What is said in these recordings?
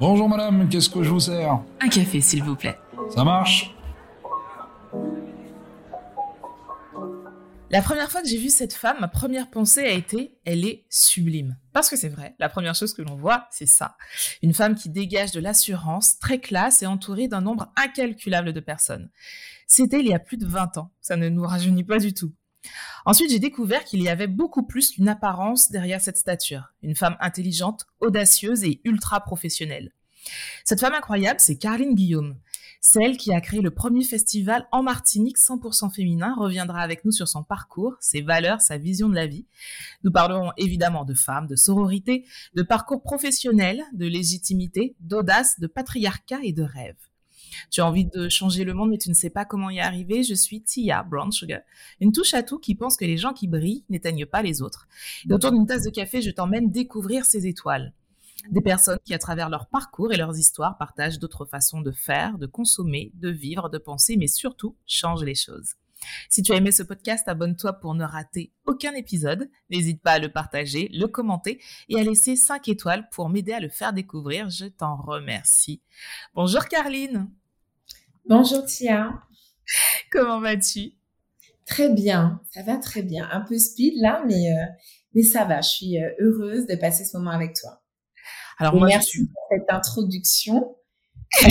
Bonjour madame, qu'est-ce que je vous sers? Un café, s'il vous plaît. Ça marche? La première fois que j'ai vu cette femme, ma première pensée a été elle est sublime. Parce que c'est vrai, la première chose que l'on voit, c'est ça. Une femme qui dégage de l'assurance, très classe et entourée d'un nombre incalculable de personnes. C'était il y a plus de 20 ans, ça ne nous rajeunit pas du tout. Ensuite, j'ai découvert qu'il y avait beaucoup plus qu'une apparence derrière cette stature. Une femme intelligente, audacieuse et ultra professionnelle. Cette femme incroyable, c'est Caroline Guillaume. Celle qui a créé le premier festival en Martinique 100% féminin reviendra avec nous sur son parcours, ses valeurs, sa vision de la vie. Nous parlerons évidemment de femmes, de sororité, de parcours professionnel, de légitimité, d'audace, de patriarcat et de rêve. Tu as envie de changer le monde mais tu ne sais pas comment y arriver. Je suis Tia Brown Sugar, une touche à tout qui pense que les gens qui brillent n'éteignent pas les autres. Et autour d'une tasse de café, je t'emmène découvrir ces étoiles. Des personnes qui, à travers leur parcours et leurs histoires, partagent d'autres façons de faire, de consommer, de vivre, de penser, mais surtout changent les choses. Si tu as aimé ce podcast, abonne-toi pour ne rater aucun épisode. N'hésite pas à le partager, le commenter et à laisser 5 étoiles pour m'aider à le faire découvrir. Je t'en remercie. Bonjour Carline. Bonjour Tia. Comment vas-tu? Très bien, ça va très bien. Un peu speed là, mais, euh, mais ça va. Je suis euh, heureuse de passer ce moment avec toi. Alors moi, merci pour cette introduction.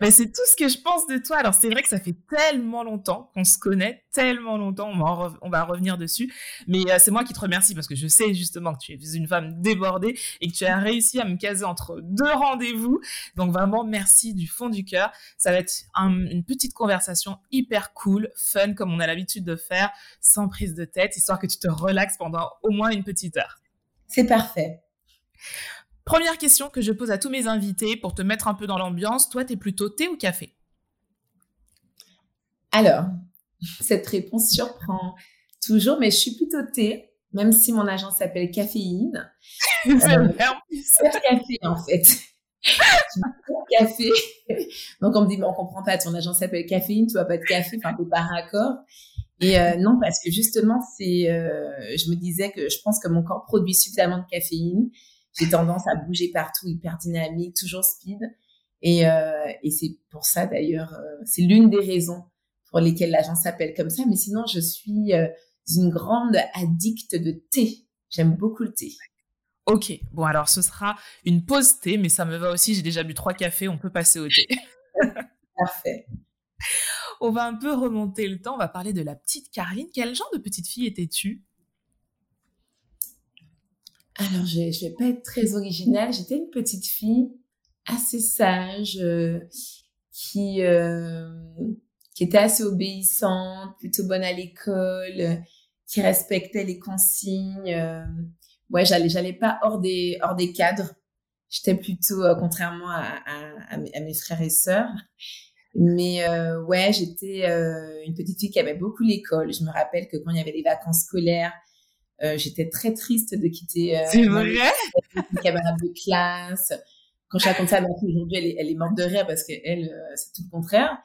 Mais c'est tout ce que je pense de toi. Alors c'est vrai que ça fait tellement longtemps qu'on se connaît, tellement longtemps, on va, on va revenir dessus. Mais euh, c'est moi qui te remercie parce que je sais justement que tu es une femme débordée et que tu as réussi à me caser entre deux rendez-vous. Donc vraiment merci du fond du cœur. Ça va être une petite conversation hyper cool, fun comme on a l'habitude de faire, sans prise de tête, histoire que tu te relaxes pendant au moins une petite heure. C'est parfait. Première question que je pose à tous mes invités pour te mettre un peu dans l'ambiance. Toi, tu es plutôt thé ou café? Alors, cette réponse surprend toujours, mais je suis plutôt thé, même si mon agent s'appelle Caféine. C'est euh, café, en fait. café. Donc, on me dit, mais on comprend pas, ton agent s'appelle Caféine, tu vois pas de café, enfin, t'es pas raccord. Et euh, non, parce que justement, c'est, euh, je me disais que je pense que mon corps produit suffisamment de caféine. J'ai tendance à bouger partout, hyper dynamique, toujours speed. Et, euh, et c'est pour ça d'ailleurs, euh, c'est l'une des raisons pour lesquelles l'agence s'appelle comme ça. Mais sinon, je suis euh, une grande addicte de thé. J'aime beaucoup le thé. Ok, bon alors ce sera une pause thé, mais ça me va aussi. J'ai déjà bu trois cafés, on peut passer au thé. Parfait. On va un peu remonter le temps, on va parler de la petite Caroline. Quel genre de petite fille étais-tu? Alors, je ne vais pas être très originale. J'étais une petite fille assez sage, euh, qui, euh, qui était assez obéissante, plutôt bonne à l'école, qui respectait les consignes. Euh, ouais, j'allais, j'allais pas hors des, hors des cadres. J'étais plutôt, contrairement à, à, mes frères et sœurs, mais euh, ouais, j'étais euh, une petite fille qui aimait beaucoup l'école. Je me rappelle que quand il y avait les vacances scolaires, euh, j'étais très triste de quitter C'est vrai? mes camarades de classe. Quand je raconte ça à ma fille aujourd'hui, elle est, elle est morte de rire parce qu'elle, c'est tout le contraire.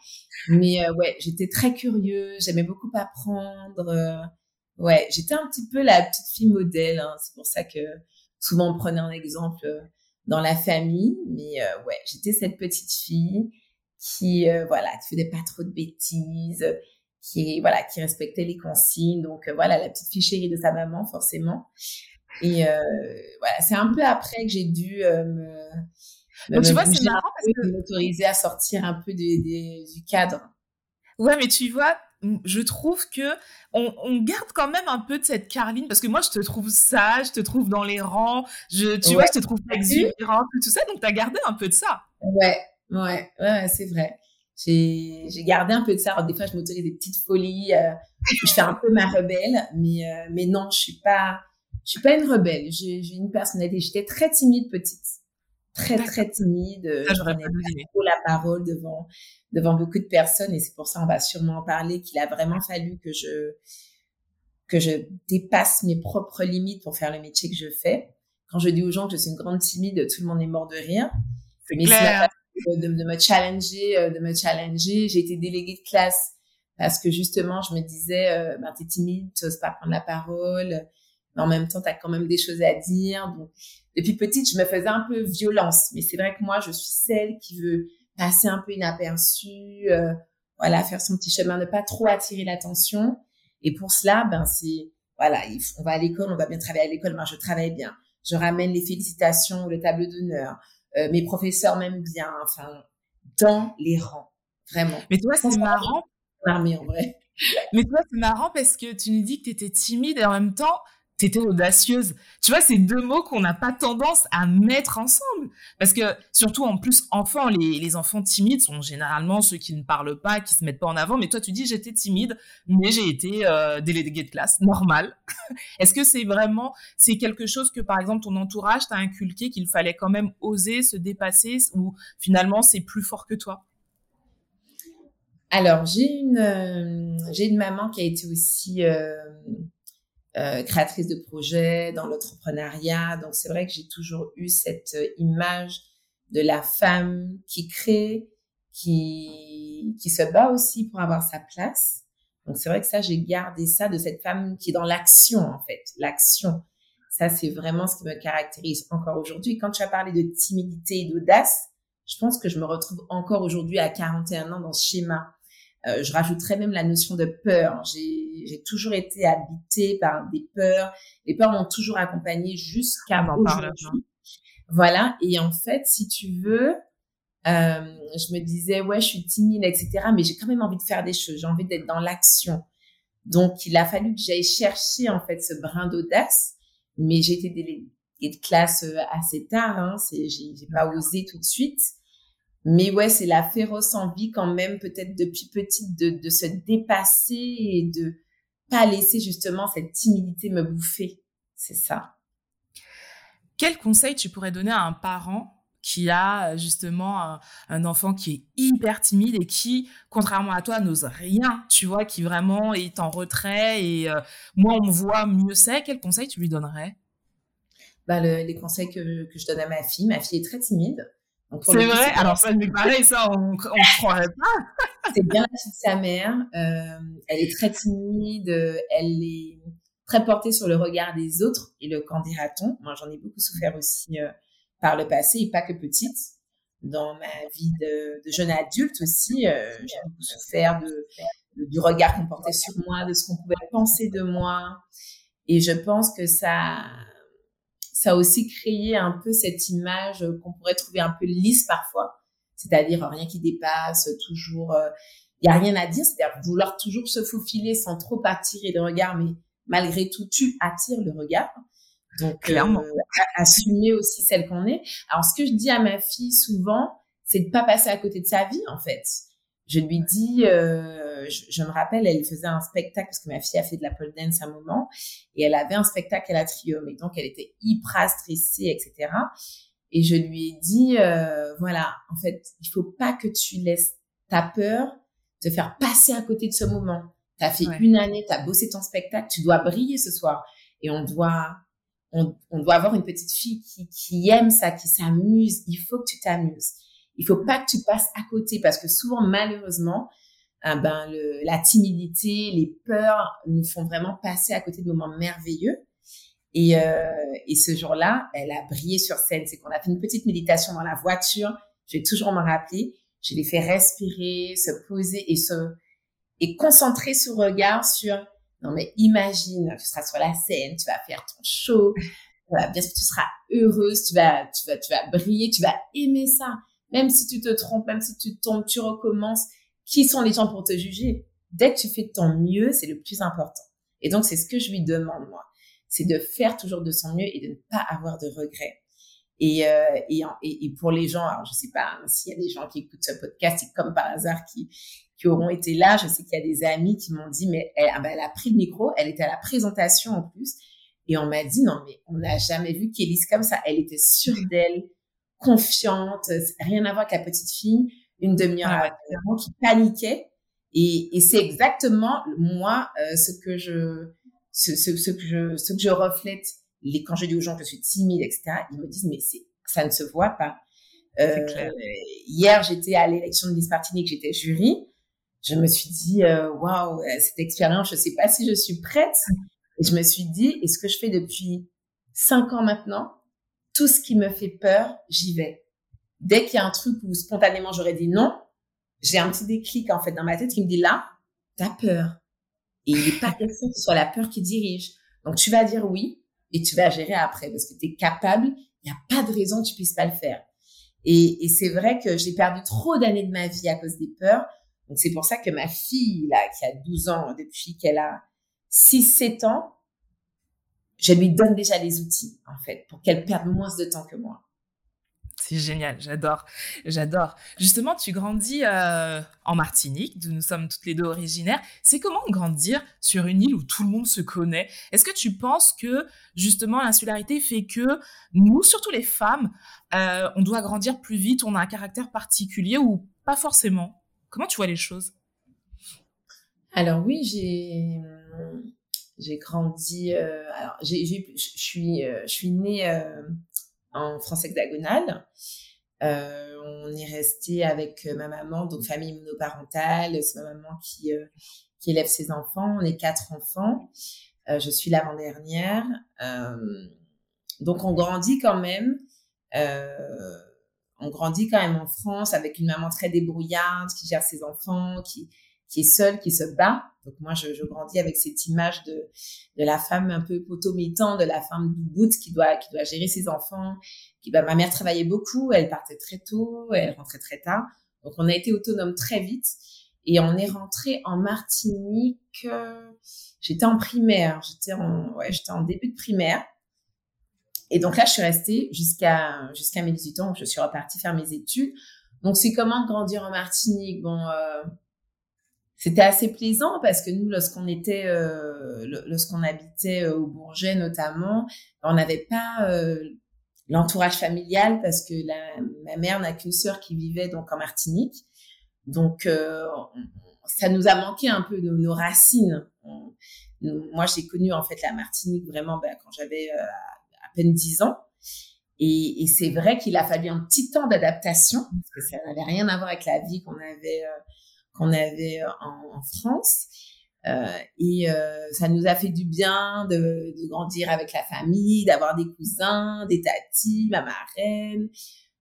Mais ouais, j'étais très curieuse, j'aimais beaucoup apprendre. ouais, j'étais un petit peu la petite fille modèle. Hein. C'est pour ça que souvent on prenait un exemple dans la famille. Mais ouais, j'étais cette petite fille qui euh, voilà qui faisait pas trop de bêtises qui voilà qui respectait les consignes donc euh, voilà la petite fille chérie de sa maman forcément et euh, voilà c'est un peu après que j'ai dû me donc, tu vois c'est marrant parce que m'autoriser à sortir un peu du cadre ouais mais tu vois je trouve que on, on, garde quand même un peu de cette Caroline parce que moi je te trouve sage, je te trouve dans les rangs, je, tu vois, je te trouve exubérante, tout ça, donc tu as gardé un peu de ça. Ouais, Ouais, ouais, c'est vrai. J'ai, j'ai gardé un peu de ça. Alors, des fois, je m'autorise des petites folies. Euh, je fais un peu ma rebelle, mais, euh, mais non, je suis pas, je suis pas une rebelle. J'ai, j'ai une personnalité. J'étais très timide petite. Très, très timide. Ça, j'aurais pas trop la parole devant, devant beaucoup de personnes. Et c'est pour ça, on va sûrement en parler, qu'il a vraiment fallu que je, que je dépasse mes propres limites pour faire le métier que je fais. Quand je dis aux gens que je suis une grande timide, tout le monde est mort de rire. Clair de, de, me challenger, euh, de me challenger. J'ai été déléguée de classe parce que justement, je me disais, euh, ben, t'es timide, tu n'oses pas prendre la parole. mais en même temps, tu as quand même des choses à dire. Donc, depuis petite, je me faisais un peu violence, mais c'est vrai que moi, je suis celle qui veut passer un peu inaperçue, euh, voilà, faire son petit chemin, ne pas trop attirer l'attention. Et pour cela, ben c'est voilà, on va à l'école, on va bien travailler à l'école. Moi, je travaille bien. Je ramène les félicitations, le tableau d'honneur. Euh, mes professeurs m'aiment bien. Enfin, dans les rangs, vraiment. Mais toi, c'est marrant. Armée, en vrai. Mais toi, c'est marrant parce que tu nous dis que tu étais timide et en même temps, t'étais audacieuse. Tu vois, c'est deux mots qu'on n'a pas tendance à mettre ensemble. Parce que, surtout en plus, enfants, les, enfants timides sont généralement ceux qui ne parlent pas, qui se mettent pas en avant. Mais toi, tu dis, j'étais timide, mais j'ai été euh, déléguée de classe, normal. Est-ce que c'est vraiment, c'est quelque chose que, par exemple, ton entourage t'a inculqué qu'il fallait quand même oser se dépasser ou finalement c'est plus fort que toi? Alors, j'ai une, euh, une maman qui a été aussi euh, euh, créatrice de projets dans l'entrepreneuriat. Donc c'est vrai que j'ai toujours eu cette euh, image de la femme qui crée, qui qui se bat aussi pour avoir sa place. Donc c'est vrai que ça j'ai gardé ça de cette femme qui est dans l'action en fait, l'action. Ça c'est vraiment ce qui me caractérise encore aujourd'hui. Quand tu as parlé de timidité et d'audace, je pense que je me retrouve encore aujourd'hui à 41 ans dans ce schéma. Euh, je rajouterais même la notion de peur. J'ai toujours été habitée par des peurs. Les peurs m'ont toujours accompagnée jusqu'à aujourd'hui. Voilà. Et en fait, si tu veux, euh, je me disais, ouais, je suis timide, etc. Mais j'ai quand même envie de faire des choses. J'ai envie d'être dans l'action. Donc, il a fallu que j'aille chercher, en fait, ce brin d'audace. Mais j'ai été déléguée de classe euh, assez tard. Hein. J'ai pas osé tout de suite. Mais ouais, c'est la féroce envie quand même, peut-être depuis petite, de, de se dépasser et de pas laisser justement cette timidité me bouffer. C'est ça. Quel conseil tu pourrais donner à un parent qui a justement un, enfant qui est hyper timide et qui, contrairement à toi, n'ose rien, tu vois, qui vraiment est en retrait et euh, moi on me voit mieux c'est, quel conseil tu lui donnerais? Bah, les conseils que, que je donne à ma fille, ma fille est très timide. C'est vrai? Alors ça, mais pareil, ça, on ne croirait pas. c'est bien la fille de sa mère. Euh, elle est très timide. Elle est très portée sur le regard des autres et le qu'en dira-t-on? Moi, j'en ai beaucoup souffert aussi euh, par le passé et pas que petite. Dans ma vie de, de jeune adulte aussi, euh, j'ai beaucoup souffert de, du regard qu'on portait sur moi, de ce qu'on pouvait penser de moi. Et je pense que ça, ça a aussi créé un peu cette image qu'on pourrait trouver un peu lisse parfois, c'est-à-dire rien qui dépasse, toujours, il euh, y a rien à dire, c'est-à-dire vouloir toujours se faufiler sans trop attirer le regard, mais malgré tout, tu attires le regard. Donc, Clairement. Euh, assumer aussi celle qu'on est. Alors, ce que je dis à ma fille souvent, c'est de pas passer à côté de sa vie, en fait je lui dis, euh, je, me rappelle, elle faisait un spectacle parce que ma fille a fait de la pole dance à un moment et elle avait un spectacle à la Trium et donc elle était hyper stressée, etc. Et je lui ai dit, euh, voilà, en fait, il faut pas que tu laisses ta peur te faire passer à côté de ce moment. Tu as fait une année, tu as bossé ton spectacle, tu dois briller ce soir et on doit on, on doit avoir une petite fille qui, qui aime ça, qui s'amuse. Il faut que tu t'amuses. Il faut pas que tu passes à côté parce que souvent, malheureusement, euh, ben, le, la timidité, les peurs nous font vraiment passer à côté de moments merveilleux. Et, euh, et ce jour-là, elle a brillé sur scène. C'est qu'on a fait une petite méditation dans la voiture. Je vais toujours me rappeler. Je l'ai fait respirer, se poser et se et concentrer son regard sur non mais imagine, tu seras sur la scène, tu vas faire ton show, bien sûr tu seras heureuse, tu vas tu vas tu vas briller, tu vas aimer ça. Même si tu te trompes, même si tu tombes, tu recommences. Qui sont les gens pour te juger? Dès que tu fais de ton mieux, c'est le plus important. Et donc, c'est ce que je lui demande, moi. C'est de faire toujours de son mieux et de ne pas avoir de regrets. Et, euh, et, et, pour les gens, alors je sais pas hein, s'il y a des gens qui écoutent ce podcast, et comme par hasard qui, qui auront été là, je sais qu'il y a des amis qui m'ont dit, mais elle, ah ben, elle a pris le micro, elle était à la présentation en plus, et on m'a dit, non mais on n'a jamais vu Kélis comme ça, elle était sûre d'elle, confiante, rien à voir avec la petite fille, une demi-heure avant, qui paniquait. Et, et c'est exactement moi euh, ce que je ce, ce, ce, que je ce que je reflète. Les quand je dis aux gens que je suis timide etc ils me disent mais c'est ça ne se voit pas. Euh, hier j'étais à l'élection de Miss Martinique j'étais jury. Je me suis dit euh, waouh wow, cette expérience je sais pas si je suis prête. Et je me suis dit, et ce que je fais depuis cinq ans maintenant, tout ce qui me fait peur, j'y vais. Dès qu'il y a un truc où spontanément j'aurais dit non, j'ai un petit déclic en fait dans ma tête qui me dit là, t'as peur. Et il n'est pas question que ce soit la peur qui dirige. Donc tu vas dire oui et tu vas gérer après parce que tu es capable. Il n'y a pas de raison que tu puisses pas le faire. Et, et c'est vrai que j'ai perdu trop d'années de ma vie à cause des peurs. Donc c'est pour ça que ma fille là qui a 12 ans depuis qu'elle a 6-7 ans, je lui donne déjà les outils, en fait, pour qu'elle perde moins de temps que moi. C'est génial, j'adore, j'adore. Justement, tu grandis euh, en Martinique, d'où nous sommes toutes les deux originaires. C'est comment grandir sur une île où tout le monde se connaît? Est-ce que tu penses que justement l'insularité fait que nous, surtout les femmes, euh, on doit grandir plus vite, on a un caractère particulier ou pas forcément? Comment tu vois les choses? Alors oui, j'ai j'ai grandi. Euh, alors, j'ai, je suis, euh, je suis née euh, en France hexagonale. Euh, on est resté avec ma maman, donc famille monoparentale. C'est ma maman qui qui élève ses enfants. On est quatre enfants. je suis l'avant-dernière. donc on grandit quand même. on grandit quand même en France avec une maman très débrouillarde qui gère ses enfants, qui qui est seule, qui se bat. Donc moi, je, je grandis avec cette image de, de la femme un peu potomitant, de la femme bout qui doit, qui doit gérer ses enfants. Qui, bah, ma mère travaillait beaucoup, elle partait très tôt, elle rentrait très tard. Donc on a été autonome très vite. Et on est rentré en Martinique. Euh, j'étais en primaire, j'étais en, ouais, j'étais en début de primaire. Et donc là, je suis restée jusqu'à jusqu'à mes 18 ans, où je suis repartie faire mes études. Donc c'est comment grandir en Martinique? Bon, euh, c'était assez plaisant parce que nous, lorsqu'on était, euh, lorsqu'on habitait euh, au Bourget notamment, on n'avait pas euh, l'entourage familial parce que la, ma mère n'a qu'une sœur qui vivait donc en Martinique. Donc, euh, ça nous a manqué un peu nos, racines. moi, j'ai connu en fait la Martinique vraiment ben, quand j'avais euh, à peine 10 ans. Et, et c'est vrai qu'il a fallu un petit temps d'adaptation parce que ça n'avait rien à voir avec la vie qu'on avait qu'on avait euh, en, en France. Euh, et euh, ça nous a fait du bien de, de grandir avec la famille, d'avoir des cousins, des tatis, ma marraine,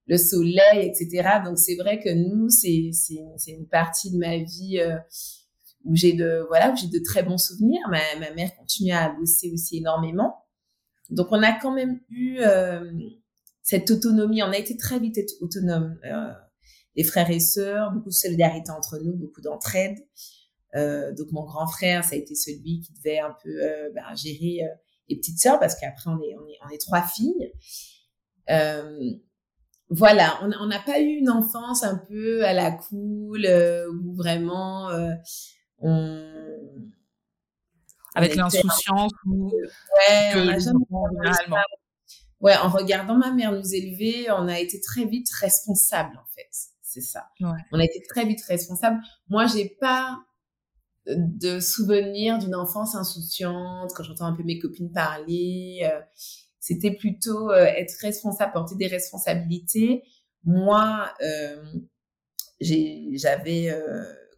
le soleil, etc. Donc c'est vrai que nous, c'est une partie de ma vie euh, où j'ai de voilà où j'ai de très bons souvenirs. Ma, ma mère continue à bosser aussi énormément. Donc on a quand même eu euh, cette autonomie. On a été très vite autonome. Euh, les frères et sœurs, beaucoup de solidarité entre nous, beaucoup d'entraide. Euh, donc mon grand frère, ça a été celui qui devait un peu euh, ben, gérer euh, les petites sœurs parce qu'après on est, on est on est trois filles. Euh, voilà, on n'a pas eu une enfance un peu à la cool euh, où vraiment on avec l'insouciance ou ouais, on ouais, en regardant ma mère nous élever, on a été très vite responsable en fait c'est ça. On a été très vite responsable. Moi, j'ai pas de souvenir d'une enfance insouciante quand j'entends un peu mes copines parler. Euh, c'était plutôt euh, être responsable, porter des responsabilités. Moi, euh, j'avais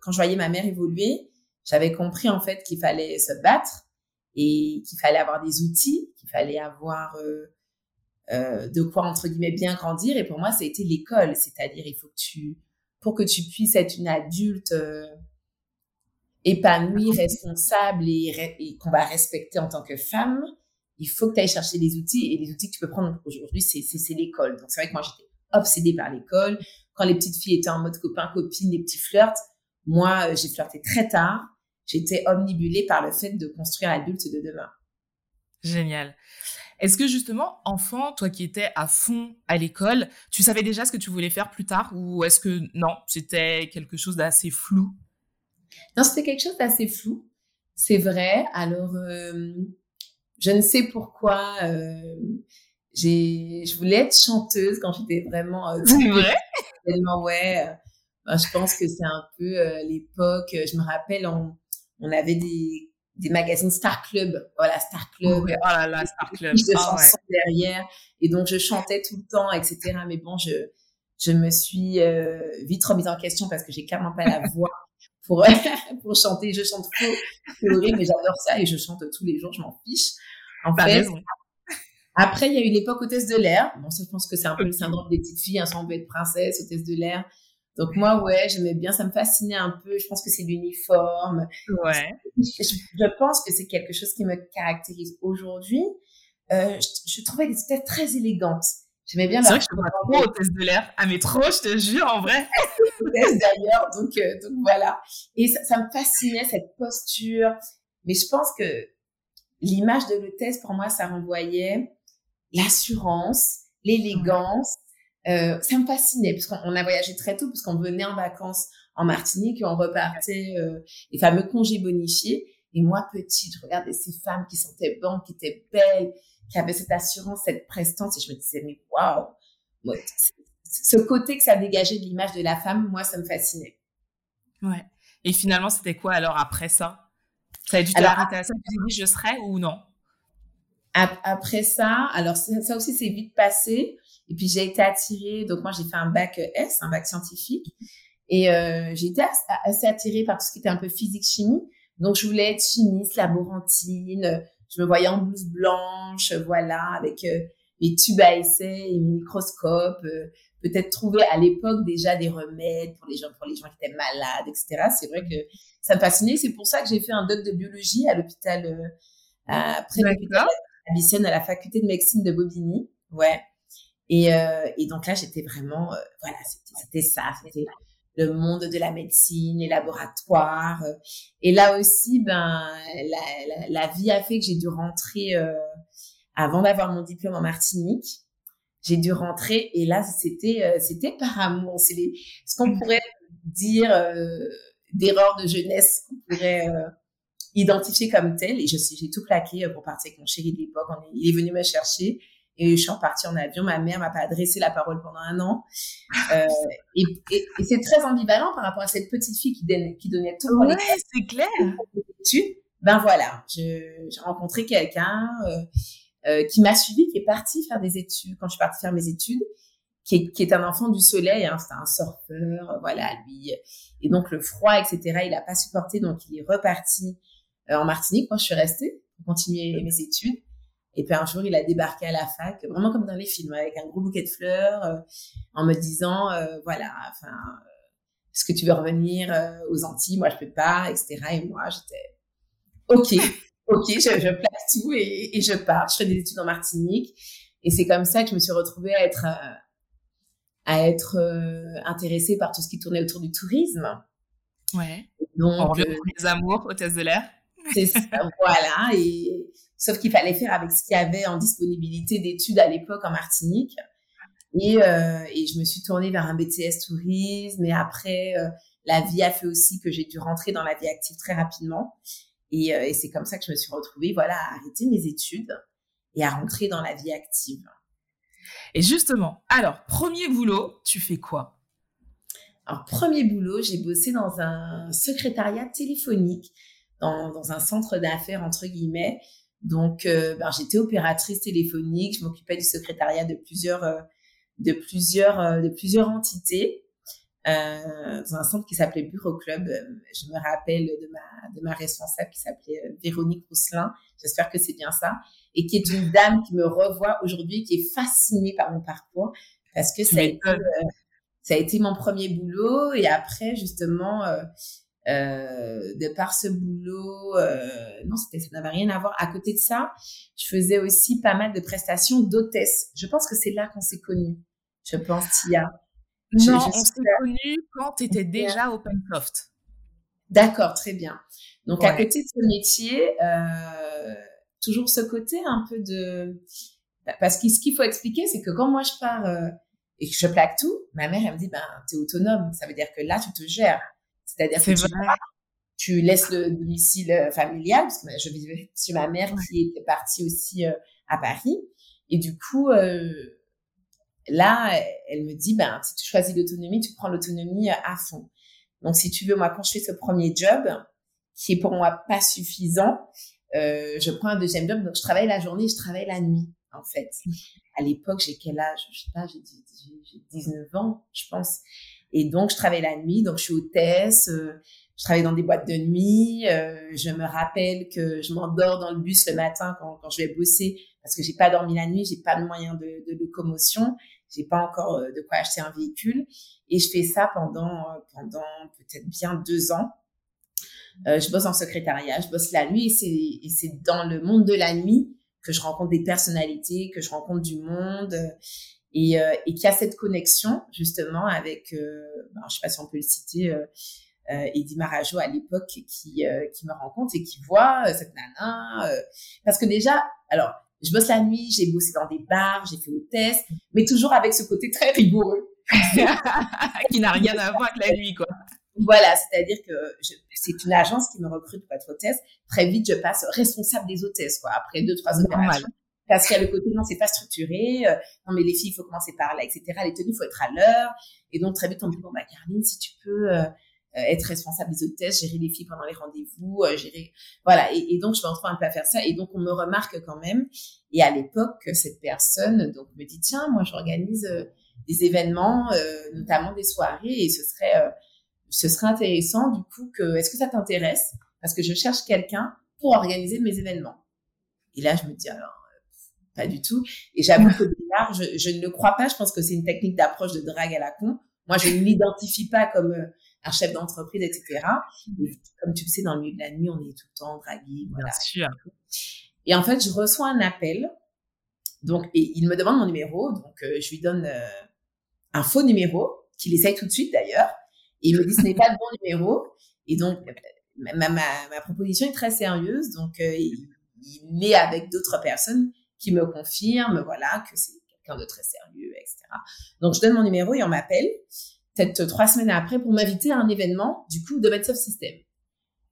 quand je voyais ma mère évoluer, j'avais compris en fait qu'il fallait se battre et qu'il fallait avoir des outils, qu'il fallait avoir euh, de quoi entre guillemets bien grandir. Et pour moi, ça a été l'école, c'est-à-dire il faut que tu, pour que tu puisses être une adulte euh, épanouie, responsable et, qu'on va respecter en tant que femme, il faut que tu ailles chercher des outils. Et les outils que tu peux prendre aujourd'hui, c'est c'est l'école. Donc c'est vrai que moi j'étais obsédée par l'école. Quand les petites filles étaient en mode copain copine, les petits flirts, moi euh, j'ai flirté très tard. J'étais omnibulée par le fait de construire l'adulte de demain. Génial. Est-ce que justement, enfant, toi qui étais à fond à l'école, tu savais déjà ce que tu voulais faire plus tard ou est-ce que non, c'était quelque chose d'assez flou? Non, c'était quelque chose d'assez flou. C'est vrai. Alors, euh, je ne sais pourquoi. Euh, j'ai, je voulais être chanteuse quand j'étais vraiment. Euh, c'est vrai? Tellement ouais. Ben, je pense que c'est un peu l'époque. Je me rappelle, on, on avait des des magazines Star Club. Voilà, Star Club. oh là là, Star Club. De ah, chansons derrière. Et donc, je chantais tout le temps, etc. Mais bon, je, je me suis euh, vite remise en question parce que j'ai clairement pas la voix pour, pour chanter. Je chante faux, c'est horrible, mais j'adore ça et je chante tous les jours, je m'en fiche. En fait, après, il y a eu l'époque hôtesse de l'air. Bon, ça, je pense que c'est un peu le syndrome des petites filles, hein, soit on veut être princesse, hôtesse de l'air. Donc moi, ouais, j'aimais bien, ça me fascinait un peu. Je pense que c'est l'uniforme. Ouais. Je, pense que c'est quelque chose qui me caractérise aujourd'hui. Euh, je, je, trouvais que c'était très élégante. J'aimais bien. C'est vrai que je trop hôtesse de l'air. Ah mais trop, je te jure, en vrai. hôtesse d'ailleurs, donc euh, donc voilà. Et ça, ça me fascinait cette posture. Mais je pense que l'image de l'hôtesse pour moi, ça renvoyait l'assurance, l'élégance. Euh, ça me fascinait parce qu'on a voyagé très tôt parce qu'on venait en vacances en Martinique et on repartait euh, les fameux congés bonifiés. Et moi, petite, je regardais ces femmes qui sentaient bonnes, qui étaient belles, qui avaient cette assurance, cette prestance. Et je me disais, mais waouh! Ce côté que ça dégageait de l'image de la femme, moi, ça me fascinait. Ouais. Et finalement, c'était quoi alors après ça? Ça a dû t'arrêter à ça? Tu dit, je serais ou non? Après ça, alors ça aussi c'est vite passé. Et puis j'ai été attirée, donc moi j'ai fait un bac S, un bac scientifique, et euh, j'ai été assez attirée par tout ce qui était un peu physique-chimie. Donc je voulais être chimiste, laborantine, je me voyais en blouse blanche, voilà, avec euh, mes tubes à essai et mes microscopes, euh, peut-être trouver à l'époque déjà des remèdes pour les gens, pour les gens qui étaient malades, etc. C'est vrai que ça me fascinait. C'est pour ça que j'ai fait un doc de biologie à l'hôpital, euh, l'hôpital à la faculté de médecine de Bobigny. Ouais. Et, euh, et donc là, j'étais vraiment, euh, voilà, c'était ça, c'était le monde de la médecine, les laboratoires. Euh. Et là aussi, ben, la, la, vie a fait que j'ai dû rentrer euh, avant d'avoir mon diplôme en Martinique. J'ai dû rentrer et là, c'était c'était par amour. C'est ce qu'on pourrait dire d'erreur de jeunesse qu'on pourrait identifié comme tel et je j'ai tout plaqué pour partir avec mon chéri de l'époque. Il est venu me chercher et je suis repartie en avion. Ma mère m'a pas adressé la parole pendant un an. Euh, et, et, et c'est très ambivalent par rapport à cette petite fille qui, donnait, qui donnait tout ouais, c'est clair. Ben voilà, j'ai rencontré quelqu'un euh, euh, qui m'a suivi, qui est parti faire des études quand je suis partie faire mes études, qui est, qui est un enfant du soleil, hein, c'est un surfeur, voilà lui. Et donc le froid, etc. Il a pas supporté, donc il est reparti euh, en Martinique. Moi, je suis restée pour continuer mes études. Et puis un jour, il a débarqué à la fac, vraiment comme dans les films, avec un gros bouquet de fleurs, euh, en me disant, euh, voilà, enfin, est-ce que tu veux revenir aux Antilles? Moi, je peux pas, etc. Et moi, j'étais, ok, ok, je, je place tout et, et, je pars. Je fais des études en Martinique. Et c'est comme ça que je me suis retrouvée à être, à être intéressée par tout ce qui tournait autour du tourisme. Ouais. Donc, On revient les amours, hôtesse de l'air. C'est ça, voilà. Et sauf qu'il fallait faire avec ce qu'il y avait en disponibilité d'études à l'époque en Martinique. Et, euh, et je me suis tournée vers un BTS tourisme. Et après, euh, la vie a fait aussi que j'ai dû rentrer dans la vie active très rapidement. Et, euh, et c'est comme ça que je me suis retrouvée, voilà, à arrêter mes études et à rentrer dans la vie active. Et justement, alors, premier boulot, tu fais quoi? Alors, premier boulot, j'ai bossé dans un secrétariat téléphonique dans, un centre d'affaires, entre guillemets. Donc, euh, ben, j'étais opératrice téléphonique, je m'occupais du secrétariat de plusieurs, euh, de plusieurs, euh, de plusieurs entités. dans un centre qui s'appelait Bureau Club. Je me rappelle de ma, de ma responsable qui s'appelait Véronique Rousselin. J'espère que c'est bien ça. Et qui est une dame qui me revoit aujourd'hui, qui est fascinée par mon parcours parce que ça a, été, ça a été mon premier boulot. Et après, justement, de par ce boulot, euh, non, c'était, ça n'avait rien à voir. À côté de ça, je faisais aussi pas mal de prestations d'hôtesse. Je pense que c'est là qu'on s'est connus. Je pense, Tia. Non, on s'est connus quand tu étais déjà OpenSoft. D'accord, très bien. Donc, à côté de ce métier, euh, toujours ce côté un peu de... Parce que ce qu'il faut expliquer, c'est que quand moi je pars euh, et que je plaque tout, ma mère, elle me dit, ben, t'es autonome. Ça veut dire que là, tu te gères. C'est-à-dire que tu, tu, laisses le domicile euh, familial, parce que je vivais chez ma mère qui était partie aussi euh, à Paris. Et du coup, euh, là, elle me dit, ben, si tu choisis l'autonomie, tu prends l'autonomie à fond. Donc, si tu veux, moi, quand je fais ce premier job, qui est pour moi pas suffisant, euh, je prends un deuxième job. Donc, je travaille la journée, je travaille la nuit, en fait. À l'époque, j'ai quel âge? Je sais pas, j'ai 19 ans, je pense. Et donc, je travaille la nuit, donc je suis hôtesse, je travaille dans des boîtes de nuit. je me rappelle que je m'endors dans le bus le matin quand, quand je vais bosser parce que j'ai pas dormi la nuit, j'ai pas de moyen de, de locomotion, j'ai pas encore de quoi acheter un véhicule. Et je fais ça pendant, pendant peut-être bien deux ans. Euh, je bosse en secrétariat, je bosse la nuit et c'est dans le monde de la nuit que je rencontre des personnalités, que je rencontre du monde et, euh, et qu'il y a cette connexion justement avec, euh, ben, je sais pas si on peut le citer, euh, euh Eddie Marajo à l'époque qui, euh, qui me rencontre et qui voit cette nana. parce que déjà, alors, je bosse la nuit, j'ai bossé dans des bars, j'ai fait hôtesse, mais toujours avec ce côté très rigoureux. qui n'a rien à voir avec la nuit, quoi. Voilà, c'est-à-dire que c'est une agence qui me recrute pour être hôtesse. Très vite, je passe responsable des hôtesses, quoi, après deux, trois opérations. Parce qu'il y a le côté, non, c'est pas structuré. Euh, non, mais les filles, il faut commencer par là, etc. Les tenues, il faut être à l'heure. Et donc, très vite, on me dit, bon, bah, Caroline, si tu peux euh, euh, être responsable des hôtesses, gérer les filles pendant les rendez-vous, gérer, voilà. Et, donc, je me retrouve un peu à faire ça. Et donc, on me remarque quand même. Et à l'époque, cette personne, donc, me dit, tiens, moi, j'organise des événements, notamment des soirées, et ce serait ce serait intéressant du coup que, est-ce que ça t'intéresse? Parce que je cherche quelqu'un pour organiser mes événements. Et là, je me dis alors, pas du tout. Et j'avoue que départ, je, je, ne le crois pas. Je pense que c'est une technique d'approche de drague à la con. Moi, je ne m'identifie pas comme euh, un chef d'entreprise, etc. comme tu le sais, dans le milieu de la nuit, on est tout le temps dragué. Voilà. Bien sûr. Et en fait, je reçois un appel. Donc, et il me demande mon numéro. Donc, euh, je lui donne euh, un faux numéro qu'il essaye tout de suite d'ailleurs. Et il me dit, ce n'est pas le bon numéro. Et donc, ma, ma, ma proposition est très sérieuse. Donc, euh, il, il, est avec d'autres personnes qui me confirment, voilà, que c'est quelqu'un de très sérieux, etc. Donc, je donne mon numéro et on m'appelle, peut-être trois semaines après, pour m'inviter à un événement, du coup, de Medsoft System.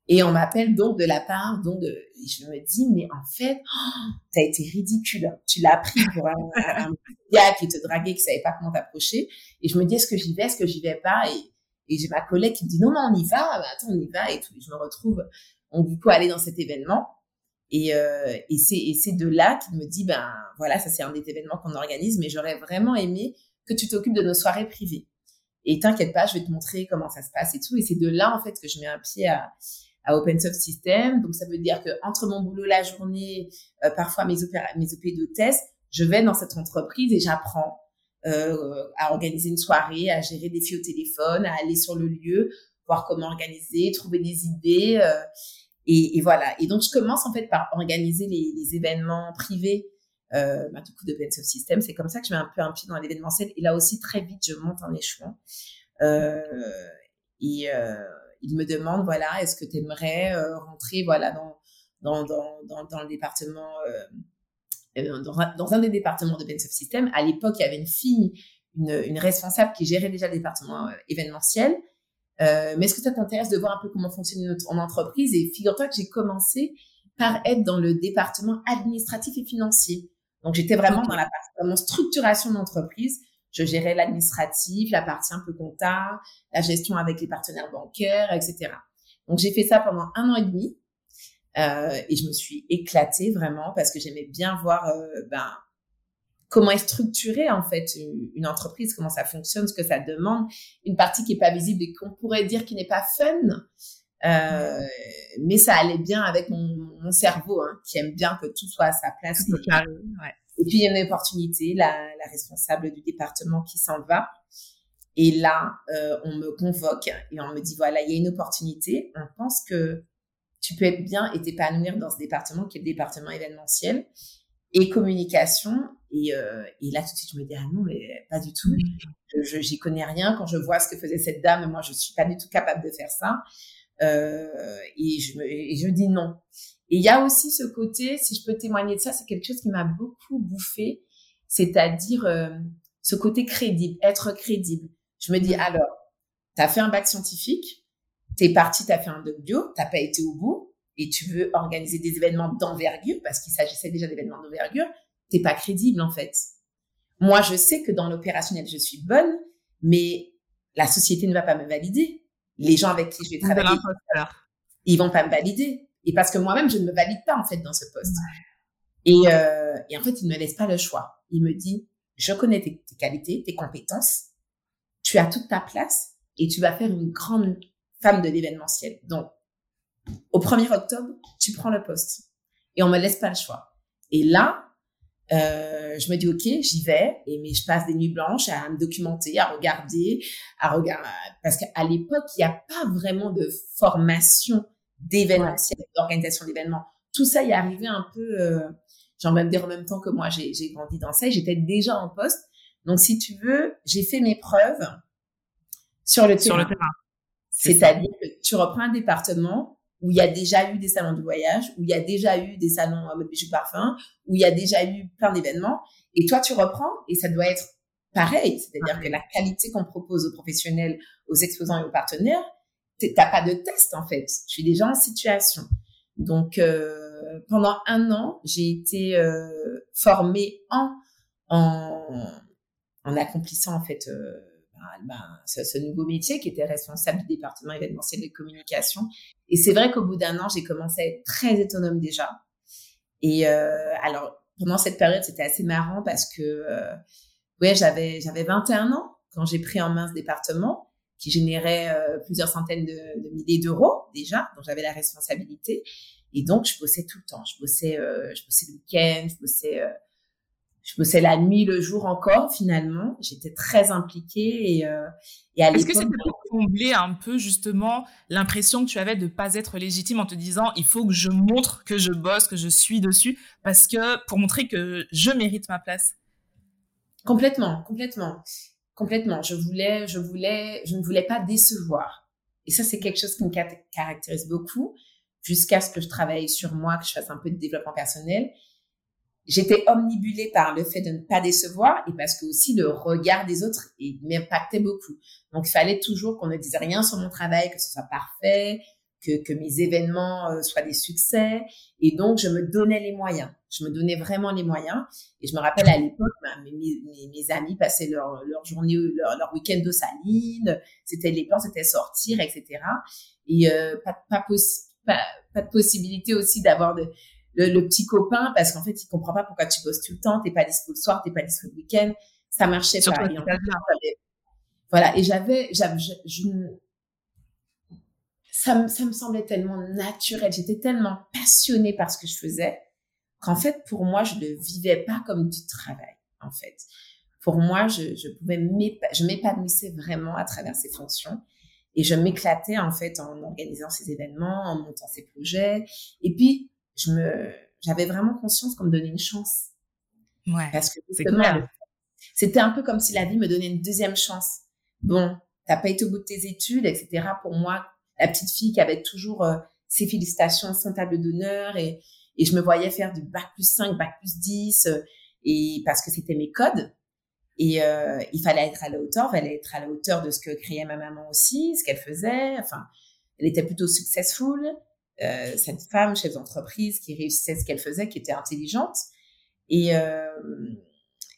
Et on m'appelle donc de la part, donc de, et je me dis, mais en fait, oh, t'as été ridicule. Tu l'as pris pour un, un, gars qui te draguait, qui savait pas comment t'approcher. Et je me dis, est-ce que j'y vais, est-ce que j'y vais pas? Et et j'ai ma collègue qui me dit non, non, on y va, bah, attends, on y va. Et tout. je me retrouve, on du coup aller dans cet événement. Et, euh, et c'est de là qu'il me dit ben voilà ça c'est un des événements qu'on organise mais j'aurais vraiment aimé que tu t'occupes de nos soirées privées et t'inquiète pas je vais te montrer comment ça se passe et tout et c'est de là en fait que je mets un pied à à Open Soft System donc ça veut dire que entre mon boulot la journée euh, parfois mes opéra mes OP d'hôtesse je vais dans cette entreprise et j'apprends euh, à organiser une soirée, à gérer des filles au téléphone, à aller sur le lieu, voir comment organiser, trouver des idées. Euh, et, et, voilà. Et donc, je commence en fait par organiser les, les événements privés euh, bah, du coup de Bensoft System. C'est comme ça que je mets un peu un pied dans l'événementiel. Et là aussi, très vite, je monte en échelon. Euh, et euh, il me demande, voilà, est-ce que tu aimerais euh, rentrer voilà, dans, dans, dans, dans, dans le département euh, dans un, dans un des départements de Bensoft System. À l'époque, il y avait une fille, une, une responsable qui gérait déjà le département euh, événementiel. Euh, mais est-ce que ça t'intéresse de voir un peu comment fonctionne notre entreprise? Et figure-toi que j'ai commencé par être dans le département administratif et financier. Donc, j'étais vraiment dans la partie vraiment structuration d'entreprise. Je gérais l'administratif, la partie un peu comptable, la gestion avec les partenaires bancaires, etc. Donc, j'ai fait ça pendant un an et demi. Euh, et je me suis éclatée vraiment parce que j'aimais bien voir euh, ben, comment est structurée en fait une, entreprise, comment ça fonctionne, ce que ça demande, une partie qui est pas visible et qu'on pourrait dire qui n'est pas fun, euh, mais ça allait bien avec mon, mon cerveau hein, qui aime bien que tout soit à sa place. Et, ouais. et puis il y a une opportunité, la, la responsable du département qui s'en va. Et là, euh, on me convoque et on me dit voilà, il y a une opportunité. On pense que tu peux être bien et t'épanouir dans ce département qui est le département événementiel et communication. Et, euh, et là, tout de suite, je me dis, ah non, mais pas du tout. Je, j'y connais rien. Quand je vois ce que faisait cette dame, moi, je suis pas du tout capable de faire ça. Euh, et, je me, et je dis non. Et il y a aussi ce côté, si je peux témoigner de ça, c'est quelque chose qui m'a beaucoup bouffé, c'est-à-dire euh, ce côté crédible, être crédible. Je me dis, alors, tu as fait un bac scientifique, t'es parti, t'as fait un doc bio, t'as pas été au bout et tu veux organiser des événements d'envergure parce qu'il s'agissait déjà d'événements d'envergure, t'es pas crédible en fait. Moi, je sais que dans l'opérationnel, je suis bonne, mais la société ne va pas me valider. Les gens avec qui je vais travailler, ils vont pas me valider. Et parce que moi-même, je ne me valide pas en fait dans ce poste. Et, euh, et en fait, il ne me laisse pas le choix. Il me dit, je connais tes, tes qualités, tes compétences, tu as toute ta place et tu vas faire une grande femme de l'événementiel. Donc, au 1er octobre, tu prends le poste et on me laisse pas le choix. Et là, euh, je me dis ok, j'y vais, et mais je passe des nuits blanches à me documenter, à regarder, à regarder, parce qu'à l'époque il n'y a pas vraiment de formation d'événementiel, d'organisation d'événements. Tout ça y est arrivé un peu, euh, j'ai envie de dire en même temps que moi, j'ai grandi dans ça, et j'étais déjà en poste. Donc si tu veux, j'ai fait mes preuves sur le sur terrain. C'est-à-dire que tu reprends un département où il y a déjà eu des salons de voyage, où il y a déjà eu des salons mode bijoux parfum, où il y a déjà eu plein d'événements. Et toi, tu reprends et ça doit être pareil. C'est-à-dire que la qualité qu'on propose aux professionnels, aux exposants et aux partenaires, t'as pas de test en fait. Tu es déjà en situation. Donc euh, pendant un an, j'ai été euh, formée en, en en accomplissant en fait euh, ben, ce, nouveau métier qui était responsable du département événementiel de communication. Et c'est vrai qu'au bout d'un an, j'ai commencé à être très autonome déjà. Et euh, alors, pendant cette période, c'était assez marrant parce que, euh, ouais, j'avais, j'avais 21 ans quand j'ai pris en main ce département qui générait euh, plusieurs centaines de, de milliers d'euros déjà, dont j'avais la responsabilité. Et donc, je bossais tout le temps. Je bossais, je bossais le week-end, je bossais je bossais la nuit, le jour encore, finalement. J'étais très impliquée et, euh, et à Est-ce que c'était pour combler un peu, justement, l'impression que tu avais de pas être légitime en te disant, il faut que je montre que je bosse, que je suis dessus, parce que, pour montrer que je mérite ma place? Complètement, complètement, complètement. Je voulais, je voulais, je ne voulais pas décevoir. Et ça, c'est quelque chose qui me caractérise beaucoup jusqu'à ce que je travaille sur moi, que je fasse un peu de développement personnel j'étais omnibulée par le fait de ne pas décevoir et parce que aussi le regard des autres m'impactait beaucoup. Donc, il fallait toujours qu'on ne dise rien sur mon travail, que ce soit parfait, que, que mes événements euh, soient des succès. Et donc, je me donnais les moyens. Je me donnais vraiment les moyens. Et je me rappelle à l'époque, mes, mes, mes, amis passaient leur, leur journée, leur, leur week-end de saline. C'était les plans, c'était sortir, etc. Et euh, pas, pas, pas, pas de possibilité aussi d'avoir de, le, le, petit copain parce qu'en fait, il comprend pas pourquoi tu bosses tout le temps, t'es pas dispo le soir, t'es pas dispo le week-end. Ça marchait pas. Et voilà. Et j'avais, j'avais, je, ça me, ça me semblait tellement naturel. J'étais tellement passionnée par ce que je faisais qu'en fait, pour moi, je ne vivais pas comme du travail, en fait. Pour moi, je, je pouvais je m'épanouissais vraiment à travers ces fonctions. Et je m'éclatais, en fait, en organisant ces événements, en montant ces projets. Et puis, je me, j'avais vraiment conscience qu'on me donnait une chance. Ouais. Parce que c'était un peu comme si la vie me donnait une deuxième chance. Bon, t'as pas été au bout de tes études, etc. Pour moi, la petite fille qui avait toujours euh, ses félicitations, son table d'honneur et, et je me voyais faire du bac plus 5, bac plus 10 euh, et parce que c'était mes codes. Et euh, il fallait être à la hauteur, il fallait être à la hauteur de ce que créait ma maman aussi, ce qu'elle faisait. Enfin, elle était plutôt successful. Euh, cette femme chef d'entreprise qui réussissait ce qu'elle faisait, qui était intelligente. Et, euh,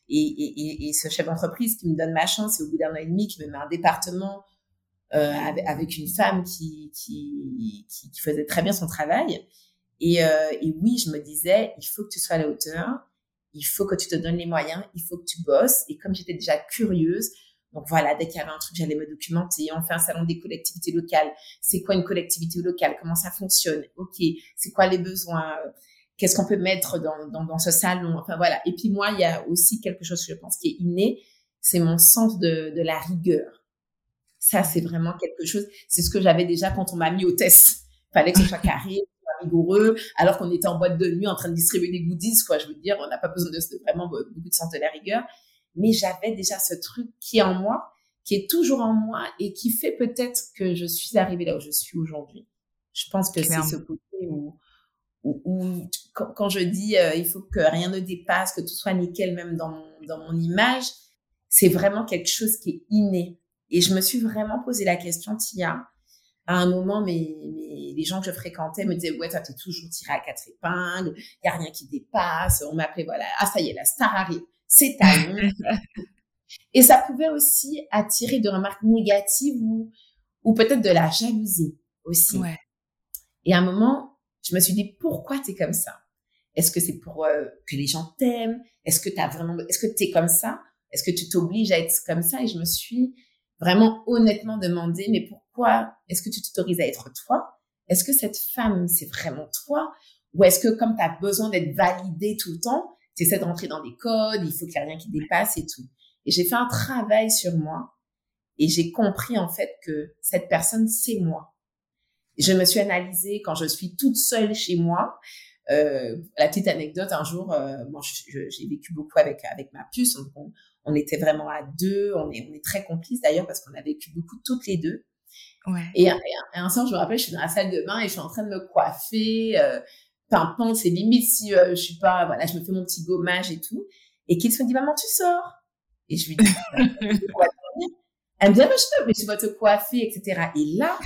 et, et, ce chef d'entreprise qui me donne ma chance, et au bout d'un an et demi, qui me met un département euh, avec, une femme qui, qui, faisait très bien son travail. Et, et oui, je me disais, il faut que tu sois à la hauteur, il faut que tu te donnes les moyens, il faut que tu bosses. Et comme j'étais déjà curieuse, donc voilà, dès qu'il y avait un truc, j'allais me documenter. On fait un salon des collectivités locales. C'est quoi une collectivité locale? Comment ça fonctionne? Ok, c'est quoi les besoins? Qu'est-ce qu'on peut mettre dans, dans, dans, ce salon? Enfin voilà. Et puis moi, il y a aussi quelque chose je pense qui est inné, c'est mon sens de, de la rigueur. Ça, c'est vraiment quelque chose. C'est ce que j'avais déjà quand on m'a mis au test. Fallait que ce soit carré, rigoureux, alors qu'on était en boîte de nuit en train de distribuer des goodies, quoi. Je veux dire, on n'a pas besoin de, vraiment beaucoup de sens de la rigueur mais j'avais déjà ce truc qui est en moi, qui est toujours en moi et qui fait peut-être que je suis arrivée là où je suis aujourd'hui. Je pense que c'est ce côté où, où, où quand, je dis euh, il faut que rien ne dépasse, que tout soit nickel même dans mon, dans mon image, c'est vraiment quelque chose qui est inné. Et je me suis vraiment posé la question, Tia, à un moment, mais, mais les gens que je fréquentais me disaient, ouais, toi, t'es toujours tiré à quatre épingles, il y a rien qui dépasse. On m'appelait, voilà, ah, ça y est, la star arrive c'est à Et ça pouvait aussi attirer de remarques négatives ou, ou peut-être de la jalousie aussi. Ouais. Et à un moment, je me suis dit, pourquoi tu es comme ça? Est-ce que c'est pour euh, que les gens t'aiment? Est-ce que tu vraiment, est-ce que tu es comme ça? Est-ce que tu t'obliges à être comme ça? Et je me suis, vraiment honnêtement demander, mais pourquoi est-ce que tu t'autorises à être toi? Est-ce que cette femme, c'est vraiment toi? Ou est-ce que comme tu as besoin d'être validé tout le temps, tu essaies de rentrer dans des codes, il faut qu'il n'y ait rien qui dépasse et tout. Et j'ai fait un travail sur moi et j'ai compris en fait que cette personne, c'est moi. Je me suis analysée quand je suis toute seule chez moi. Euh, la petite anecdote, un jour, euh, j'ai vécu beaucoup avec avec ma puce. On, on, était vraiment à deux. On est on est très complices d'ailleurs parce qu'on a vécu beaucoup toutes les deux. Ouais. Et, un soir, je me rappelle, je suis dans la salle de bain et je suis en train de me coiffer. Euh, pimpante, c'est limite si euh, je suis pas, voilà, je me fais mon petit gommage et tout. Et qu'il se dit, maman, tu sors. Et je lui dis, elle me dit, ah, mais je peux, mais je vais te coiffer, etc. Et là,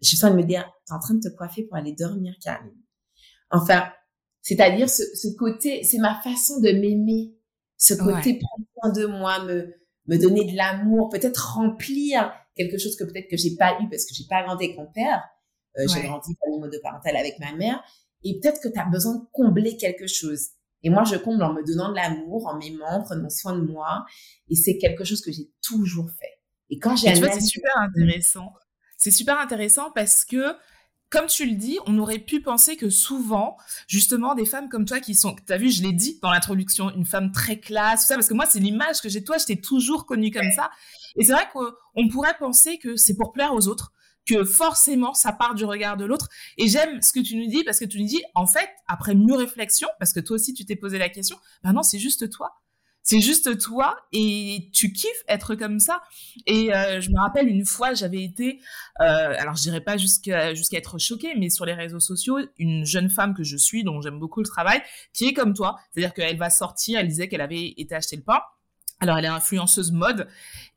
je suis en train de me dire, t'es en train de te coiffer pour aller dormir, Karine. Enfin, c'est-à-dire ce, ce côté, c'est ma façon de m'aimer. Ce côté prendre soin de moi, me, me donner de l'amour, peut-être remplir quelque chose que peut-être que j'ai pas eu parce que j'ai pas grandi avec mon père. Euh, J'ai grandi famille monoparentale avec ma mère. Et peut-être que tu as besoin de combler quelque chose. Et moi, je comble en me donnant de l'amour, en m'aimant, en prenant soin de moi. Et c'est quelque chose que j'ai toujours fait. Et quand j'ai... Tu vois, c'est super intéressant. C'est super intéressant parce que comme tu le dis, on aurait pu penser que souvent, justement, des femmes comme toi qui sont, tu as vu, je l'ai dit dans l'introduction, une femme très classe, tout ça, parce que moi, c'est l'image que j'ai de toi, je t'ai toujours connue comme ça. Et c'est vrai qu'on pourrait penser que c'est pour plaire aux autres, que forcément ça part du regard de l'autre. Et j'aime ce que tu nous dis parce que tu nous dis, en fait, après mieux réflexion, parce que toi aussi tu t'es posé la question, ben non, c'est juste toi. C'est juste toi et tu kiffes être comme ça. Et euh, je me rappelle une fois, j'avais été, euh, alors je dirais pas jusqu'à jusqu'à être choquée, mais sur les réseaux sociaux, une jeune femme que je suis, dont j'aime beaucoup le travail, qui est comme toi, c'est-à-dire qu'elle va sortir, elle disait qu'elle avait été acheter le pain, alors, elle est influenceuse mode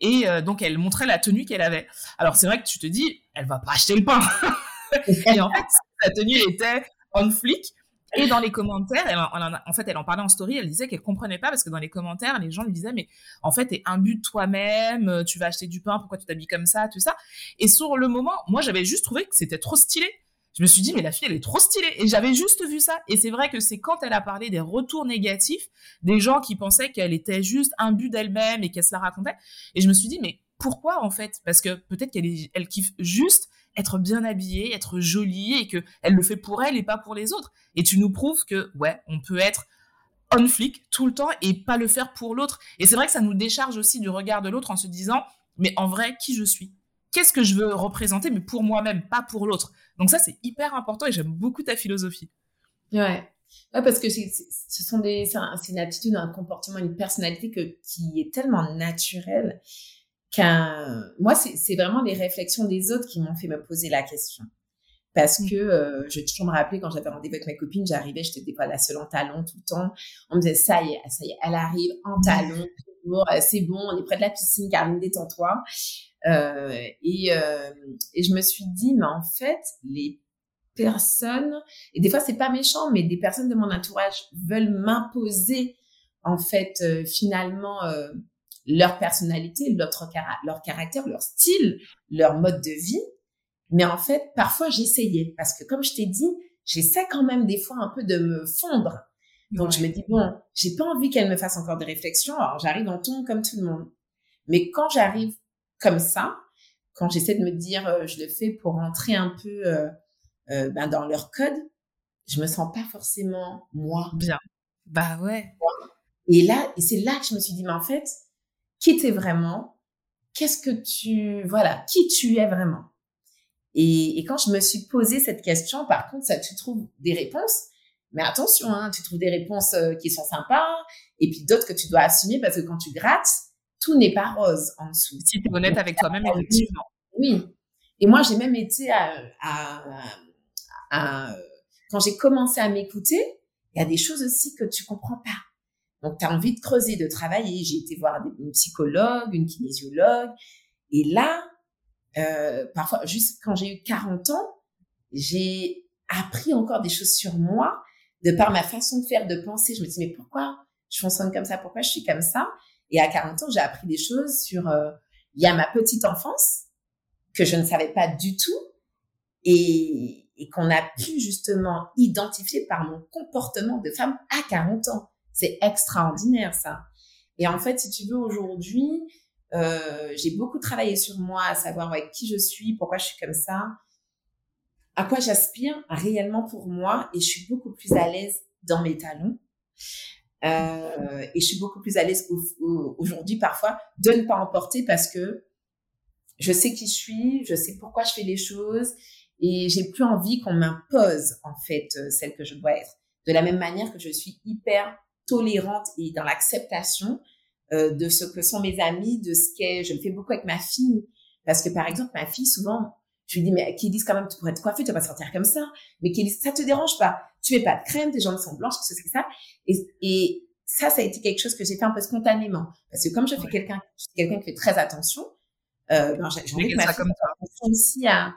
et euh, donc elle montrait la tenue qu'elle avait. Alors, c'est vrai que tu te dis, elle va pas acheter le pain. et en fait, la tenue était on flic. Et dans les commentaires, elle, en, fait, elle en parlait en story, elle disait qu'elle comprenait pas parce que dans les commentaires, les gens lui disaient, mais en fait, t'es un but de toi-même, tu vas acheter du pain, pourquoi tu t'habilles comme ça, tout ça. Et sur le moment, moi, j'avais juste trouvé que c'était trop stylé je me suis dit, mais la fille, elle est trop stylée. Et j'avais juste vu ça. Et c'est vrai que c'est quand elle a parlé des retours négatifs, des gens qui pensaient qu'elle était juste un but d'elle-même et qu'elle se la racontait. Et je me suis dit, mais pourquoi en fait? Parce que peut-être qu'elle elle kiffe juste être bien habillée, être jolie et que elle le fait pour elle et pas pour les autres. Et tu nous prouves que ouais, on peut être on flic tout le temps et pas le faire pour l'autre. Et c'est vrai que ça nous décharge aussi du regard de l'autre en se disant mais en vrai qui je suis? Qu'est-ce que je veux représenter mais pour moi-même, pas pour l'autre. Donc ça, c'est hyper important et j'aime beaucoup ta philosophie. Ouais. Ouais, parce que ce sont des, c'est une attitude, un comportement, une personnalité que, qui est tellement naturelle qu'un, moi, c'est vraiment les réflexions des autres qui m'ont fait me poser la question. Parce mm. que euh, je vais toujours me rappeler quand j'avais rendez-vous avec mes copines, j'arrivais, j'étais fois la seule en talons tout le temps. On me disait ça y est, ça y est, elle arrive en talons, euh, c'est bon, on est près de la piscine, Carline, détends-toi. Euh, et, euh, et je me suis dit, mais en fait, les personnes, et des fois c'est pas méchant, mais des personnes de mon entourage veulent m'imposer en fait euh, finalement euh, leur personnalité, leur, leur caractère, leur style, leur mode de vie. Mais en fait, parfois j'essayais parce que comme je t'ai dit, j'essaie quand même des fois un peu de me fondre. Donc je me dis bon, j'ai pas envie qu'elle me fasse encore des réflexions. Alors j'arrive en ton comme tout le monde. Mais quand j'arrive comme ça, quand j'essaie de me dire euh, je le fais pour rentrer un peu euh, euh, ben, dans leur code, je me sens pas forcément moi. Bien. Bah ouais. Et là, et c'est là que je me suis dit, mais en fait, qui t'es vraiment? Qu'est-ce que tu, voilà, qui tu es vraiment? Et, et, quand je me suis posé cette question, par contre, ça, tu trouves des réponses, mais attention, hein, tu trouves des réponses qui sont sympas, et puis d'autres que tu dois assumer parce que quand tu grattes, tout n'est pas rose en dessous. Si tu es honnête avec toi-même, effectivement. Oui. Et moi, j'ai même été à, à, à, quand j'ai commencé à m'écouter, il y a des choses aussi que tu comprends pas. Donc, tu as envie de creuser, de travailler. J'ai été voir une psychologue, une kinésiologue. Et là, euh, parfois, juste quand j'ai eu 40 ans, j'ai appris encore des choses sur moi de par ma façon de faire, de penser. Je me dis, mais pourquoi je fonctionne comme ça? Pourquoi je suis comme ça? Et à 40 ans, j'ai appris des choses sur, euh, il y a ma petite enfance que je ne savais pas du tout et, et qu'on a pu justement identifier par mon comportement de femme à 40 ans. C'est extraordinaire ça. Et en fait, si tu veux, aujourd'hui, Euh, j'ai beaucoup travaillé sur moi, à savoir avec qui je suis, pourquoi je suis comme ça, à quoi j'aspire réellement pour moi, et je suis beaucoup plus à l'aise dans mes talons. Euh, et je suis beaucoup plus à l'aise aujourd'hui parfois de ne pas emporter parce que je sais qui je suis, je sais pourquoi je fais les choses et j'ai plus envie qu'on m'impose en fait euh, celle que je dois être. De la même manière que je suis hyper tolérante et dans l'acceptation euh, de ce que sont mes amis, de ce qu'est. Je le fais beaucoup avec ma fille parce que par exemple ma fille souvent je lui dis mais qui disent quand même tu pourrais te coiffer, tu vas pas sortir comme ça, mais qui disent ça te dérange pas, tu mets pas de crème, tes jambes sont blanches, ce que ça et, et ça, ça a été quelque chose que j'ai fait un peu spontanément. Parce que comme je fais quelqu'un, quelqu'un qui fait très attention, euh, ben, j'ai envie que ma fille attention aussi à,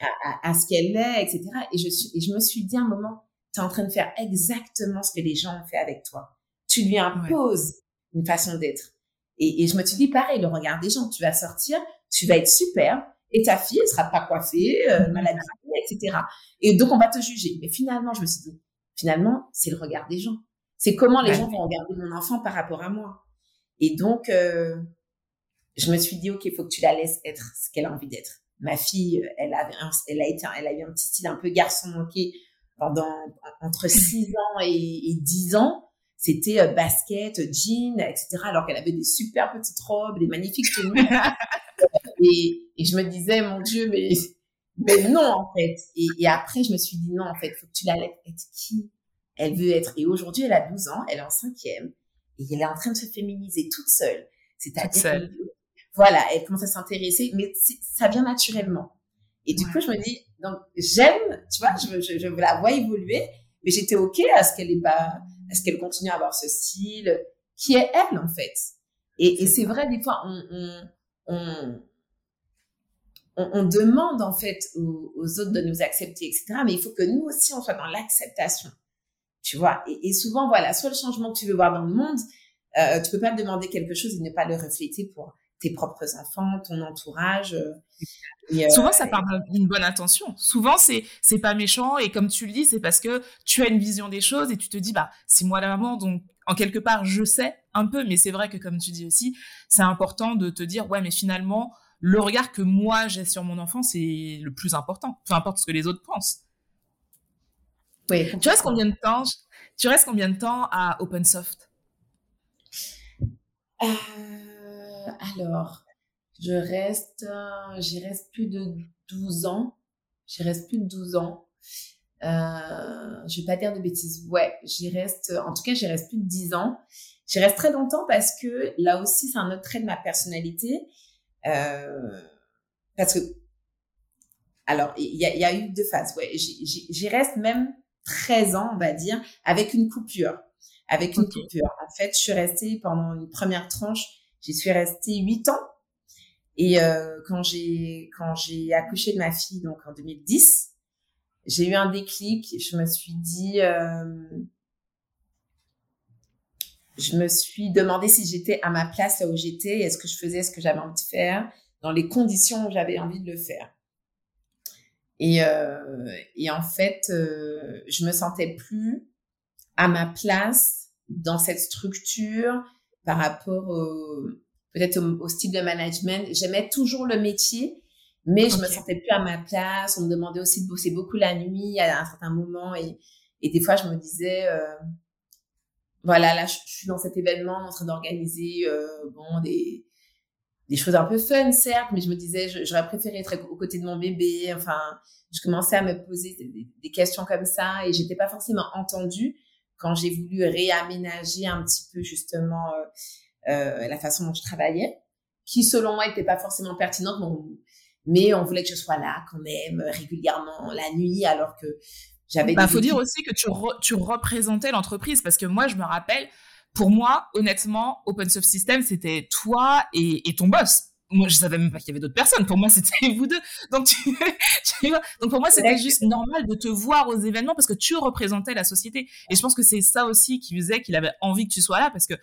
à, à, ce qu'elle est, etc. Et je, suis, et je me suis dit à un moment, tu es en train de faire exactement ce que les gens ont fait avec toi. Tu lui imposes une façon d'être. Et, et, je me suis dit, pareil, le regard des gens, tu vas sortir, tu vas être super, et ta fille, elle sera pas coiffée, euh, maladie, etc. Et donc, on va te juger. Mais finalement, je me suis dit, finalement, c'est le regard des gens. C'est comment les gens vont regarder mon enfant par rapport à moi. Et donc, euh, je me suis dit, OK, il faut que tu la laisses être ce qu'elle a envie d'être. Ma fille, elle avait elle a été, elle a eu un petit style un peu garçon manqué pendant entre 6 ans et, et 10 ans. C'était euh, basket, jean, etc. Alors qu'elle avait des super petites robes, des magnifiques tenues. et, et je me disais, mon Dieu, mais, mais non, en fait. Et, et après, je me suis dit, non, en fait, faut que tu la laisses être qui? Elle veut être. Et aujourd'hui, elle a 12 ans, elle est en cinquième, et elle est en train de se féminiser toute seule. C'est-à-dire voilà, elle commence à s'intéresser, mais ça vient naturellement. Et du coup, je me dis, donc j'aime, tu vois, je, je, je la vois évoluer, mais j'étais ok à ce qu'elle est pas, à ce qu'elle continue à avoir ce style qui est elle en fait. Et, et c'est vrai, des fois, on, on, on, on, demande en fait aux, aux, autres de nous accepter, etc. Mais il faut que nous aussi on soit dans l'acceptation tu vois? Et, souvent, voilà, soit le changement que tu veux voir dans le monde, euh, tu peux pas demander quelque chose et ne pas le refléter pour tes propres enfants, ton entourage. Euh, euh, Souvent, ça part d'une bonne intention. Souvent, c'est c'est pas méchant et comme tu le dis, c'est parce que tu as une vision des choses et tu te dis bah c'est moi la maman donc en quelque part je sais un peu, mais c'est vrai que comme tu dis aussi, c'est important de te dire ouais mais finalement le regard que moi j'ai sur mon enfant c'est le plus important, peu importe ce que les autres pensent. Oui. Tu restes combien de temps Tu restes combien de temps à OpenSoft? Euh, Alors, je reste, j'y reste plus de 12 ans. J'y reste plus de 12 ans. Euh, je vais pas dire de bêtises. Ouais, j'y reste. En tout cas, j'y reste plus de 10 ans. J'y reste très longtemps parce que là aussi, c'est un autre trait de ma personnalité. Euh, parce que, alors, il y a, y a, eu deux phases. Ouais, j'y reste même 13 ans, on va dire, avec une coupure. Avec une coupure. En fait, je suis restée pendant une première tranche, j'y suis restée 8 ans. Et euh, quand j'ai quand j'ai accouché de ma fille, donc en 2010, j'ai eu un déclic. Je me suis dit, euh, je me suis demandé si j'étais à ma place là où j'étais, est-ce que je faisais ce que j'avais envie de faire, dans les conditions où j'avais envie de le faire. Et, euh, et en fait, euh, je me sentais plus à ma place dans cette structure par rapport peut-être au, style de management. J'aimais toujours le métier, mais je me sentais plus à ma place. On me demandait aussi de bosser beaucoup la nuit à un certain moment et, et des fois je me disais euh, voilà là je, suis dans cet événement en train d'organiser euh, bon des des choses un peu fun, certes, mais je me disais, j'aurais préféré être aux côtés de mon bébé. Enfin, je commençais à me poser des, questions comme ça et j'étais pas forcément entendue quand j'ai voulu réaménager un petit peu justement euh, euh, la façon dont je travaillais, qui selon moi n'était pas forcément pertinente, mais on voulait que je sois là quand même régulièrement la nuit, alors que j'avais. Il bah, faut dire aussi que tu, tu représentais l'entreprise parce que moi, je me rappelle pour moi, honnêtement, Open Source System, c'était toi et, ton boss. Moi, je savais même pas qu'il y avait d'autres personnes. Pour moi, c'était vous deux. Donc, tu, vois. Donc, pour moi, c'était juste normal de te voir aux événements parce que tu représentais la société. Et je pense que c'est ça aussi qui faisait qu'il avait envie que tu sois là parce que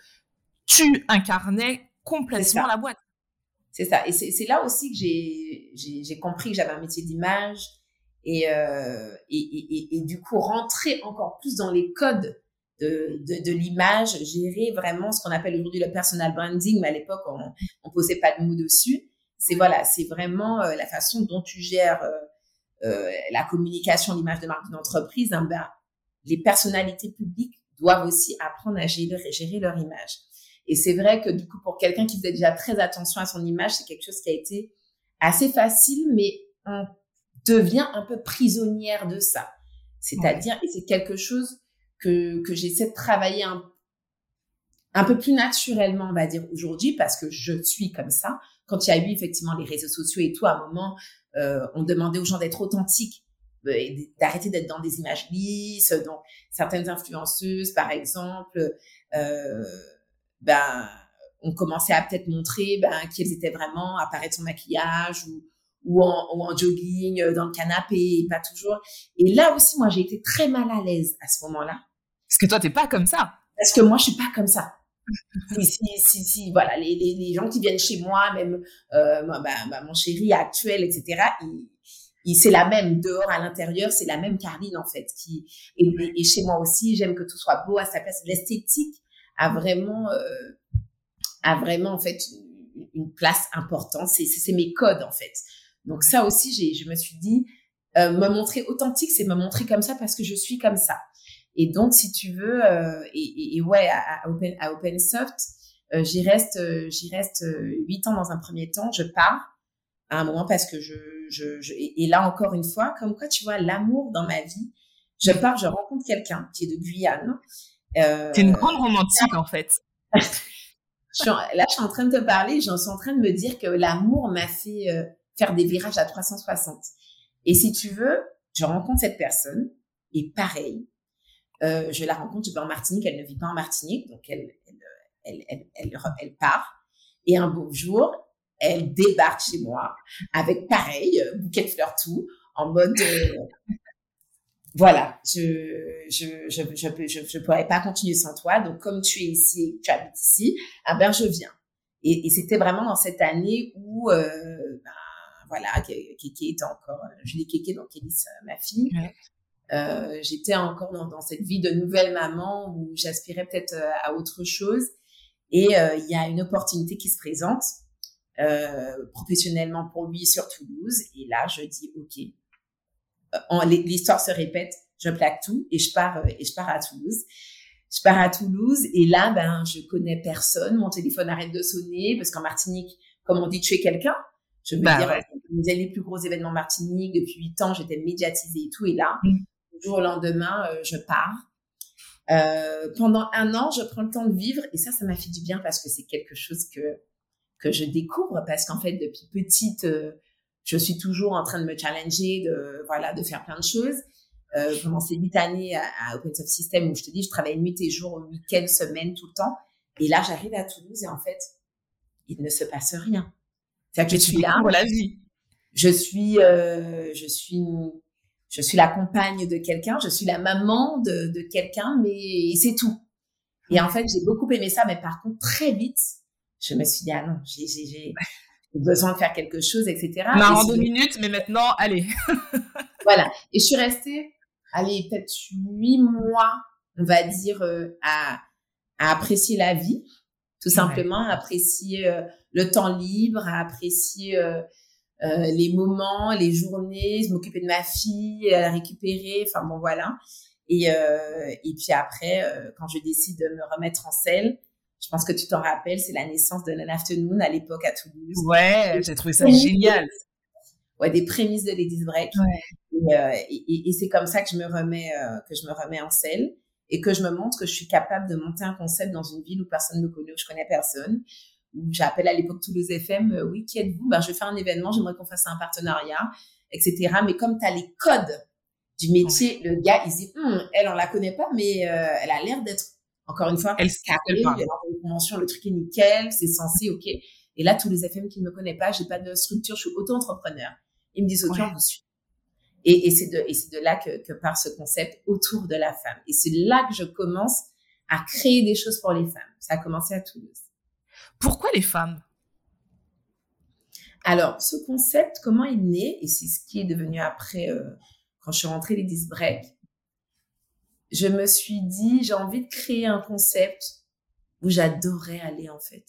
tu incarnais complètement la boîte. C'est ça. Et c'est là aussi que j'ai compris que j'avais un métier d'image et, euh, et, et, et, du coup, rentrer encore plus dans les codes de, de, de l'image, gérer vraiment ce qu'on appelle aujourd'hui le personal branding, mais à l'époque, on ne posait pas de mots dessus. C'est voilà, c'est vraiment euh, la façon dont tu gères euh, euh la communication, l'image de marque d'une entreprise. Hein, ben, les personnalités publiques doivent aussi apprendre à gérer, gérer leur image. Et c'est vrai que du coup, pour quelqu'un qui faisait déjà très attention à son image, c'est quelque chose qui a été assez facile, mais on devient un peu prisonnière de ça. C'est-à-dire, et c'est quelque chose que, que j'essaie de travailler un, un peu plus naturellement, on va dire, aujourd'hui, parce que je suis comme ça. Quand il y a eu effectivement les réseaux sociaux et tout, à un moment, euh, on demandait aux gens d'être authentiques, euh, d'arrêter d'être dans des images lisses. Donc, certaines influenceuses, par exemple, euh, ben, on commençait à peut-être montrer ben, qu'elles étaient vraiment, apparaître son maquillage ou, ou en, ou en jogging euh, dans le canapé, pas toujours. Et là aussi, moi, j'ai été très mal à l'aise à ce moment-là. Parce que toi, t'es pas comme ça. Parce que moi, je suis pas comme ça. si, si, si, si, voilà, les, les, les, gens qui viennent chez moi, même euh, bah, bah, mon chéri actuel, etc., il, il, c'est la même dehors à l'intérieur, c'est la même Carline en fait. Qui et, et, chez moi aussi, j'aime que tout soit beau à sa place. L'esthétique a vraiment, euh, a vraiment en fait une place importante. C'est, c'est mes codes en fait. Donc ça aussi, j'ai, je me suis dit, euh, me montrer authentique, c'est me montrer comme ça parce que je suis comme ça. Et donc, si tu veux, euh, et, et, ouais, à, Open, à OpenSoft, euh, j'y reste, euh, j'y reste euh, huit ans dans un premier temps. Je pars à un moment parce que je, je, je et, là encore une fois, comme quoi, tu vois, l'amour dans ma vie. Je pars, je rencontre quelqu'un qui est de Guyane. Euh, T'es une grande romantique en fait. je suis là, je suis en train de te parler, j'en suis en train de me dire que l'amour m'a fait faire des virages à 360. Et si tu veux, je rencontre cette personne et pareil, euh, je la rencontre, je vais en Martinique, elle ne vit pas en Martinique, donc elle, elle, elle, elle, elle part. Et un beau jour, elle débarque chez moi avec pareil, euh, bouquet de fleurs tout, en mode euh, voilà, je je je je, je je pourrais pas continuer sans toi, donc comme tu es ici, tu habites ici, ah ben je viens. Et, et c'était vraiment dans cette année où euh, ben, voilà, Kéké était encore, je l'ai Kéké, donc Kélis, ma fille. Euh, j'étais encore dans, dans, cette vie de nouvelle maman où j'aspirais peut-être euh, à autre chose. Et euh, il y a une opportunité qui se présente euh, professionnellement pour lui sur Toulouse. Et là, je dis OK. L'histoire se répète. Je plaque tout et je pars et je pars à Toulouse. Je pars à Toulouse et là, ben, je connais personne. Mon téléphone arrête de sonner parce qu'en Martinique, comme on dit, tu es quelqu'un. Je veux bah, dire, ouais. les plus gros événements Martinique depuis huit ans, j'étais médiatisée et tout. Et là, mm. jour au lendemain, euh, je pars. Euh, pendant un an, je prends le temps de vivre et ça, ça m'a fait du bien parce que c'est quelque chose que que je découvre parce qu'en fait, depuis petite, euh, je suis toujours en train de me challenger, de voilà, de faire plein de choses. Euh, pendant ces huit années à, à Open Source System où je te dis, je travaille nuit et jour, week-end, semaine, tout le temps. Et là, j'arrive à Toulouse et en fait, il ne se passe rien. C'est-à-dire que je suis là. la vie. Je suis, euh, je suis, je suis la compagne de quelqu'un, je suis la maman de, de quelqu'un, mais c'est tout. Et en fait, j'ai beaucoup aimé ça, mais par contre, très vite, je me suis dit, ah non, j'ai, j'ai, j'ai besoin de faire quelque chose, etc. On en deux minutes, mais maintenant, allez. voilà. Et je suis restée, allez, peut-être huit mois, on va dire, euh, à, à apprécier la vie, tout simplement, apprécier euh, le temps libre, à apprécier euh, euh, les moments, les journées, m'occuper de ma fille, la récupérer, enfin bon voilà. Et, euh, et puis après, euh, quand je décide de me remettre en selle, je pense que tu t'en rappelles, c'est la naissance de Nan Afternoon à l'époque à Toulouse. Ouais, j'ai trouvé ça génial. Ouais, des prémices de Ladies Break. Ouais. Euh, et, et, et c'est comme ça que je me remets euh, que je me remets en selle et que je me montre que je suis capable de monter un concept dans une ville où personne ne me connaît, où je connais personne, où j'appelle à l'époque Toulouse FM, euh, oui, qui êtes-vous? Ben, Je fais un événement, j'aimerais qu'on fasse un partenariat, etc. Mais comme tu as les codes du métier, le gars, il se dit, hum, elle, on la connaît pas, mais euh, elle a l'air d'être, encore une fois, elle a une convention, le truc est nickel, c'est censé, ok. Et là, Toulouse FM qui ne me connaît pas, j'ai pas de structure, je suis auto-entrepreneur. Ils me disent, ok, ouais. on vous suit. Et, et c'est de, là que, que part ce concept autour de la femme. Et c'est là que je commence à créer des choses pour les femmes. Ça a commencé à Toulouse. Pourquoi les femmes? Alors, ce concept, comment il naît, et c'est ce qui est devenu après, euh, quand je suis rentrée les 10 break, je me suis dit, j'ai envie de créer un concept où j'adorais aller, en fait.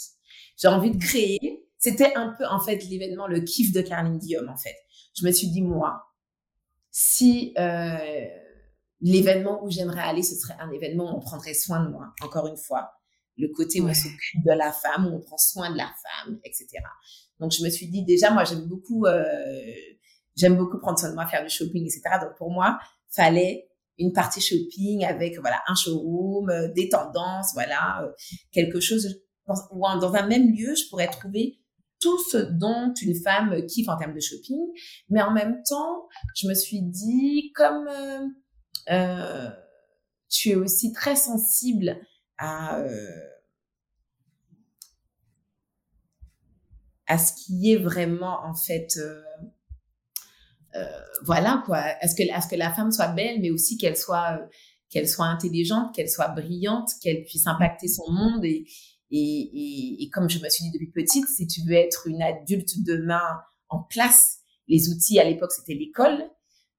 J'ai envie de créer. C'était un peu, en fait, l'événement, le kiff de Caroline Guillaume, en fait. Je me suis dit, moi, si euh, l'événement où j'aimerais aller, ce serait un événement où on prendrait soin de moi, encore une fois. Le côté où on s'occupe de la femme, où on prend soin de la femme, etc. Donc, je me suis dit, déjà, moi, j'aime beaucoup, euh, j'aime beaucoup prendre soin de moi, faire du shopping, etc. Donc, pour moi, fallait une partie shopping avec voilà un showroom, euh, des tendances, voilà euh, quelque chose dans, dans un même lieu, je pourrais trouver tout ce dont une femme kiffe en termes de shopping, mais en même temps, je me suis dit comme euh, euh tu es aussi très sensible à euh, à ce qui est vraiment en fait voilà quoi. Est-ce que, est-ce que la femme soit belle, mais aussi qu'elle soit, qu'elle soit intelligente, qu'elle soit brillante, qu'elle puisse impacter son monde et, et, et, comme je me suis dit depuis petite, si tu veux être une adulte demain en classe, les outils à l'époque c'était l'école.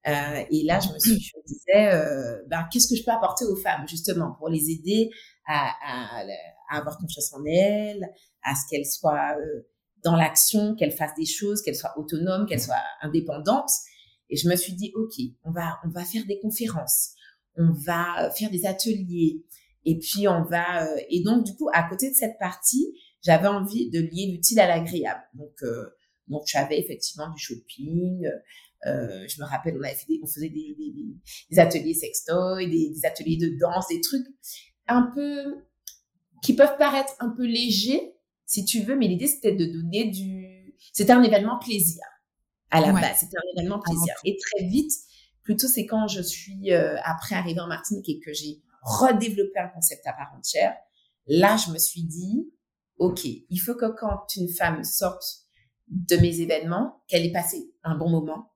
Euh, et là, je me, suis, je disais, euh, ben, qu'est-ce que je peux apporter aux femmes justement pour les aider à, à, à avoir confiance en elles, à ce qu'elles soient euh, dans l'action, qu'elle fasse des choses, qu'elle soit autonome, qu'elle soit indépendante. Et je me suis dit, OK, on va, on va faire des conférences, on va faire des ateliers, et puis on va, euh, et donc, du coup, à côté de cette partie, j'avais envie de lier l'utile à l'agréable. Donc, euh, donc, j'avais effectivement du shopping, euh, je me rappelle, on avait fait des, on faisait des, des, des ateliers sextoy, des, des ateliers de danse, des trucs un peu, qui peuvent paraître un peu légers, si tu veux, mais l'idée, c'était de donner du... C'était un événement plaisir à la base. C'était un événement plaisir. Et très vite, plutôt, c'est quand je suis euh, après arrivée en Martinique et que j'ai redéveloppé un concept à part entière. Là, je me suis dit, OK, il faut que quand une femme sorte de mes événements, qu'elle ait passé un bon moment,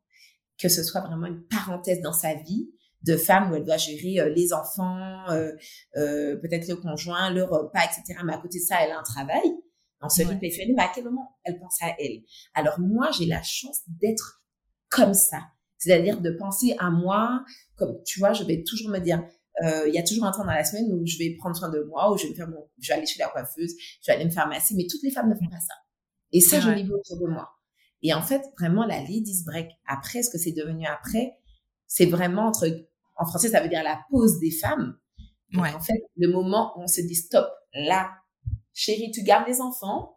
que ce soit vraiment une parenthèse dans sa vie de femme où elle doit gérer euh, les enfants, euh, euh, peut-être le conjoint, le repas, etc. Mais à côté de ça, elle a un travail dans ce rythme effréné, mais à quel moment elle pense à elle? Alors moi, j'ai la chance d'être comme ça, c'est-à-dire de penser à moi, comme tu vois, je vais toujours me dire, il y a toujours un temps dans la semaine où je vais prendre soin de moi, où je vais, faire mon, je vais aller chez la coiffeuse, je vais aller me faire masser, mais toutes les femmes ne font pas ça. Et ça, je l'ai vu autour de moi. Et en fait, vraiment, la ladies break, après, ce que c'est devenu après, c'est vraiment entre, en français, ça veut dire la pause des femmes. ouais. En fait, le moment où on se dit stop, là, chérie, tu gardes les enfants.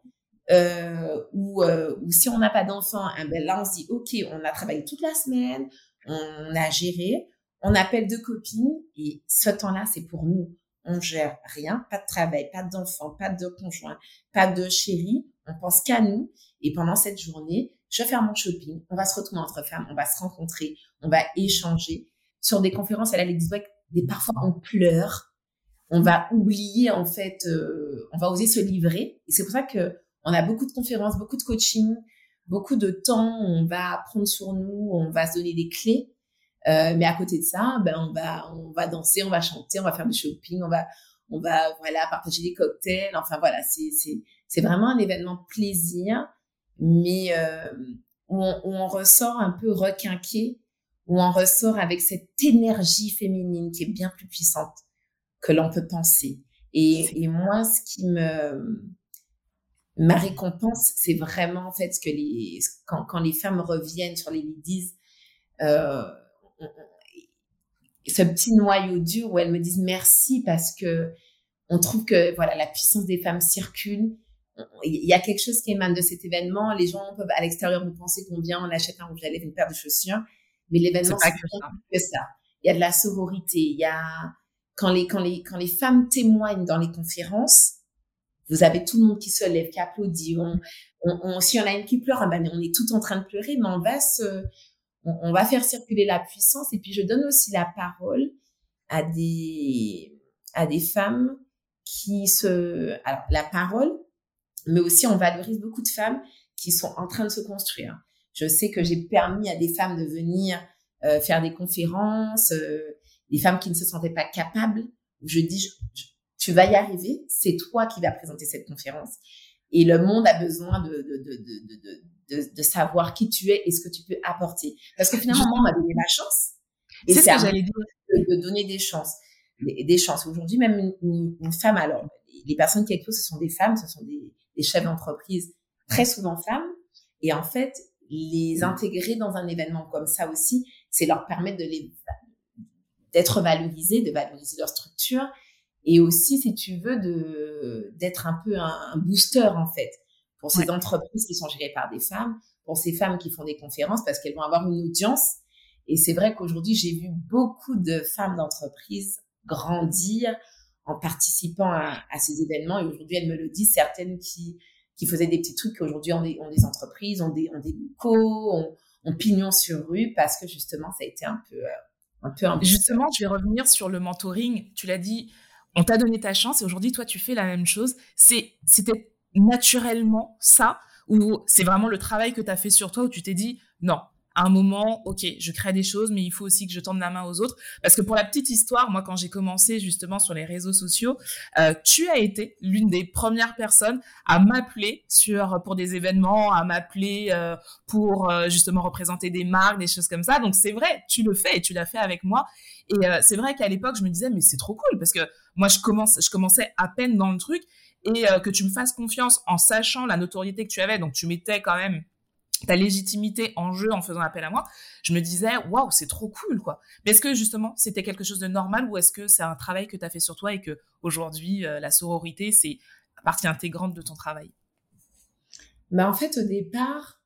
Euh, ou, euh, ou si on n'a pas d'enfants, hein, ben là on se dit ok, on a travaillé toute la semaine, on a géré, on appelle deux copines et ce temps-là c'est pour nous. On gère rien, pas de travail, pas d'enfants, pas de conjoint, pas de chérie. On pense qu'à nous et pendant cette journée, je vais faire mon shopping. On va se retrouver entre femmes, on va se rencontrer, on va échanger sur des conférences. Elle a les des parfois on pleure on va oublier en fait, euh, on va oser se livrer. Et c'est pour ça que on a beaucoup de conférences, beaucoup de coaching, beaucoup de temps. On va prendre sur nous, on va se donner des clés. Euh, mais à côté de ça, ben on va on va danser, on va chanter, on va faire du shopping, on va on va voilà partager des cocktails. Enfin voilà, c'est c'est c'est vraiment un événement plaisir, mais euh, où, on, où on ressort un peu requinqué, où on ressort avec cette énergie féminine qui est bien plus puissante que l'on peut penser. Et, et, moi, ce qui me ma récompense, c'est vraiment en fait ce que les quand, quand les femmes reviennent sur les ladies, euh, ce petit noyau dur où elles me disent merci parce que on trouve que voilà la puissance des femmes circule. Il y a quelque chose qui émane de cet événement. Les gens peuvent à l'extérieur nous penser qu'on vient, on achète un rouge à lèvres, une paire de chaussures, mais l'événement c'est pas que ça. Il y a de la sororité, il y a quand les, quand les, quand les femmes témoignent dans les conférences, vous avez tout le monde qui se lève, qui applaudit. On, on, on si on a une qui pleure, ben on est tout en train de pleurer, mais on va se, on, on, va faire circuler la puissance. Et puis je donne aussi la parole à des, à des femmes qui se, alors la parole, mais aussi on valorise beaucoup de femmes qui sont en train de se construire. Je sais que j'ai permis à des femmes de venir euh, faire des conférences, euh, les femmes qui ne se sentaient pas capables, je dis, tu vas y arriver, c'est toi qui vas présenter cette conférence. Et le monde a besoin de, de, de, de, de savoir qui tu es et ce que tu peux apporter. Parce que finalement, on m'a donné ma chance. Et c'est ce que j'allais dire. De, donner des chances. des, chances. Aujourd'hui, même une, femme, alors, les personnes qui exposent, ce sont des femmes, ce sont des, des chefs d'entreprise, très souvent femmes. Et en fait, les intégrer dans un événement comme ça aussi, c'est leur permettre de les d'être valorisés, de valoriser leur structure et aussi, si tu veux, de d'être un peu un, booster en fait pour ces entreprises qui sont gérées par des femmes, pour ces femmes qui font des conférences parce qu'elles vont avoir une audience. Et c'est vrai qu'aujourd'hui, j'ai vu beaucoup de femmes d'entreprise grandir en participant à, à ces événements. Et aujourd'hui, elles me le disent, certaines qui qui faisaient des petits trucs qui aujourd'hui ont des, ont des entreprises, ont des, ont des locaux, ont, ont pignon sur rue parce que justement, ça a été un peu, euh, un peu un Justement, je vais revenir sur le mentoring. Tu l'as dit, on t'a donné ta chance et aujourd'hui, toi, tu fais la même chose. C'est, c'était naturellement ça ou c'est vraiment le travail que tu as fait sur toi où tu t'es dit, non, à un moment, ok, je crée des choses, mais il faut aussi que je tende la main aux autres. Parce que pour la petite histoire, moi, quand j'ai commencé justement sur les réseaux sociaux, euh, tu as été l'une des premières personnes à m'appeler pour des événements, à m'appeler euh, pour euh, justement représenter des marques, des choses comme ça. Donc c'est vrai, tu le fais et tu l'as fait avec moi. Et c'est vrai qu'à l'époque, je me disais, mais c'est trop cool parce que moi, je commence, je commençais à peine dans le truc et que tu me fasses confiance en sachant la notoriété que tu avais. Donc tu mettais quand même ta légitimité en jeu en faisant appel à moi, je me disais waouh, c'est trop cool quoi. Mais est-ce que justement c'était quelque chose de normal ou est-ce que c'est un travail que tu as fait sur toi et que aujourd'hui euh, la sororité c'est partie intégrante de ton travail? Bah en fait au départ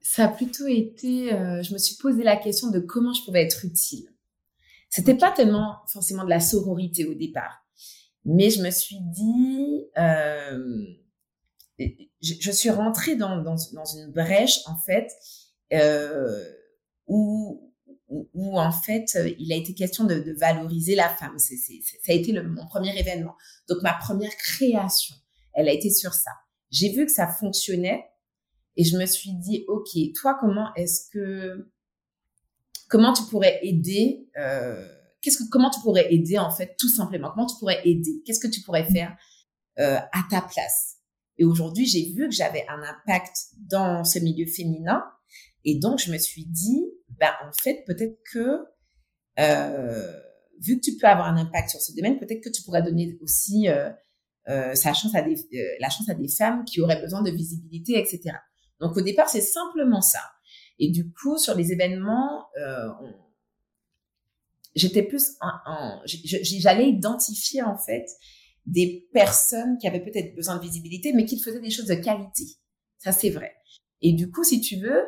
ça a plutôt été euh, je me suis posé la question de comment je pouvais être utile. C'était pas tellement forcément de la sororité au départ, mais je me suis dit euh, je, suis rentrée dans, dans, dans, une brèche en fait euh, où, où, en fait il a été question de, de valoriser la femme. Ça a été le, mon premier événement. Donc ma première création, elle a été sur ça. J'ai vu que ça fonctionnait et je me suis dit ok, toi comment est-ce que comment tu pourrais aider euh, Qu'est-ce que comment tu pourrais aider en fait tout simplement? Comment tu pourrais aider? Qu'est-ce que tu pourrais faire euh, à ta place? Et aujourd'hui, j'ai vu que j'avais un impact dans ce milieu féminin. Et donc, je me suis dit, ben, en fait, peut-être que, euh, vu que tu peux avoir un impact sur ce domaine, peut-être que tu pourrais donner aussi euh, euh, sa chance à des, euh, la chance à des femmes qui auraient besoin de visibilité, etc. Donc, au départ, c'est simplement ça. Et du coup, sur les événements, euh, j'étais plus en, en j'allais identifier en fait des personnes qui avaient peut-être besoin de visibilité, mais qui faisaient des choses de qualité. Ça, c'est vrai. Et du coup, si tu veux,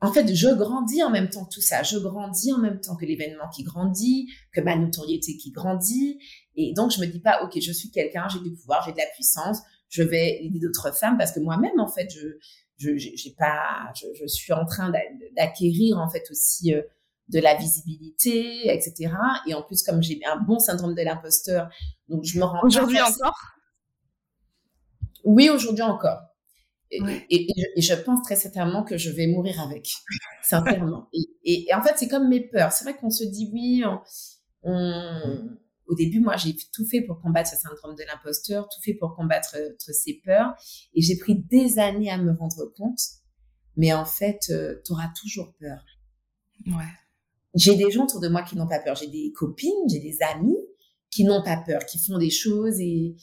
en fait, je grandis en même temps que tout ça. Je grandis en même temps que l'événement qui grandit, que ma notoriété qui grandit. Et donc, je me dis pas, OK, je suis quelqu'un, j'ai du pouvoir, j'ai de la puissance, je vais aider d'autres femmes parce que moi-même, en fait, je, je, j'ai pas, je, je, suis en train d'acquérir, en fait, aussi, euh, de la visibilité, etc. Et en plus, comme j'ai un bon syndrome de l'imposteur, donc je me rends Aujourd'hui encore? Oui, aujourd'hui encore. Et, je pense très certainement que je vais mourir avec, sincèrement. et, en fait, c'est comme mes peurs. C'est vrai qu'on se dit oui, on, au début, moi, j'ai tout fait pour combattre ce syndrome de l'imposteur, tout fait pour combattre ces peurs. Et j'ai pris des années à me rendre compte. Mais en fait, euh, tu auras toujours peur. Ouais j'ai des gens autour de moi qui n'ont pas peur. J'ai des copines, j'ai des amis qui n'ont pas peur, qui font des choses et,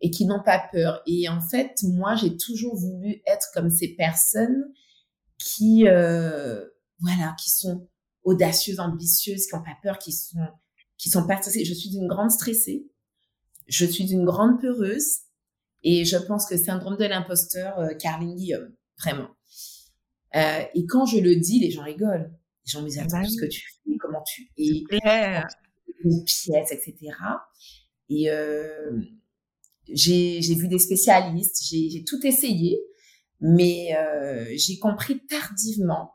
et qui n'ont pas peur. Et en fait, moi, j'ai toujours voulu être comme ces personnes qui, euh, voilà, qui sont audacieuses, ambitieuses, qui n'ont pas peur, qui sont, qui sont pas stressées. Je suis une grande stressée. Je suis une grande peureuse. Et je pense que syndrome de l'imposteur, euh, Guillaume, vraiment. Euh, et quand je le dis, les gens rigolent. Les gens me disent, attends, ce que tu fais, comment tu es, une pièce, etc. Et euh, j'ai vu des spécialistes, j'ai tout essayé, mais euh, j'ai compris tardivement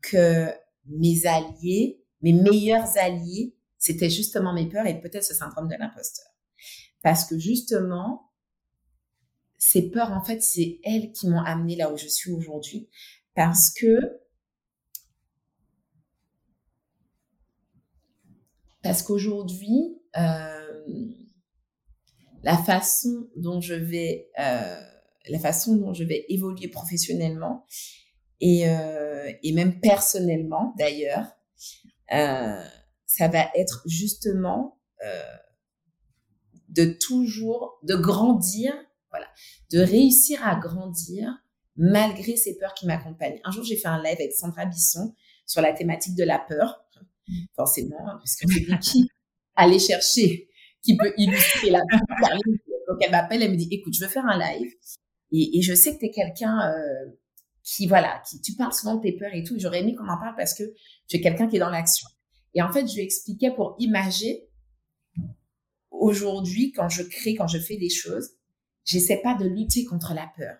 que mes alliés, mes meilleurs alliés, c'était justement mes peurs et peut-être ce syndrome de l'imposteur. Parce que justement, ces peurs, en fait, c'est elles qui m'ont amené là où je suis aujourd'hui. Parce que Parce qu'aujourd'hui, euh, la façon dont je vais, euh, la façon dont je vais évoluer professionnellement et, euh, et même personnellement d'ailleurs, ça va être justement de toujours, de grandir, voilà, de réussir à grandir malgré ces peurs qui m'accompagnent. Un jour, j'ai fait un live avec Sandra Bisson sur la thématique de la peur, forcément, parce que c'est qui aller chercher, qui peut illustrer la peur. Donc elle m'appelle, elle me dit, écoute, je veux faire un live, et, et je sais que tu es quelqu'un euh, qui, voilà, qui, tu parles souvent de tes peurs et tout. J'aurais aimé qu'on en parle parce que tu es quelqu'un qui est dans l'action. Et en fait, je lui expliquais pour imager aujourd'hui, quand je crée, quand je fais des choses, j'essaie pas de lutter contre la peur.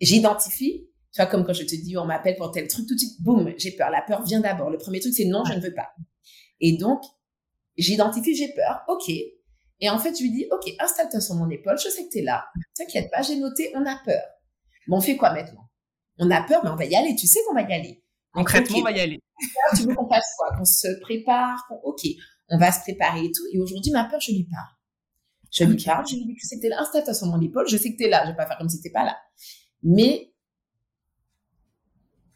J'identifie, tu vois, comme quand je te dis, on m'appelle pour tel truc, tout de suite, boum, j'ai peur. La peur vient d'abord. Le premier truc, c'est non, je ne veux pas. Et donc, j'identifie, j'ai peur, ok. Et en fait, je lui dis, ok, installe-toi sur mon épaule, je sais que tu es là. T'inquiète pas, j'ai noté, on a peur. Bon, on fait quoi maintenant? On a peur, mais on va y aller, tu sais qu'on va y aller. Concrètement, on va y aller. Tu veux qu'on fasse quoi? Qu'on se prépare Ok, on va se préparer et tout. Et aujourd'hui, ma peur, je lui parle. Je lui parle, je lui dis que c'était là, installe-toi sur mon épaule, je sais que tu es là, je vais pas faire comme si tu pas là. Mais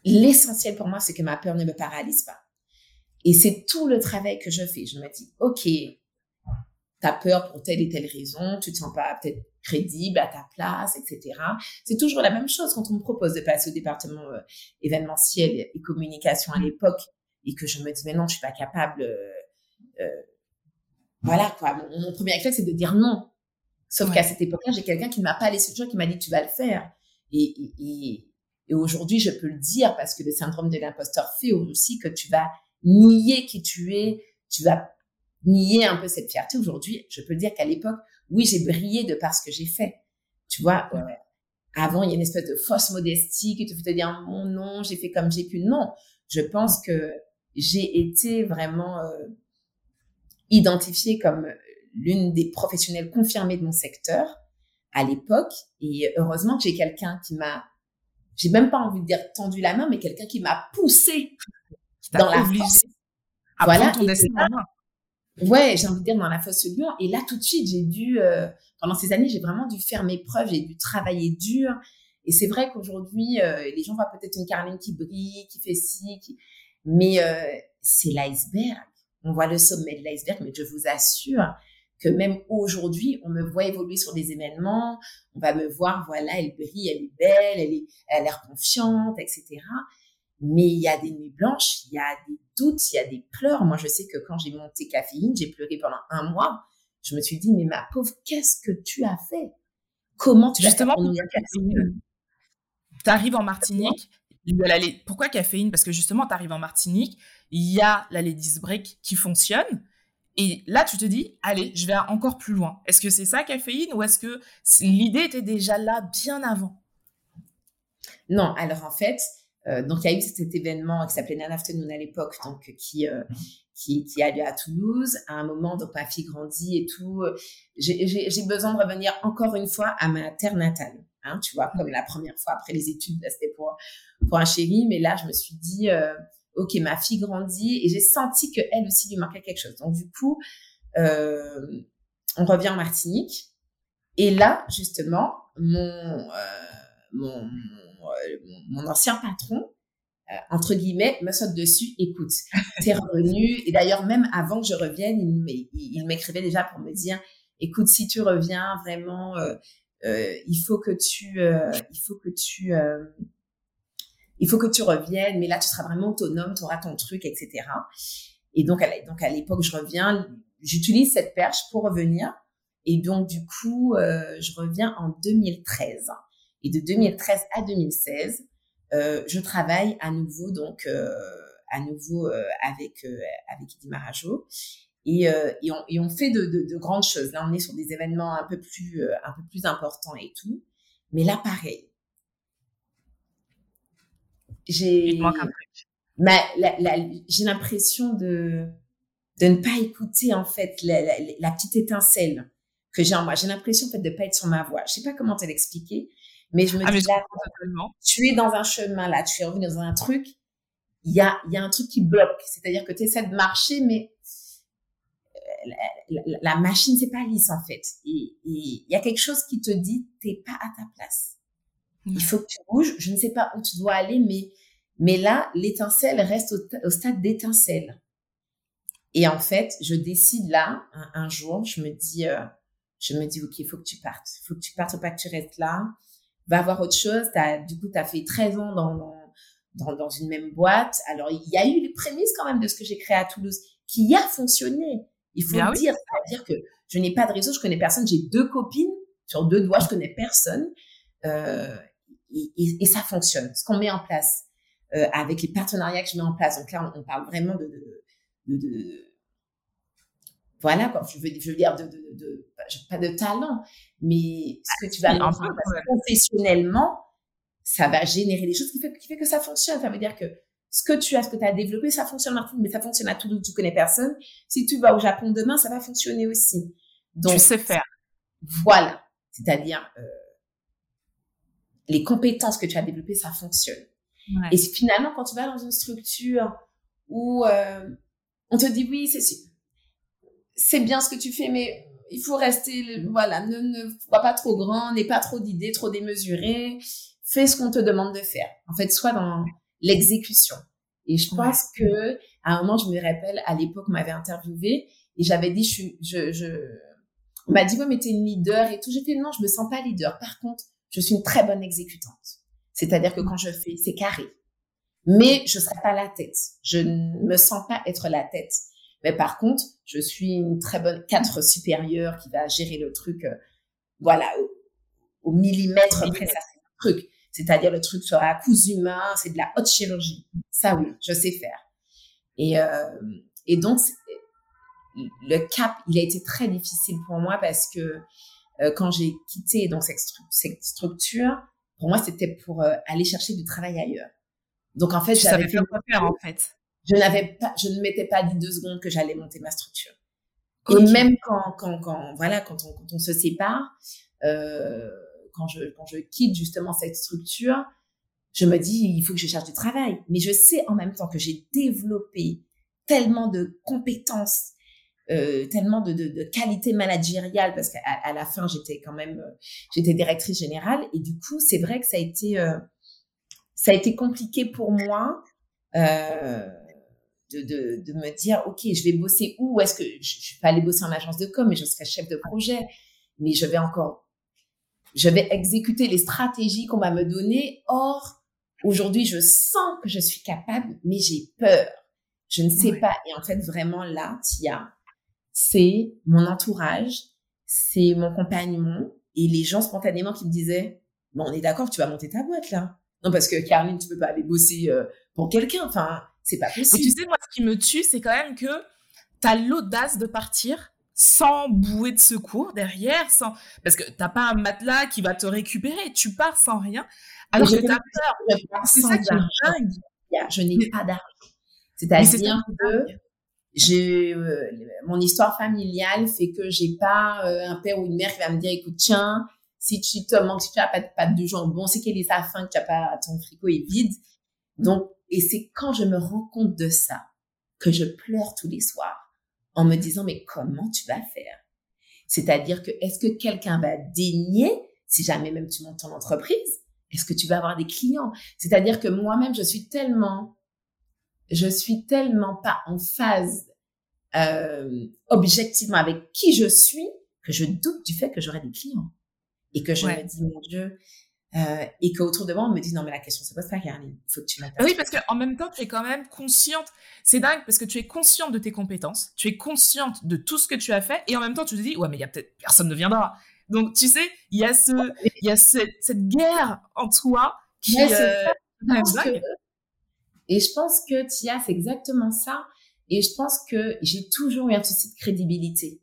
l'essentiel pour moi, c'est que ma peur ne me paralyse pas. Et c'est tout le travail que je fais. Je me dis, OK, tu as peur pour telle et telle raison, tu te sens pas peut-être crédible à ta place, etc. C'est toujours la même chose quand on me propose de passer au département euh, événementiel et communication à l'époque et que je me dis, mais non, je suis pas capable. Euh, euh, voilà quoi. Mon, premier réflexe, c'est de dire non. Sauf qu'à cette époque-là, j'ai quelqu'un qui ne m'a pas laissé le choix, qui m'a dit, tu vas le faire. Et, et, et aujourd'hui, je peux le dire parce que le syndrome de l'imposteur fait aussi que tu vas nier qui tu es, tu vas nier un peu cette fierté. Aujourd'hui, je peux le dire qu'à l'époque, oui, j'ai brillé de par ce que j'ai fait. Tu vois, euh, avant, il y a une espèce de fausse modestie qui te fait te dire, mon nom, j'ai fait comme j'ai pu. Non, je pense que j'ai été vraiment euh, identifiée comme l'une des professionnelles confirmées de mon secteur à l'époque. Et heureusement que j'ai quelqu'un qui m'a, j'ai même pas envie de dire tendu la main, mais quelqu'un qui m'a poussé dans la force. Voilà. Ton destin ouais, j'ai envie de dire dans la fosse lion. Et là, tout de suite, j'ai dû, euh, pendant ces années, j'ai vraiment dû faire mes preuves, j'ai dû travailler dur. Et c'est vrai qu'aujourd'hui, euh, les gens voient peut-être une Caroline qui brille, qui fait ci, qui... mais euh, c'est l'iceberg. On voit le sommet de l'iceberg, mais je vous assure que même aujourd'hui, on me voit évoluer sur des événements, on va me voir, voilà, elle brille, elle est belle, elle, est, elle a l'air confiante, etc. Mais il y a des nuits blanches, il y a des doutes, il y a des pleurs. Moi, je sais que quand j'ai monté caféine, j'ai pleuré pendant un mois. Je me suis dit, mais ma pauvre, qu'est-ce que tu as fait? Comment tu Justement, tu arrives en Martinique, il y a la pourquoi caféine? Parce que justement, tu arrives en Martinique, il y a la Ladies Break qui fonctionne. Et là, tu te dis, allez, je vais encore plus loin. Est-ce que c'est ça, caféine, ou est-ce que l'idée était déjà là bien avant? Non, alors en fait, euh, donc il y a eu cet événement qui s'appelait Nan Afternoon à l'époque, donc qui, euh, qui a lieu à Toulouse. À un moment, donc ma fille grandit et tout. J'ai besoin de revenir encore une fois à ma terre natale. Hein, tu vois, comme la première fois après les études, c'était pour pour un chéri, mais là je me suis dit, euh, ok, ma fille grandit et j'ai senti que elle aussi lui manquait quelque chose. Donc du coup, euh, on revient en Martinique et là justement, mon euh, mon euh, mon ancien patron, euh, entre guillemets, me saute dessus, écoute, t'es revenu. Et d'ailleurs, même avant que je revienne, il m'écrivait déjà pour me dire, écoute, si tu reviens, vraiment, euh, il faut que tu, il faut que tu, il faut que tu reviennes, mais là, tu seras vraiment autonome, tu auras ton truc, etc. Et donc, à, l'époque, je reviens, j'utilise cette perche pour revenir. Et donc, du coup, je reviens en 2013. Et de 2013 à 2016, euh, je travaille à nouveau donc euh, à nouveau euh, avec avec Idi Marajo. Et, et, on, et, on, fait de, de, de, grandes choses. Là, on est sur des événements un peu plus un peu plus importants et tout. Mais là, pareil. J'ai j'ai l'impression de de ne pas écouter en fait la, la, la petite étincelle que j'ai en moi. J'ai l'impression en fait de pas être sur ma voie. Je sais pas comment te l'expliquer, mais je me ah, dis là, tu es dans un chemin là, tu es revenu dans un truc, il y a, y a un truc qui bloque. C'est-à-dire que tu essaies de marcher, mais euh, la, la, la machine, c'est pas lisse en fait. Et il y a quelque chose qui te dit, t'es pas à ta place. Il faut que tu bouges. Je ne sais pas où tu dois aller, mais, mais là, l'étincelle reste au, au stade d'étincelle. Et en fait, je décide là, un, jour, je me dis, euh, je me dis, OK, il faut que tu partes. Il faut que tu partes, faut pas que tu restes là. Va voir autre chose. As, du coup, tu as fait 13 ans dans, dans, dans, une même boîte. Alors, il y a eu les prémices quand même de ce que j'ai créé à Toulouse qui a fonctionné. Il faut le dire. C'est-à-dire que je n'ai pas de réseau, je connais personne. J'ai deux copines sur deux doigts, je connais personne. Euh, et, et, ça fonctionne. Ce qu'on met en place euh, avec les partenariats que je mets en place. Donc là, on, parle vraiment de, de, de, voilà quoi. Je veux, je veux dire de, de, pas de talent, mais ce que tu vas mettre en place professionnellement, ça va générer des choses qui fait, qui fait que ça fonctionne. Ça veut dire que ce que tu as, ce que tu as développé, ça fonctionne Martine, mais ça fonctionne à tout où tu connais personne. Si tu vas au Japon demain, ça va fonctionner aussi. Donc, tu sais faire. Voilà. C'est-à-dire, euh, les compétences que tu as développées, ça fonctionne. Ouais. Et finalement, quand tu vas dans une structure où euh, on te dit oui, c'est c'est bien ce que tu fais, mais il faut rester, voilà, ne, ne sois pas trop grand, n'aie pas trop d'idées, trop démesurées, fais ce qu'on te demande de faire. En fait, sois dans l'exécution. Et je pense que à un moment, je me rappelle, à l'époque, on m'avait interviewé et j'avais dit, je, je, je, on m'a dit, ouais, mais t'es une leader et tout. J'ai fait, non, je me sens pas leader. Par contre, je suis une très bonne exécutante. C'est-à-dire que quand je fais, c'est carré. Mais je serai pas la tête. Je ne me sens pas être la tête. Mais par contre, je suis une très bonne cadre supérieure qui va gérer le truc, euh, voilà, au, millimètre près, truc. C'est-à-dire le truc sur la couche humain, c'est de la haute chirurgie. Ça oui, je sais faire. Et, euh, et donc, le cap, il a été très difficile pour moi parce que euh, quand j'ai quitté donc cette, structure, pour moi, c'était pour euh, aller chercher du travail ailleurs. Donc en fait, j'avais fait quoi faire en fait. Je n'avais pas, je ne m'étais pas dit deux secondes que j'allais monter ma structure. Et même quand, quand, quand, voilà, quand on, quand on se sépare, euh, quand je, quand je quitte justement cette structure, je me dis, il faut que je cherche du travail. Mais je sais en même temps que j'ai développé tellement de compétences euh, tellement de, de, de, qualité managériale parce qu'à à la fin j'étais quand même euh, j'étais directrice générale. Et du coup c'est vrai que ça a été euh, ça a été compliqué pour moi euh, de, de, de, me dire ok je vais bosser où? Est-ce que je, je vais pas aller bosser en agence de com mais je serai chef de projet. Mais je vais encore je vais exécuter les stratégies qu'on va me donner or aujourd'hui je sens que je suis capable mais j'ai peur. Je ne sais pas. Et en fait vraiment là Tia c'est mon entourage, c'est mon compagnon et les gens spontanément qui me disaient bon, on est d'accord, tu vas monter ta boîte là. Non, parce que Caroline, tu peux pas aller bosser euh, pour quelqu'un. Enfin, c'est pas possible. tu sais, moi, ce qui me tue, c'est quand même que tu as l'audace de partir sans bouée de secours derrière, sans parce que t'as pas un matelas qui va te récupérer. Tu pars sans rien. Alors que t'as peur. C'est ça qui est dingue. Je n'ai pas d'argent. C'est-à-dire que j'ai euh, mon histoire familiale fait que j'ai pas euh, un père ou une mère qui va me dire écoute tiens si tu te manques si tu n'as pas de pâte de jambon c'est qu'elle est sa faim que tu as pas ton frigo est vide. Donc et c'est quand je me rends compte de ça que je pleure tous les soirs en me disant mais comment tu vas faire? C'est-à-dire que est-ce que quelqu'un va daigner si jamais même tu montes ton entreprise est-ce que tu vas avoir des clients? C'est-à-dire que moi-même je suis tellement je suis tellement pas en phase euh, objectivement avec qui je suis que je doute du fait que j'aurai des clients. Et que je me dis mon Dieu euh, et qu'autour de moi on me dit non mais la question c'est pas ça Caroline il faut que tu m'appelles. Oui parce qu'en même temps tu es quand même consciente. C'est dingue parce que tu es consciente de tes compétences tu es consciente de tout ce que tu as fait et en même temps tu te dis ouais mais il y a peut-être personne ne viendra. Donc tu sais il y a ce il y a cette, cette guerre en toi qui euh, et je pense que Tia, c'est exactement ça. Et je pense que j'ai toujours eu un souci de crédibilité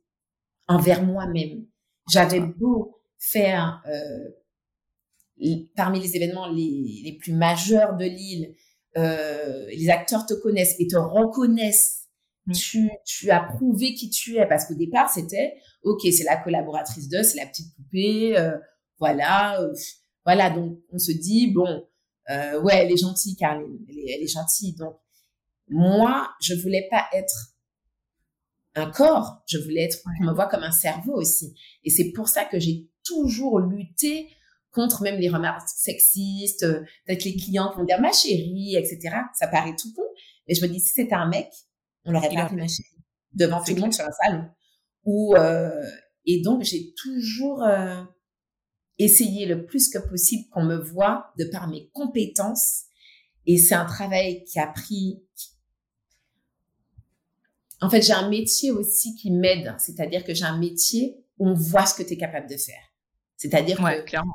envers moi-même. J'avais beau faire euh, parmi les événements les, les plus majeurs de l'île, euh, les acteurs te connaissent et te reconnaissent. Mm. Tu, tu as prouvé qui tu es parce qu'au départ c'était ok c'est la collaboratrice de c'est la petite poupée euh, voilà euh, voilà donc on se dit bon euh, ouais, elle est gentille, Caroline, elle est, elle est gentille. Donc, moi, je voulais pas être un corps, je voulais être, qu'on me voit comme un cerveau aussi. Et c'est pour ça que j'ai toujours lutté contre même les remarques sexistes, euh, peut-être les clients qui vont dire ma chérie, etc. Ça paraît tout con. Mais je me dis, si c'était un mec, on l'aurait pas appelé ma chérie. devant tout le monde sur un salon. Ou euh, et donc j'ai toujours euh, essayé le plus que possible qu'on me voit de par mes compétences. Et c'est un travail qui a pris. En fait, j'ai un métier aussi qui m'aide, c'est-à-dire que j'ai un métier où on voit ce que tu es capable de faire. C'est-à-dire ouais, que clairement.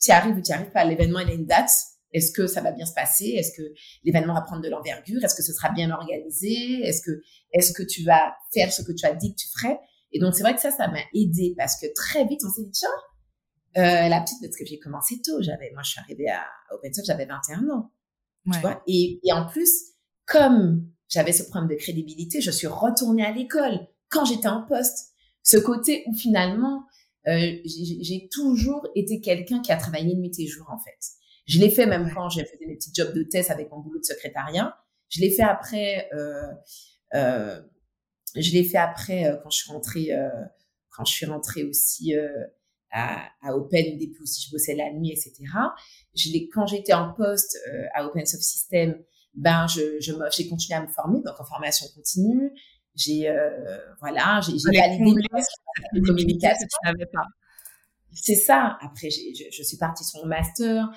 tu arrives ou tu arrives pas, l'événement il a une date. Est-ce que ça va bien se passer? Est-ce que l'événement va prendre de l'envergure? Est-ce que ce sera bien organisé? Est-ce que est-ce que tu vas faire ce que tu as dit que tu ferais? Et donc c'est vrai que ça, ça m'a aidé parce que très vite on s'est dit tiens, euh, la petite parce que j'ai commencé tôt. J'avais, moi je suis arrivée à OpenSoft, j'avais 21 ans. Ouais. Tu vois et, et en plus, comme j'avais ce problème de crédibilité, je suis retournée à l'école quand j'étais en poste. Ce côté où finalement, euh, j'ai toujours été quelqu'un qui a travaillé nuit et jour en fait. Je l'ai fait même quand j'ai fait mes petits jobs de thèse avec mon boulot de secrétariat. Je l'ai fait après. Euh, euh, je l'ai fait après euh, quand je suis rentrée. euh, quand je suis rentrée aussi euh, à, à Open début aussi, je bossais la nuit, etc. Je l'ai quand j'étais en poste euh, à Open Soft System, ben je je me- j'ai continué à me former donc en formation continue. J'ai euh, voilà, j'ai validé que tu n'avais pas? C'est ça. Après, je, je suis partie sur mon master.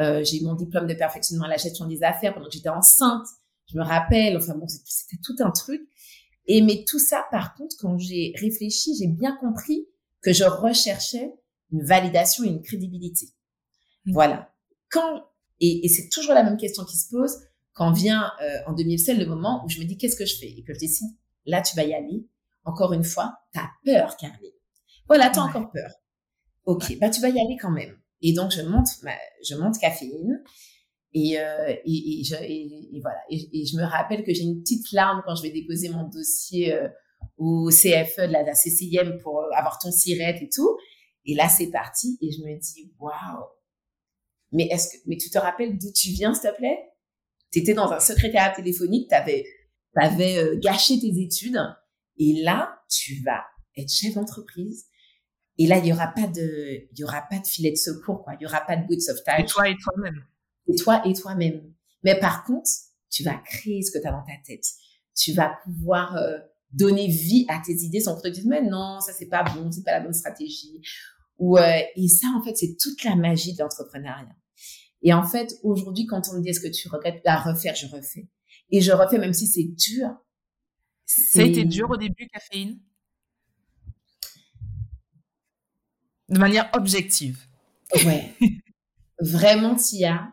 Euh, j'ai eu mon diplôme de perfectionnement à la gestion des affaires pendant que j'étais enceinte. Je me rappelle. Enfin bon, c'était tout un truc. Et mais tout ça, par contre, quand j'ai réfléchi, j'ai bien compris que je recherchais une validation et une crédibilité. Mm. Voilà. Quand et, et c'est toujours la même question qui se pose quand vient euh, en 2016 le moment où je me dis qu'est-ce que je fais? Et que je décide là tu vas y aller. Encore une fois, t'as peur, Carly. Voilà, t'as Ouais. encore peur. Ok, bah tu vas y aller quand même. Et donc je monte, ma- je monte caféine. Et, euh, et, et, je, et, et voilà. Et, et je me rappelle que j'ai une petite larme quand je vais déposer mon dossier euh, au CFE de la, la CCIM pour avoir ton SIRET et tout. Et là, c'est parti. Et je me dis, waouh. Mais est-ce que, mais tu te rappelles d'où tu viens, s'il te plaît? T'étais dans un secrétariat téléphonique, t'avais, t'avais euh, gâché tes études. Et là, tu vas être chef d'entreprise. Et là, il y aura pas de, il y aura pas de filet de secours, quoi. Il y aura pas de bout de Et sauvetage. toi et toi-même. C'est toi et toi-même. Mais par contre, tu vas créer ce que tu as dans ta tête. Tu vas pouvoir euh, donner vie à tes idées sans que tu te dises, mais non, ça c'est pas bon, c'est pas la bonne stratégie. Ou, euh, et ça, en fait, c'est toute la magie de l'entrepreneuriat. Et en fait, aujourd'hui, quand on me dit est-ce que tu regrettes? À refaire, je refais. Et je refais même si c'est dur. Ça a été dur au début, caféine? De manière objective. Ouais. Vraiment, Tia.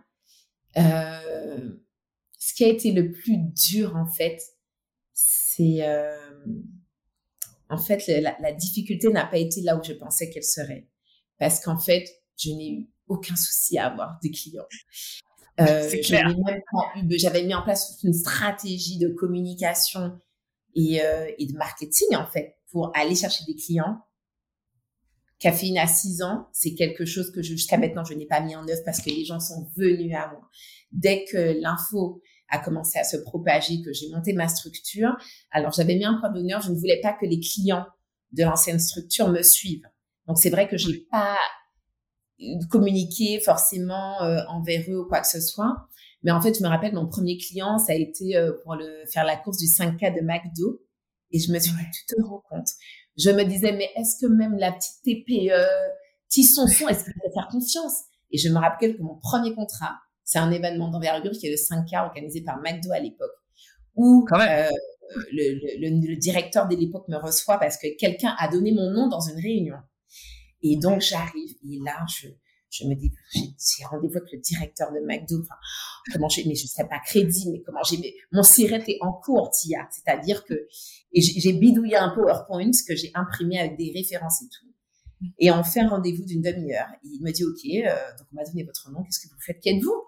Euh, ce qui a été le plus dur, en fait, c'est... euh, en fait, la, la difficulté n'a pas été là où je pensais qu'elle serait. Parce qu'en fait, je n'ai eu aucun souci à avoir des clients. Euh, J'avais mis en place une stratégie de communication et, euh, et de marketing, en fait, pour aller chercher des clients. Caféine à 6 ans, c'est quelque chose que jusqu'à maintenant, je n'ai pas mis en œuvre parce que les gens sont venus à moi. Dès que l'info a commencé à se propager, que j'ai monté ma structure, alors j'avais mis un point d'honneur, je ne voulais pas que les clients de l'ancienne structure me suivent. Donc c'est vrai que j'ai pas communiqué forcément euh, envers eux ou quoi que ce soit. Mais en fait, je me rappelle, mon premier client, ça a été euh, pour le, faire la course du 5K de McDo. Et je me suis dit, tu te rends compte? Je me disais, mais est-ce que même la petite TPE, petit sonson, est-ce qu'il peut faire confiance? Et je me rappelle que mon premier contrat, c'est un événement d'envergure qui est le 5K organisé par McDo à l'époque, où euh, le, le, le, le directeur de l'époque me reçoit parce que quelqu'un a donné mon nom dans une réunion. Et donc, j'arrive, et là, je, je me dis, j'ai rendez-vous avec le directeur de McDo. Enfin, comment j'ai, mais je sais pas crédit, mais comment j'ai, mais mon siret est en cours, Tia. C'est-à-dire que, et j'ai j'ai bidouillé un PowerPoint que j'ai imprimé avec des références et tout. Et on fait un rendez-vous d'une demi-heure. Il me dit, OK, euh, donc on m'a donné votre nom, qu'est-ce que vous faites, qui êtes-vous?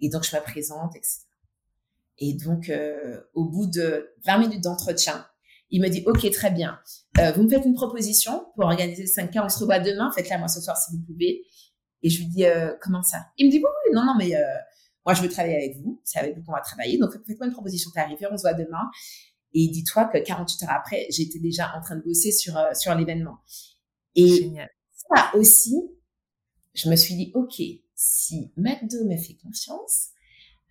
Et donc, je me présente, etc. Et donc, euh, au bout de 20 minutes d'entretien, il me dit, OK, très bien. Euh, vous me faites une proposition pour organiser le 5K. On se revoit demain. Faites-la moi ce soir si vous pouvez. Et je lui dis, euh, comment ça? Il me dit, oui, oui, non, non, mais moi, je veux travailler avec vous. C'est avec vous qu'on va travailler. Donc, faites-moi une proposition tarifaire. On se voit demain. Et dis-toi que 48 heures après, j'étais déjà en train de bosser sur, sur l'événement. Et Génial. ça aussi, je me suis dit, OK, si McDo me fait confiance,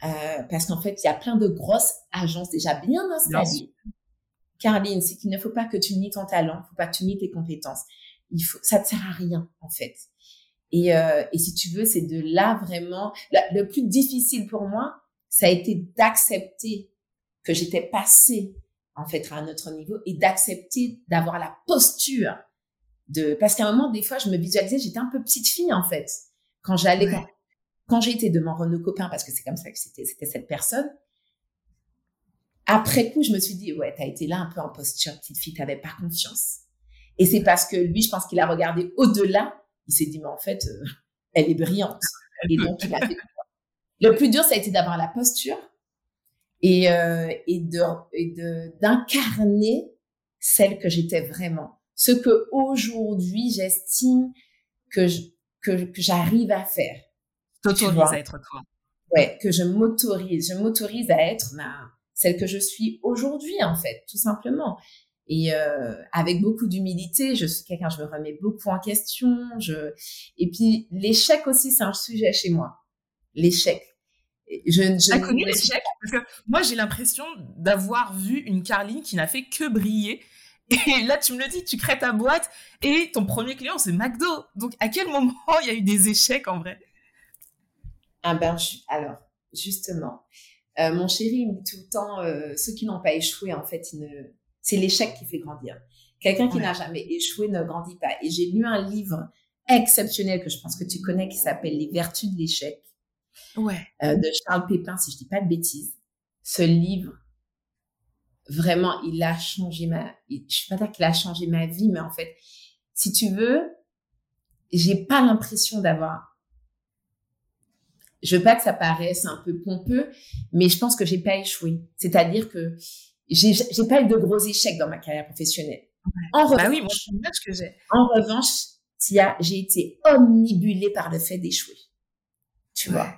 euh, parce qu'en fait, il y a plein de grosses agences déjà bien installées Carline, c'est qu'il ne faut pas que tu nies ton talent, faut pas que tu nies tes compétences. Il faut, ça ne sert à rien, en fait. Et, euh, et si tu veux, c'est de là vraiment. le plus difficile pour moi, ça a été d'accepter que j'étais passée en fait à un autre niveau et d'accepter d'avoir la posture de parce qu'à un moment des fois je me visualisais j'étais un peu petite fille en fait quand j'allais quand, quand j'étais devant Renaud Copain parce que c'est comme ça que c'était c'était cette personne après coup je me suis dit ouais t'as été là un peu en posture petite fille t'avais pas confiance. Et c'est parce que lui je pense qu'il a regardé au-delà il s'est dit mais en fait euh, elle est brillante. Et donc il a fait le plus dur ça a été d'avoir la posture et, euh, et de et de d'incarner celle que j'étais vraiment. Ce que aujourd'hui j'estime que je, que, que j'arrive à faire. T'autorises à être toi. Ouais que je m'autorise je m'autorise à être ma celle que je suis aujourd'hui en fait tout simplement. Et euh, avec beaucoup d'humilité je suis quelqu'un je me remets beaucoup en question je et puis l'échec aussi c'est un sujet chez moi. L'échec. Je, je As connu l'échec? Parce que moi, j'ai l'impression d'avoir vu une Carline qui n'a fait que briller. Et là, tu me le dis, tu crées ta boîte et ton premier client, c'est McDo. Donc, à quel moment il y a eu des échecs en vrai? Ah ben, alors, justement, euh, mon chéri me dit tout le temps, euh, ceux qui n'ont pas échoué, en fait, ne... c'est l'échec qui fait grandir. Quelqu'un qui n'a jamais échoué ne grandit pas. Et j'ai lu un livre exceptionnel que je pense que tu connais qui s'appelle Les vertus de l'échec ouais. Euh, de Charles Pépin, si je dis pas de bêtises. Ce livre, vraiment, il a changé ma, je suis pas dire qu'il a changé ma vie, mais en fait, si tu veux, j'ai pas l'impression d'avoir, je veux pas que ça paraisse un peu pompeux, mais je pense que j'ai pas échoué. C'est-à-dire que j'ai, j'ai pas eu de gros échecs dans ma carrière professionnelle. En revanche, bah oui, moi, que j'ai. En revanche, j'ai été omnibulée par le fait d'échouer. Tu vois?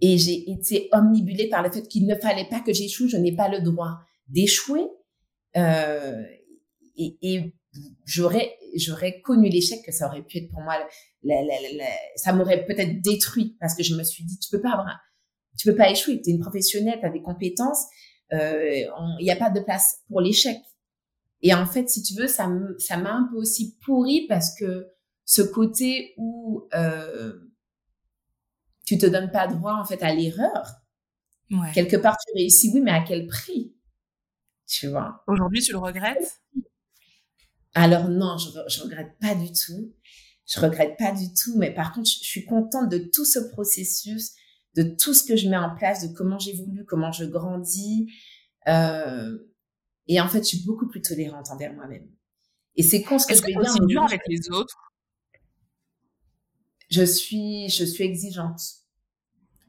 Et j'ai été omnibulée par le fait qu'il ne fallait pas que j'échoue, je n'ai pas le droit d'échouer. Euh, et, et j'aurais j'aurais connu l'échec que ça aurait pu être pour moi la, la, la, ça m'aurait peut-être détruit parce que je me suis dit tu peux pas avoir tu peux pas échouer tu es une professionnelle tu as des compétences euh, il n'y a pas de place pour l'échec et en fait si tu veux ça ça m'a un peu aussi pourri parce que ce côté où euh, tu te donnes pas droit en fait à l'erreur. Ouais. Quelque part, tu réussis, oui, mais à quel prix? Tu vois Aujourd'hui, tu le regrettes? Alors non, je, je regrette pas du tout. Je regrette pas du tout, mais par contre, je, suis contente de tout ce processus, de tout ce que je mets en place, de comment j'évolue, comment je grandis. Euh, et en fait, je suis beaucoup plus tolérante envers moi-même. Et c'est con ce que je vais dire. dur avec les autres? Je suis, je suis exigeante.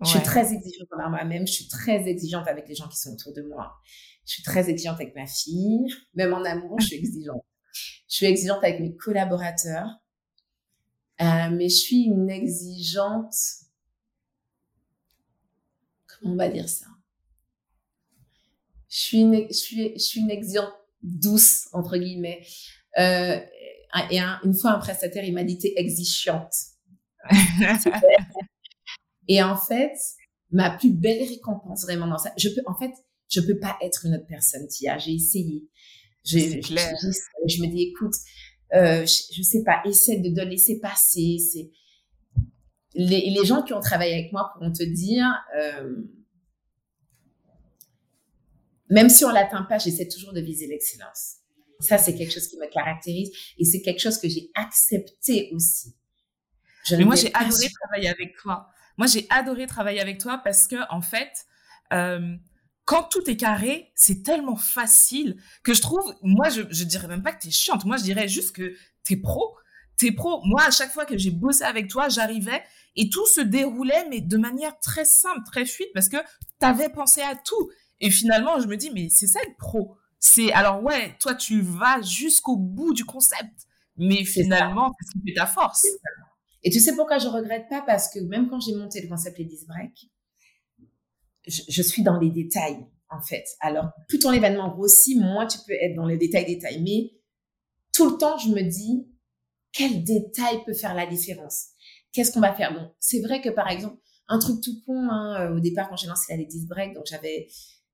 Je suis très exigeante envers moi-même. Je suis très exigeante avec les gens qui sont autour de moi. Je suis très exigeante avec ma fille. Même en amour, je suis exigeante. Je suis exigeante avec mes collaborateurs. Euh, mais je suis une exigeante. Comment on va dire ça? Je suis une, je suis, je suis une exigeante douce entre guillemets. Euh, et une fois un prestataire, il m'a dit t'es exigeante. Et en fait, ma plus belle récompense vraiment dans ça, je peux, en fait, je peux pas être une autre personne, Tia. J'ai essayé. Je, je, je, me dis, écoute, euh, je, je, sais pas, essaie de, de laisser passer. C'est les, les, gens qui ont travaillé avec moi pourront te dire, euh, même si on l'atteint pas, j'essaie toujours de viser l'excellence. Ça, c'est quelque chose qui me caractérise et c'est quelque chose que j'ai accepté aussi. Mais moi, j'ai adoré travailler avec toi. Moi, j'ai adoré travailler avec toi parce que, en fait, euh, quand tout est carré, c'est tellement facile que je trouve, moi, je, je dirais même pas que tu es chiante. Moi, je dirais juste que tu es pro. Tu es pro. Moi, à chaque fois que j'ai bossé avec toi, j'arrivais et tout se déroulait, mais de manière très simple, très fluide parce que tu avais pensé à tout. Et finalement, je me dis, mais c'est ça le pro. C'est, alors ouais, toi, tu vas jusqu'au bout du concept. Mais finalement, c'est ce qui fait ta force. Et tu sais pourquoi je regrette pas? Parce que même quand j'ai monté le concept Les 10 Break, je, je, suis dans les détails, en fait. Alors, plus ton événement grossit, moins tu peux être dans les détails, détails. Mais tout le temps, je me dis, quel détail peut faire la différence? Qu'est-ce qu'on va faire? Bon, c'est vrai que par exemple, un truc tout con, hein, euh, au départ, quand j'ai lancé les 10 Break, donc j'avais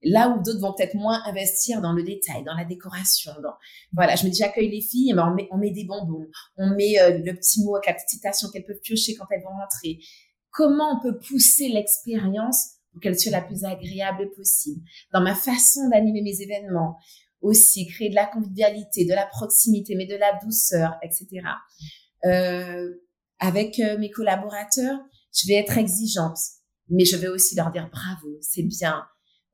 Là où d'autres vont peut-être moins investir dans le détail, dans la décoration. Dans... Voilà, je me dis, j'accueille les filles, mais on met, on met des bonbons, on met euh, le petit mot avec la petite citation qu'elles peuvent piocher quand elles vont rentrer. Comment on peut pousser l'expérience pour qu'elle soit la plus agréable possible Dans ma façon d'animer mes événements, aussi créer de la convivialité, de la proximité, mais de la douceur, etc. Euh, avec euh, mes collaborateurs, je vais être exigeante, mais je vais aussi leur dire bravo, c'est bien,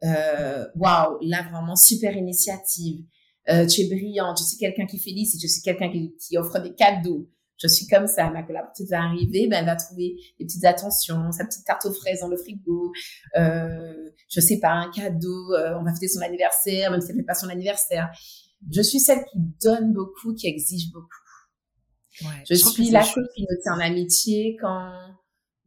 euh, waouh, là vraiment super initiative, euh, tu es brillante, je suis quelqu'un qui félicite, je suis quelqu'un qui, offre des cadeaux. Je suis comme ça, ma collaboratrice va arriver, ben elle va trouver des petites attentions, sa petite tarte aux fraises dans le frigo, euh, je sais pas, un cadeau, euh, on va fêter son anniversaire, même si elle fait pas son anniversaire. Je suis celle qui donne beaucoup, qui exige beaucoup. Ouais, je, je suis la copine aussi en amitié quand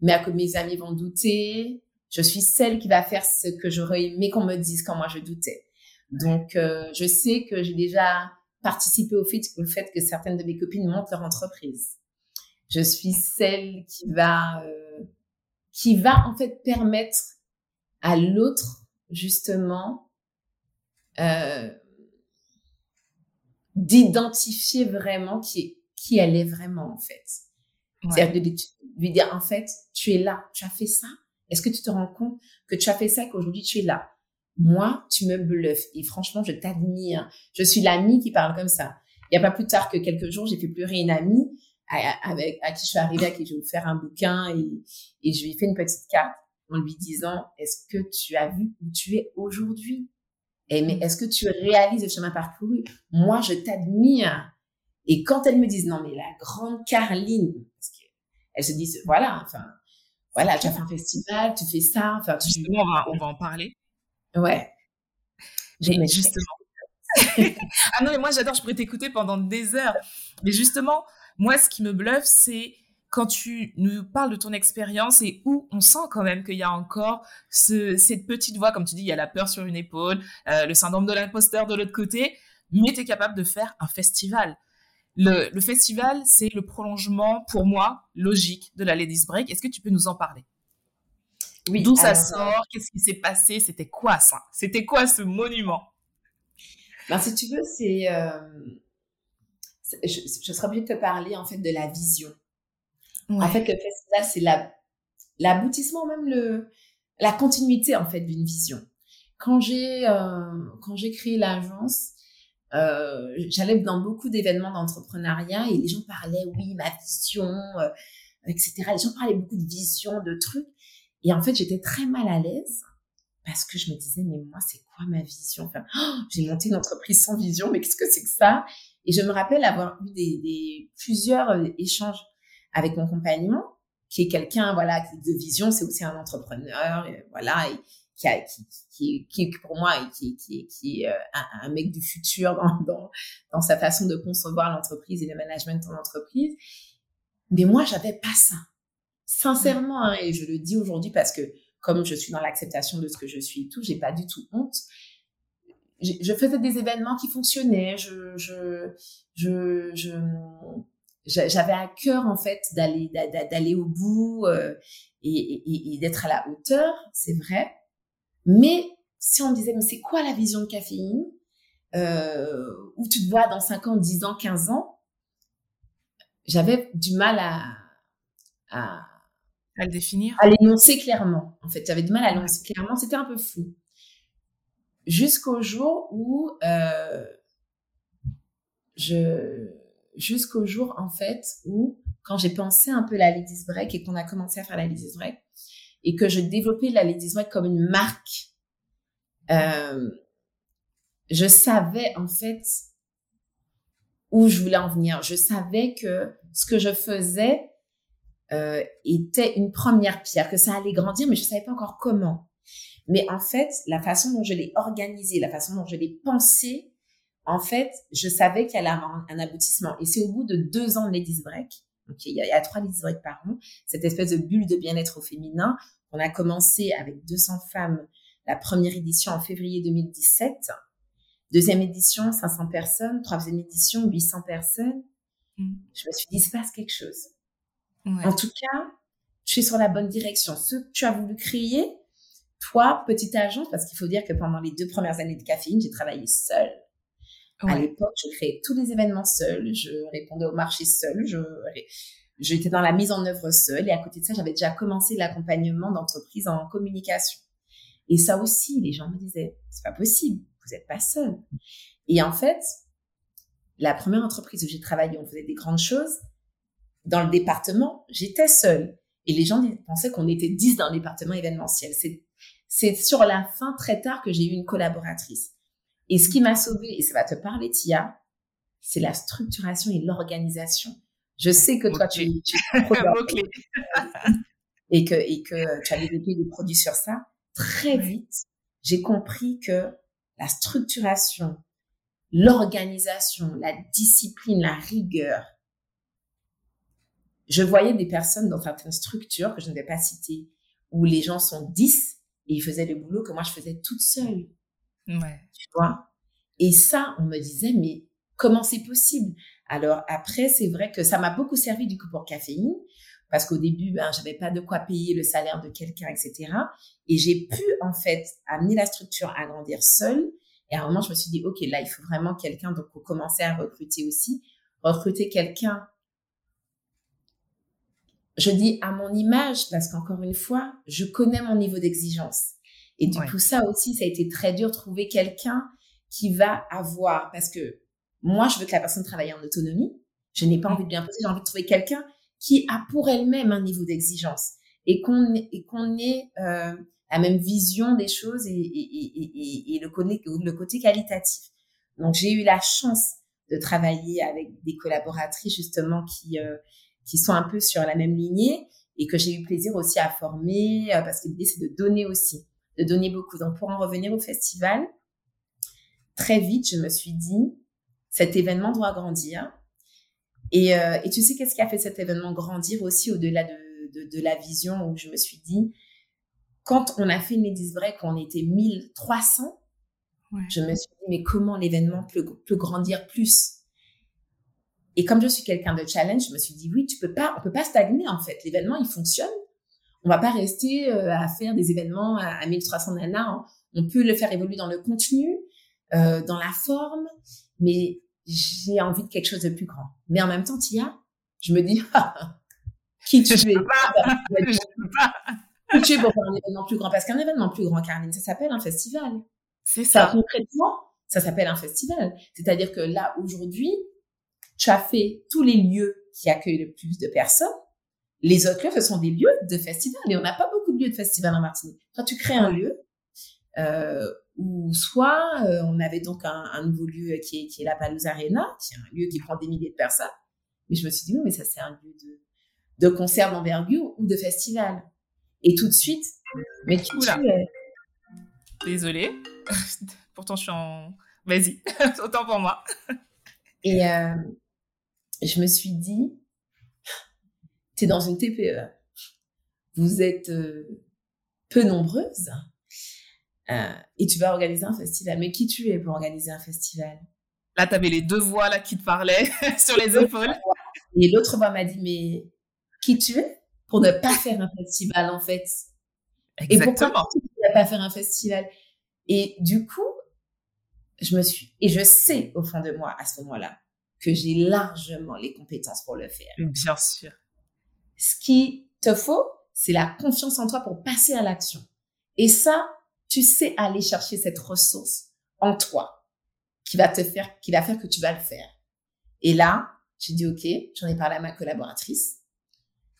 mes, mes amis vont douter. Je suis celle qui va faire ce que j'aurais aimé qu'on me dise quand moi je doutais. Donc, euh, je sais que j'ai déjà participé au fait, au fait que certaines de mes copines montent leur entreprise. Je suis celle qui va, euh, qui va en fait permettre à l'autre justement euh, d'identifier vraiment qui, qui elle est vraiment en fait. C'est-à-dire de lui dire en fait, tu es là, tu as fait ça. Est-ce que tu te rends compte que tu as fait ça et qu'aujourd'hui tu es là? Moi, tu me bluffes et franchement, je t'admire. Je suis l'amie qui parle comme ça. Il n'y a pas plus tard que quelques jours, j'ai fait pleurer une amie avec à qui je suis arrivée, à qui vous faire un bouquin et, et je lui ai fait une petite carte en lui disant est-ce que tu as vu où tu es aujourd'hui? Et mais est-ce que tu réalises le chemin parcouru? Moi, je t'admire. Et quand elles me disent non mais la grande Carline, parce qu'elles se disent voilà, enfin voilà, tu as fait un festival, tu fais ça, enfin justement on va, on va en parler. Ouais. Mais justement. ah non mais moi j'adore, je pourrais t'écouter pendant des heures. Mais justement, moi ce qui me bluffe c'est quand tu nous parles de ton expérience et où on sent quand même qu'il y a encore ce, cette petite voix, comme tu dis, il y a la peur sur une épaule, euh, le syndrome de l'imposteur de l'autre côté, mais tu es capable de faire un festival. Le, le festival, c'est le prolongement, pour moi, logique de la Ladies Break. Est-ce que tu peux nous en parler? Oui, D'où ça sort? Qu'est-ce qui s'est passé? C'était quoi ça? C'était quoi ce monument? Ben, Si tu veux, c'est... Euh... Je, je serais obligée de te parler en fait de la vision. En fait, le festival, c'est la, l'aboutissement, même le, la continuité, en fait, d'une vision. Quand j'ai, euh, quand j'ai créé l'agence, euh, j'allais dans beaucoup d'événements d'entrepreneuriat et les gens parlaient, oui, ma vision, euh, etc. Les gens parlaient beaucoup de vision, de trucs. Et en fait, j'étais très mal à l'aise parce que je me disais, mais moi, c'est quoi ma vision? Enfin, oh, J'ai monté une entreprise sans vision, mais qu'est-ce que c'est que ça? Et je me rappelle avoir eu des, des plusieurs euh, échanges avec mon compagnon, qui est quelqu'un, voilà, de vision, c'est aussi un entrepreneur, voilà, et qui, a, qui, qui, qui, pour moi, et qui, qui, qui est euh, un, mec du futur dans, dans, dans sa façon de concevoir l'entreprise et le management en entreprise. Mais moi, j'avais pas ça. Sincèrement, hein, et je le dis aujourd'hui parce que comme je suis dans l'acceptation de ce que je suis et tout, j'ai pas du tout honte. Je, je faisais des événements qui fonctionnaient. Je, je, je, je j'avais à cœur en fait d'aller d'aller au bout euh, et, et, et d'être à la hauteur, c'est vrai. Mais si on me disait mais c'est quoi la vision de caféine euh, Où tu te vois dans 5 ans, 10 ans, 15 ans J'avais du mal à, à à le définir À l'énoncer clairement. En fait, j'avais du mal à l'énoncer clairement. C'était un peu flou. Jusqu'au jour où euh, je jusqu'au jour, en fait, où, quand j'ai pensé un peu la Ladies Break et qu'on a commencé à faire la Ladies Break, et que je développais la Ladies Break comme une marque, euh, je savais, en fait, où je voulais en venir. Je savais que ce que je faisais euh, était une première pierre, que ça allait grandir, mais je savais pas encore comment. Mais en fait, la façon dont je l'ai organisé, la façon dont je l'ai pensé, en fait, je savais qu'il allait avoir un, aboutissement. Et c'est au bout de deux ans de Ladies Break, donc il y, a, il y a trois Ladies Break par an, cette espèce de bulle de bien-être au féminin. On a commencé avec 200 femmes la première édition en février 2017. Deuxième édition, 500 personnes. Troisième édition, 800 personnes. Mm. Je me suis dit, il se passe quelque chose. Ouais. En tout cas, je suis sur la bonne direction. Ce que tu as voulu créer, toi, petite agence, parce qu'il faut dire que pendant les deux premières années de caféine, j'ai travaillé seule. À l'époque, je créais tous les événements seule, je répondais au marché seule, je, j'étais dans la mise en œuvre seule et à côté de ça, j'avais déjà commencé l'accompagnement d'entreprises en communication. Et ça aussi, les gens me disaient, c'est pas possible, vous n'êtes pas seule. Et en fait, la première entreprise où j'ai travaillé, on faisait des grandes choses. Dans le département, j'étais seule. Et les gens pensaient qu'on était 10 dans le département événementiel. C'est sur la fin, très tard, que j'ai eu une collaboratrice. Et ce qui m'a sauvée, et ça va te parler, Tia, c'est la structuration et l'organisation. Je sais que toi, tu, tu et que et que tu as développé des produits sur ça. Très vite, j'ai compris que la structuration, l'organisation, la discipline, la rigueur. Je voyais des personnes dans certaines structures que je ne vais pas citer, où les gens sont 10 et ils faisaient le boulot que moi je faisais toute seule. Ouais. Tu vois? Et ça, on me disait, mais comment c'est possible? Alors après, c'est vrai que ça m'a beaucoup servi du coup pour caféine, parce qu'au début, ben, j'avais pas de quoi payer le salaire de quelqu'un, etc. Et j'ai pu en fait amener la structure à grandir seule et à un moment, je me suis dit, OK, là, il faut vraiment quelqu'un. Donc, on commençait à recruter aussi. Recruter quelqu'un, je dis à mon image, parce qu'encore une fois, je connais mon niveau d'exigence. Et du coup, ça aussi, ça a été très dur de trouver quelqu'un qui va avoir, parce que moi, je veux que la personne travaille en autonomie. Je n'ai pas envie de bien poser, j'ai envie de trouver quelqu'un qui a pour elle-même un niveau d'exigence et qu'on et qu'on ait euh, la même vision des choses et, et, et, et le, côté, le côté qualitatif. Donc j'ai eu la chance de travailler avec des collaboratrices justement qui euh, qui sont un peu sur la même lignée et que j'ai eu plaisir aussi à former euh, parce que l'idée c'est de donner aussi, de donner beaucoup. Donc pour en revenir au festival, très vite je me suis dit cet événement doit grandir. Et, euh, et tu sais qu'est-ce qui a fait cet événement grandir aussi au-delà de, de, de, la vision où je me suis dit quand on a fait Ladies Break, on était 1300, ouais. je me suis dit, mais comment l'événement peut, peut, grandir plus? Et comme je suis quelqu'un de challenge, je me suis dit, oui, tu peux pas, on peut pas stagner en fait. L'événement, il fonctionne. On va pas rester euh, à faire des événements à, à 1300 nanas. On peut le faire évoluer dans le contenu, euh, dans la forme, mais j'ai envie de quelque chose de plus grand. Mais en même temps, Tia, je me dis, qui tu es? Je peux pas. je peux pas tu es pour faire un événement plus grand? Parce qu'un événement plus grand, Caroline, ça s'appelle un festival. C'est ça. Concrètement, ça s'appelle un festival. C'est-à-dire que là, aujourd'hui, tu as fait tous les lieux qui accueillent le plus de personnes. Les autres lieux, ce sont des lieux de festival. Et on n'a pas beaucoup de lieux de festival en Martinique. Quand tu crées un lieu, euh, où soit euh, on avait donc un, un, nouveau lieu qui est, qui est la Palouse Arena, qui est un lieu qui prend des milliers de personnes. Mais je me suis dit, oui, mais ça c'est un lieu de, de concert d'envergure ou de festival. Et tout de suite, mais qui tu es Désolée. Pourtant, je suis en. Vas-y, autant pour moi. Et euh, je me suis dit, tu es dans une TPE. Vous êtes euh, peu nombreuses. Euh, et tu vas organiser un festival. Mais qui tu es pour organiser un festival? Là, tu avais les deux voix là qui te parlaient sur les épaules. Et l'autre voix m'a dit, mais qui tu es pour ne pas faire un festival, en fait? Exactement. Et pourquoi tu ne pas faire un festival? Et du coup, je me suis, et je sais au fond de moi, à ce moment-là, que j'ai largement les compétences pour le faire. Bien sûr. Ce qui te faut, c'est la confiance en toi pour passer à l'action. Et ça, tu sais aller chercher cette ressource en toi qui va te faire, qui va faire que tu vas le faire. Et là, j'ai dit, OK, j'en ai parlé à ma collaboratrice.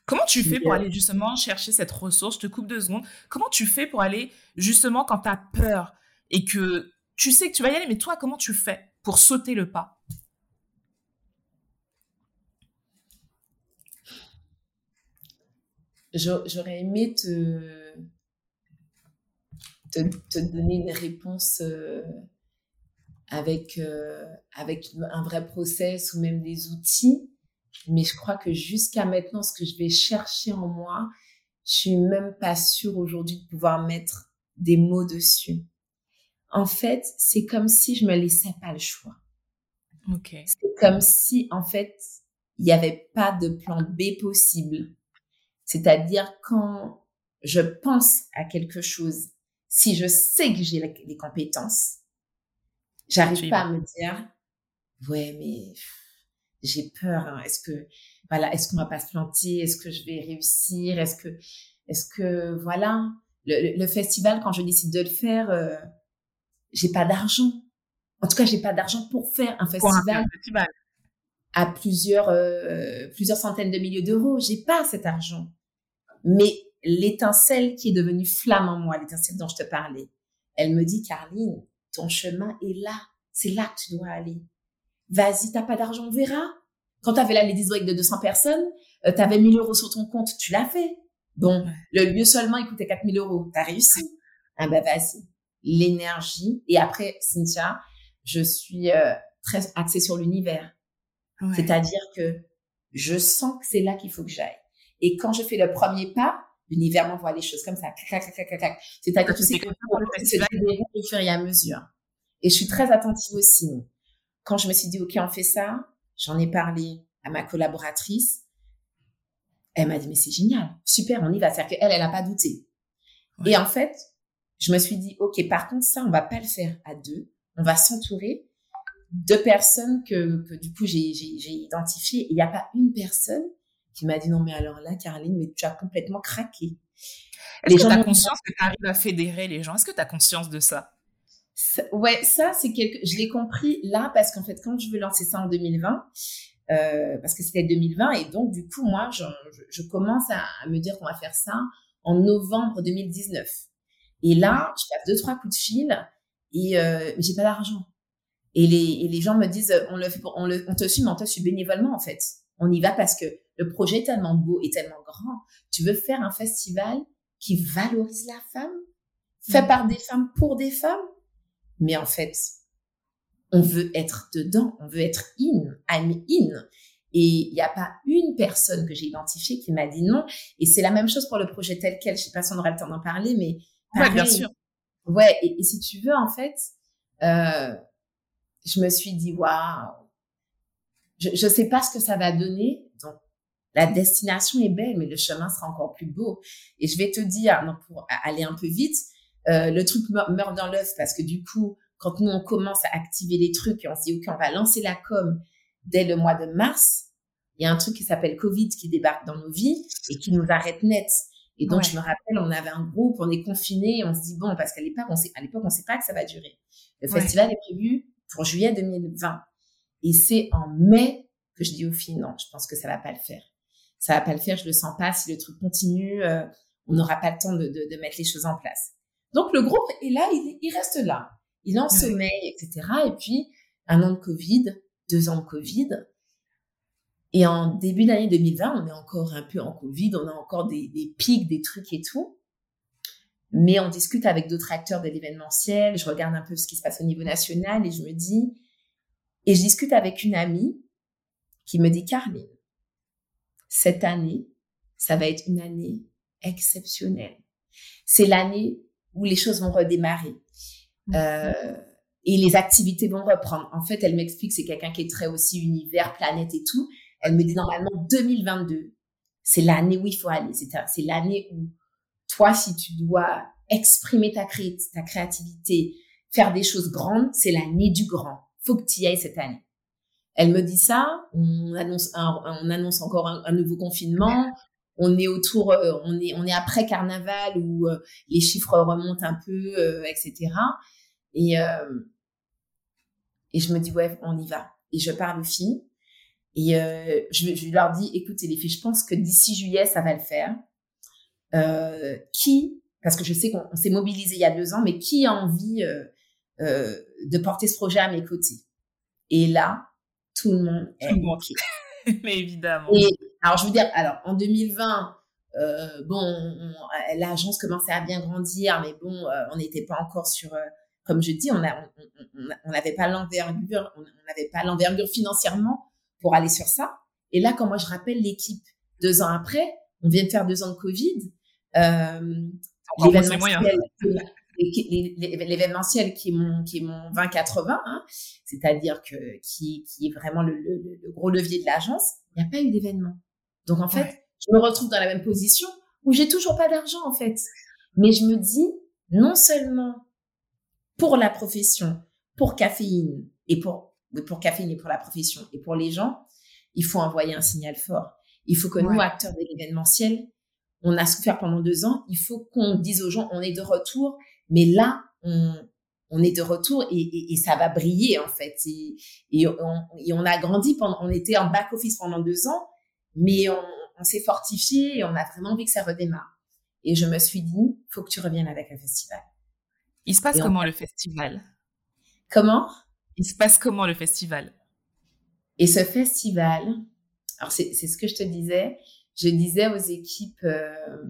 Comment tu fais pour aller justement chercher cette ressource? Je te coupe deux secondes. Comment tu fais pour aller justement quand tu as peur et que tu sais que tu vas y aller, mais toi, comment tu fais pour sauter le pas? J'aurais aimé te, te, te, donner une réponse euh, avec, euh, avec un vrai process ou même des outils. Mais je crois que jusqu'à maintenant, ce que je vais chercher en moi, je suis même pas sûre aujourd'hui de pouvoir mettre des mots dessus. En fait, c'est comme si je me laissais pas le choix. Ok. C'est comme si, en fait, il n'y avait pas de plan B possible. C'est-à-dire quand je pense à quelque chose si je sais que j'ai les compétences, j'arrive pas à me dire, ouais, mais j'ai peur. Hein. Est-ce que, voilà, est-ce qu'on va pas se planter? Est-ce que je vais réussir? Est-ce que, est-ce que, voilà, le, festival, quand je décide de le faire, euh, j'ai pas d'argent. En tout cas, j'ai pas d'argent pour faire un festival, à plusieurs, euh, plusieurs centaines de milliers d'euros. J'ai pas cet argent. Mais l'étincelle qui est devenue flamme en moi, l'étincelle dont je te parlais, elle me dit, Carline, ton chemin est là. C'est là que tu dois aller. Vas-y, t'as pas d'argent, on verra. Quand tu avais la Ladies Break de 200 personnes, euh, tu avais 1000 euros sur ton compte, tu l'as fait. Bon, le lieu seulement, il coûtait 4000 euros. T'as réussi. Ah ben vas-y. L'énergie. Et après, Cynthia, je suis euh, très axée sur l'univers. C'est-à-dire que je sens que c'est là qu'il faut que j'aille. Et quand je fais le premier pas, l'univers m'envoie les choses comme ça. C'est-à-dire que tu sais que c'est au fur et à mesure. Et je suis très attentive aussi. Quand je me suis dit, OK, on fait ça, j'en ai parlé à ma collaboratrice. Elle m'a dit, mais c'est génial, super, on y va. C'est-à-dire qu'elle, elle n'a pas douté. Et en fait, je me suis dit, OK, par contre, ça, on va pas le faire à deux. On va s'entourer de personnes que, que du coup, j'ai identifiées. Il n'y a pas une personne qui m'a dit, non, mais alors là, Caroline, mais tu as complètement craqué. Est-ce que tu as conscience que tu arrives à fédérer les gens? Est-ce que tu as conscience de ça? Ouais, ça, c'est quelque. Je l'ai compris là parce qu'en fait, quand je veux lancer ça en 2020, euh, parce que c'était 2020, et donc du coup, moi, je, je, commence à, me dire qu'on va faire ça en novembre 2019. Et là, je passe deux trois coups de fil et euh, j'ai pas d'argent. Et les, et les gens me disent, on le on, le, on te suit, mais on te suit bénévolement en fait. On y va parce que le projet est tellement beau et tellement grand. Tu veux faire un festival qui valorise la femme, fait mm. par des femmes pour des femmes? Mais en fait, on veut être dedans, on veut être in, I'm in. Et il n'y a pas une personne que j'ai identifiée qui m'a dit non. Et c'est la même chose pour le projet tel quel. Je sais pas si on aura le temps d'en parler, mais ouais, bien sûr. Ouais. Et, si tu veux, en fait, euh, je me suis dit waouh, je ne sais pas ce que ça va donner. Donc la destination est belle, mais le chemin sera encore plus beau. Et je vais te dire, non, pour aller un peu vite, euh, le truc meurt dans l'œuf parce que du coup, quand nous on commence à activer les trucs et on se dit ok, on va lancer la com dès le mois de mars, il y a un truc qui s'appelle Covid qui débarque dans nos vies et qui nous arrête net. Et donc je me rappelle, on avait un groupe, on est confiné, on se dit bon parce qu'à l'époque on sait, à l'époque on sait pas que ça va durer. Le festival est prévu pour juillet 2020 et c'est en mai que je dis aux filles non, je pense que ça va pas le faire. Ça va pas le faire, je le sens pas. Si le truc continue, euh, on n'aura pas le temps de, de, de mettre les choses en place. Donc le groupe est là, il, reste là. Il en sommeil, etc. Et puis un an de Covid, deux ans de Covid. Et en début d'année 2020, on est encore un peu en Covid, on a encore des, pics, des trucs et tout. Mais on discute avec d'autres acteurs de l'événementiel, je regarde un peu ce qui se passe au niveau national et je me dis, et je discute avec une amie qui me dit, Carline, cette année, ça va être une année exceptionnelle. C'est l'année où les choses vont redémarrer. Euh, et les activités vont reprendre. En fait, elle m'explique, c'est quelqu'un qui est très aussi univers, planète et tout. Elle me dit normalement 2022, c'est l'année où il faut aller. C'est l'année où toi, si tu dois exprimer ta, cré ta créativité, faire des choses grandes, c'est l'année du grand. Faut que tu y ailles cette année. Elle me dit ça, on annonce, on annonce encore un nouveau confinement, on est autour, euh, on est, on est après carnaval où euh, les chiffres remontent un peu, euh, etc. Et et je me dis ouais, on y va. Et je parle aux filles et je, je, leur dis écoutez les filles, je pense que d'ici juillet ça va le faire. Qui, parce que je sais qu'on s'est mobilisé il y a deux ans, mais qui a envie de porter ce projet à mes côtés? Et là, tout le monde est OK. mais évidemment. Et, alors, je veux dire, alors, en 2020, euh, bon, l'agence commençait à bien grandir, mais bon, euh, on n'était pas encore sur, euh, comme je dis, on n'avait pas l'envergure, on n'avait pas l'envergure financièrement pour aller sur ça. Et là, quand moi je rappelle l'équipe deux ans après, on vient de faire deux ans de Covid, l'événementiel qui est mon qui est mon 2080, hein, c'est-à-dire que qui, qui est vraiment le, le gros levier de l'agence, il n'y a pas eu d'événement. Donc en fait, je me retrouve dans la même position où j'ai toujours pas d'argent en fait. Mais je me dis, non seulement pour la profession, pour caféine et pour, pour caféine et pour la profession et pour les gens, il faut envoyer un signal fort. Il faut que nous, acteurs de l'événementiel, on a souffert pendant deux ans. Il faut qu'on dise aux gens, on est de retour, mais là, on, on est de retour et, et, et, ça va briller en fait. Et, et, on, et, on, a grandi pendant, on était en back office pendant deux ans, mais on, on s'est fortifié et on a vraiment envie que ça redémarre. Et je me suis dit, faut que tu reviennes avec un festival. Il se passe comment le festival? Comment? Il se passe comment le festival? Et ce festival, alors c'est ce que je te disais, je disais aux équipes, euh,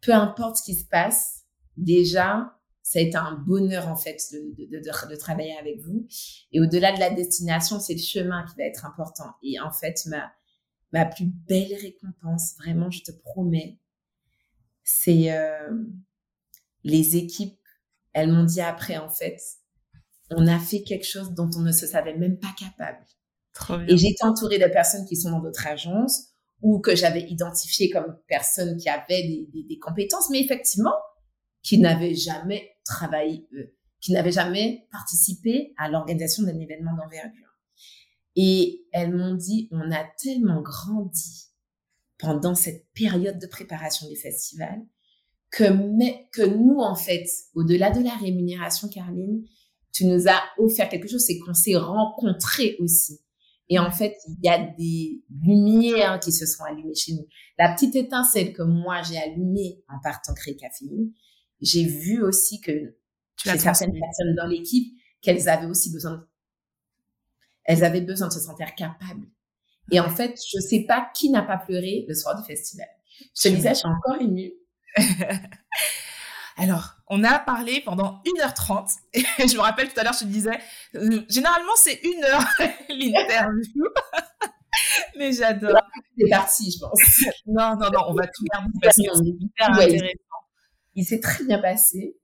peu importe ce qui se passe, déjà, ça a été un bonheur en fait de, de, de, de travailler avec vous. Et au-delà de la destination, c'est le chemin qui va être important. Et en fait, ma, ma plus belle récompense, vraiment, je te promets, c'est euh, les équipes. Elles m'ont dit après, en fait, on a fait quelque chose dont on ne se savait même pas capable. Et j'étais entourée de personnes qui sont dans d'autres agences ou que j'avais identifiées comme personnes qui avaient des, des, des compétences, mais effectivement, qui n'avaient jamais travaillé, euh, qui n'avaient jamais participé à l'organisation d'un événement d'envergure. Et elles m'ont dit, on a tellement grandi pendant cette période de préparation des festivals que, mais, que nous, en fait, au-delà de la rémunération, Caroline, tu nous as offert quelque chose, c'est qu'on s'est rencontrés aussi. Et en fait, il y a des lumières qui se sont allumées chez nous. La petite étincelle que moi j'ai allumée en partant créer Caféine, j'ai vu aussi que chez certaines personnes dans l'équipe, qu'elles avaient aussi besoin de... elles avaient besoin de se sentir capables. Et en fait, je sais pas qui n'a pas pleuré le soir du festival. Je te disais, je suis encore émue. Alors, on a parlé pendant 1h30. Et je me rappelle tout à l'heure, je te disais, euh, généralement, c'est une heure l'interview. Mais j'adore. C'est parti, je pense. non, non, non, on va tout garder parce que c'est hyper intéressant. Il s'est très bien passé.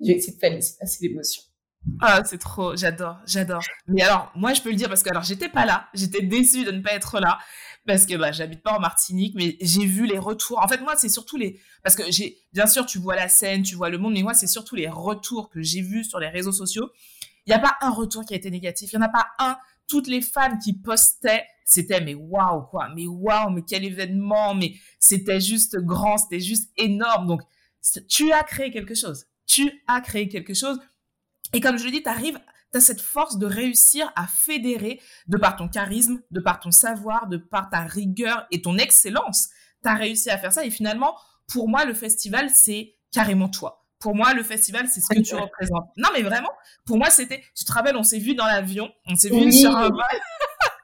J'ai essayé de faire passer l'émotion. Ah, c'est trop, j'adore, j'adore. Mais alors, moi, je peux le dire parce que alors j'étais pas là, j'étais déçue de ne pas être là parce que bah j'habite pas en Martinique, mais j'ai vu les retours. En fait, moi, c'est surtout les parce que bien sûr tu vois la scène, tu vois le monde, mais moi, c'est surtout les retours que j'ai vus sur les réseaux sociaux. Il y a pas un retour qui a été négatif, il y en a pas un. Toutes les femmes qui postaient, c'était mais waouh quoi, mais waouh, mais quel événement, mais c'était juste grand, c'était juste énorme. Donc tu as créé quelque chose. Tu as créé quelque chose. Et comme je le dis, tu arrives, tu as cette force de réussir à fédérer de par ton charisme, de par ton savoir, de par ta rigueur et ton excellence. Tu as réussi à faire ça. Et finalement, pour moi, le festival, c'est carrément toi. Pour moi, le festival, c'est ce que tu représentes. Non, mais vraiment, pour moi, c'était, tu te rappelles, on s'est vu dans l'avion, on s'est vu sur un vol.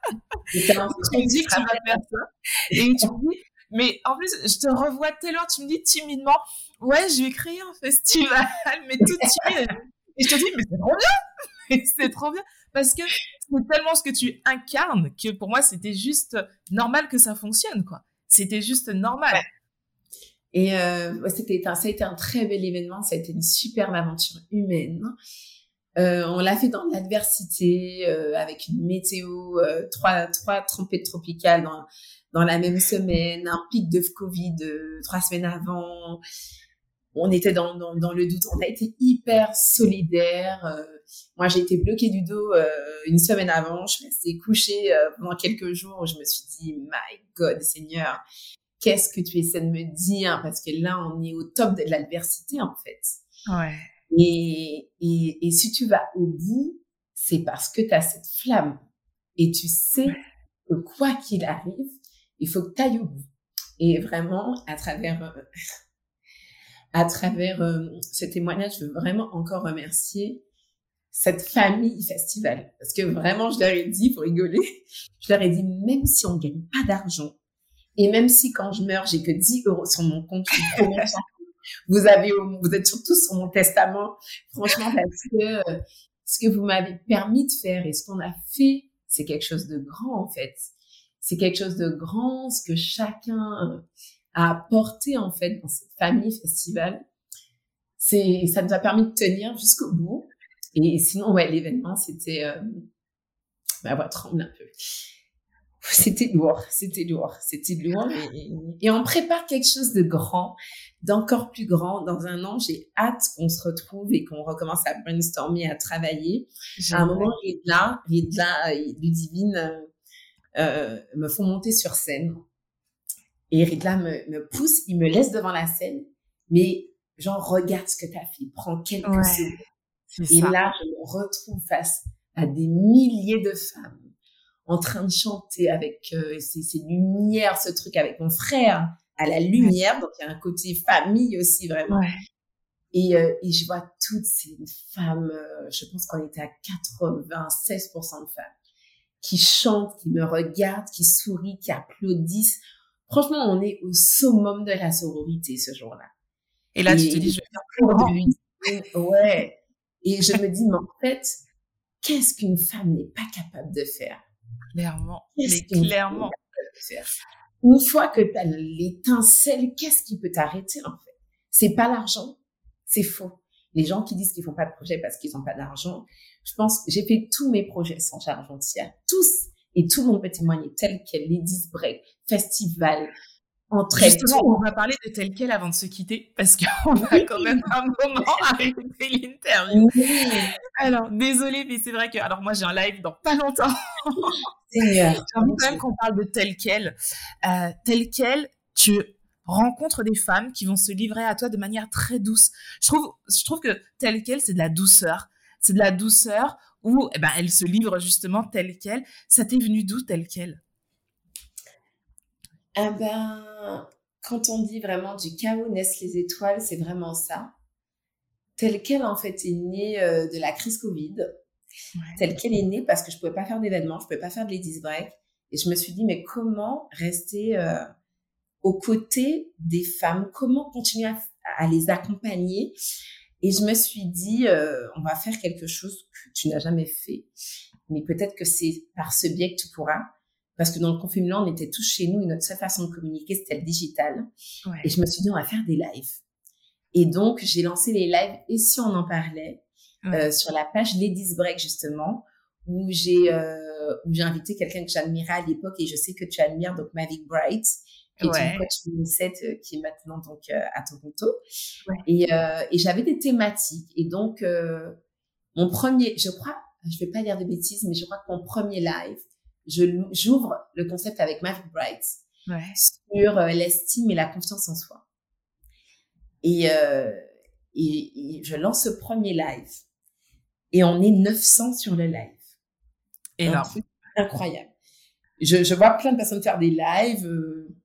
tu me dis que tu vas faire ça. Et tu me dis, mais en plus, je te revois tellement, tu me dis timidement, ouais, je vais créer un festival, mais tout timide. Et je te dis, mais c'est trop bien! C'est trop bien! Parce que c'est tellement ce que tu incarnes que pour moi, c'était juste normal que ça fonctionne, quoi. C'était juste normal. Et euh, c'était, ça a été un très bel événement, ça a été une superbe aventure humaine. Euh, on l'a fait dans l'adversité, euh, avec une météo, trois, trois tempêtes tropicales dans, dans la même semaine, un pic de Covid trois semaines avant on était dans, dans, le doute. On a été hyper solidaires. Moi, j'ai été bloquée du dos euh, une semaine avant. Je suis restée couchée euh, pendant quelques jours. Je me suis dit, my God, Seigneur, qu'est-ce que tu essaies de me dire? Parce que là, on est au top de l'adversité, en fait. Ouais. Et, et, et si tu vas au bout, c'est parce que tu as cette flamme. Et tu sais que quoi qu'il arrive, il faut que tu ailles au bout. Et vraiment, à travers à travers euh, ce témoignage, je veux vraiment encore remercier cette famille festival. Parce que vraiment, je leur ai dit, pour rigoler, je leur ai dit, même si on gagne pas d'argent, et même si quand je meurs, j'ai que 10 euros sur mon compte, Vous avez, vous êtes surtout sur mon testament. Franchement, parce que euh, ce que vous m'avez permis de faire et ce qu'on a fait, c'est quelque chose de grand, en fait. C'est quelque chose de grand, ce que chacun à apporter en fait dans cette famille festival. C'est, ça nous a permis de tenir jusqu'au bout. Et sinon, ouais, l'événement, c'était, euh, ma voix tremble un peu. c'était lourd, c'était lourd, c'était lourd. Et, on prépare quelque chose de grand, d'encore plus grand. Dans un an, j'ai hâte qu'on se retrouve et qu'on recommence à brainstormer, à travailler. À un moment, Ridla, Ridla et Ludivine euh, euh, me font monter sur scène. Et Ridla me, me pousse, il me laisse devant la scène, mais genre, regarde ce que tu as fait, prends quelques secondes. Et là, je me retrouve face à des milliers de femmes en train de chanter avec euh, ces, ces, lumières, ce truc avec mon frère à la lumière. Donc, il y a un côté famille aussi, vraiment. Et, euh, et, je vois toutes ces femmes, euh, je pense qu'on était à 96% de femmes, qui chantent, qui me regardent, qui sourient, qui applaudissent. Franchement, on est au summum de la sororité ce jour-là. Et là, tu te dis, je vais faire plus Ouais. Et je me dis, mais en fait, qu'est-ce qu'une femme n'est pas capable de faire? Clairement, mais clairement. Une fois que tu as l'étincelle, qu'est-ce qui peut t'arrêter en fait? C'est pas l'argent, c'est faux. Les gens qui disent qu'ils font pas de projet parce qu'ils ont pas d'argent, je pense, j'ai fait tous mes projets sans argent tous, et tout le monde peut témoigner tel quel, Ladies Justement, on va parler de tel quel avant de se quitter parce qu'on a quand même un moment à écouter l'interview. Alors, désolé, mais c'est vrai que, alors moi j'ai un live dans pas longtemps. J'ai envie quand même qu'on parle de tel quel. Euh, tel quel, tu rencontres des femmes qui vont se livrer à toi de manière très douce. Je trouve, je trouve que tel quel, c'est de la douceur. C'est de la douceur où eh ben, elles se livrent justement tel quel. Ça t'est venu d'où tel quel eh ben, quand on dit vraiment du chaos naissent les étoiles, c'est vraiment ça. Tel quel, en fait, est né euh, de la crise Covid. Tel quel est né parce que je pouvais pas faire d'événements, je pouvais pas faire de ladies break. Et je me suis dit, mais comment rester euh, aux côtés des femmes? Comment continuer à, les accompagner? Et je me suis dit, euh, on va faire quelque chose que tu n'as jamais fait. Mais peut-être que c'est par ce biais que tu pourras. Parce que dans le confinement, on était tous chez nous et notre seule façon de communiquer, c'était le digital. Et je me suis dit, on va faire des lives. Et donc, j'ai lancé les lives et si on en parlait euh, sur la page Ladies Break, justement, où j'ai euh, où j'ai invité quelqu'un que j'admirais à l'époque et je sais que tu admires, donc Mavic Bright, qui est une coach féministe euh, qui est maintenant donc euh, à Toronto. Et, euh, et j'avais des thématiques. Et donc, mon premier, je crois, je vais pas dire de bêtises, mais je crois que mon premier live, j'ouvre le concept avec Matt Bright sur euh, l'estime et la confiance en soi. Et, euh, et, je lance ce premier live et on est 900 sur le live. Énorme. Incroyable. Je, je, vois plein de personnes faire des lives. Euh,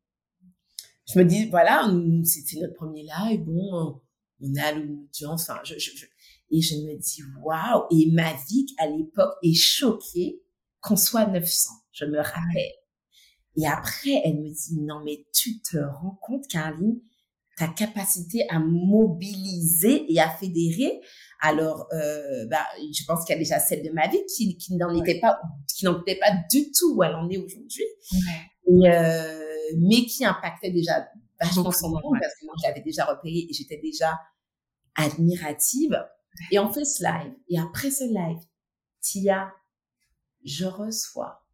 je me dis, voilà, c'était notre premier live. Bon, on a l'audience. Enfin, je, je, et je me dis, waouh. Et ma vie à l'époque est choquée qu'on soit 900, je me rappelle. Et après, elle me dit, non, mais tu te rends compte, Caroline, ta capacité à mobiliser et à fédérer. Alors, euh, bah, je pense qu'il y a déjà celle de ma vie qui, qui n'en était pas, qui n'en était pas du tout où elle en est aujourd'hui. Euh, mais qui impactait déjà vachement son monde parce que moi, je l'avais déjà repéré et j'étais déjà admirative. Et on fait ce live. Et après ce live, Tia je reçois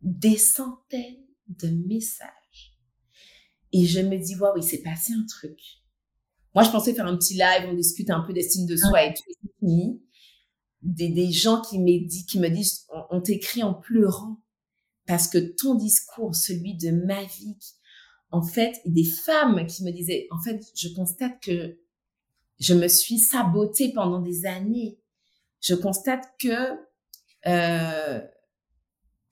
des centaines de messages. Et je me dis, waouh, il s'est passé un truc. Moi, je pensais faire un petit live, on discute un peu d'estime de soi et tout. Des, gens qui, qui me disent, on, t'écrit en pleurant parce que ton discours, celui de ma vie, en fait, et des femmes qui me disaient, en fait, je constate que je me suis sabotée pendant des années. Je constate que euh,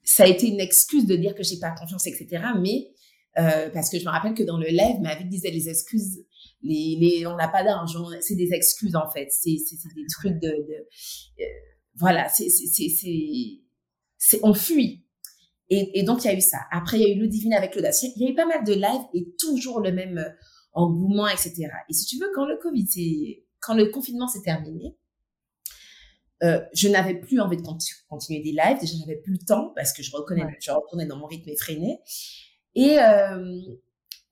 ça a été une excuse de dire que j'ai pas confiance, etc. Mais euh, parce que je me rappelle que dans le live, ma vie disait les excuses, les, les on n'a pas d'argent, c'est des excuses en fait, c'est des trucs de, de euh, voilà, c'est c'est on fuit. Et, et, donc il y a eu ça. Après il y a eu le divine avec l'audace. Il y a eu pas mal de lives et toujours le même euh, engouement, etc. Et si tu veux, quand le Covid, quand le confinement s'est terminé, euh, je n'avais plus envie de continuer des lives. Déjà, j'avais plus le temps parce que je reconnais, je retournais dans mon rythme effréné. Et euh,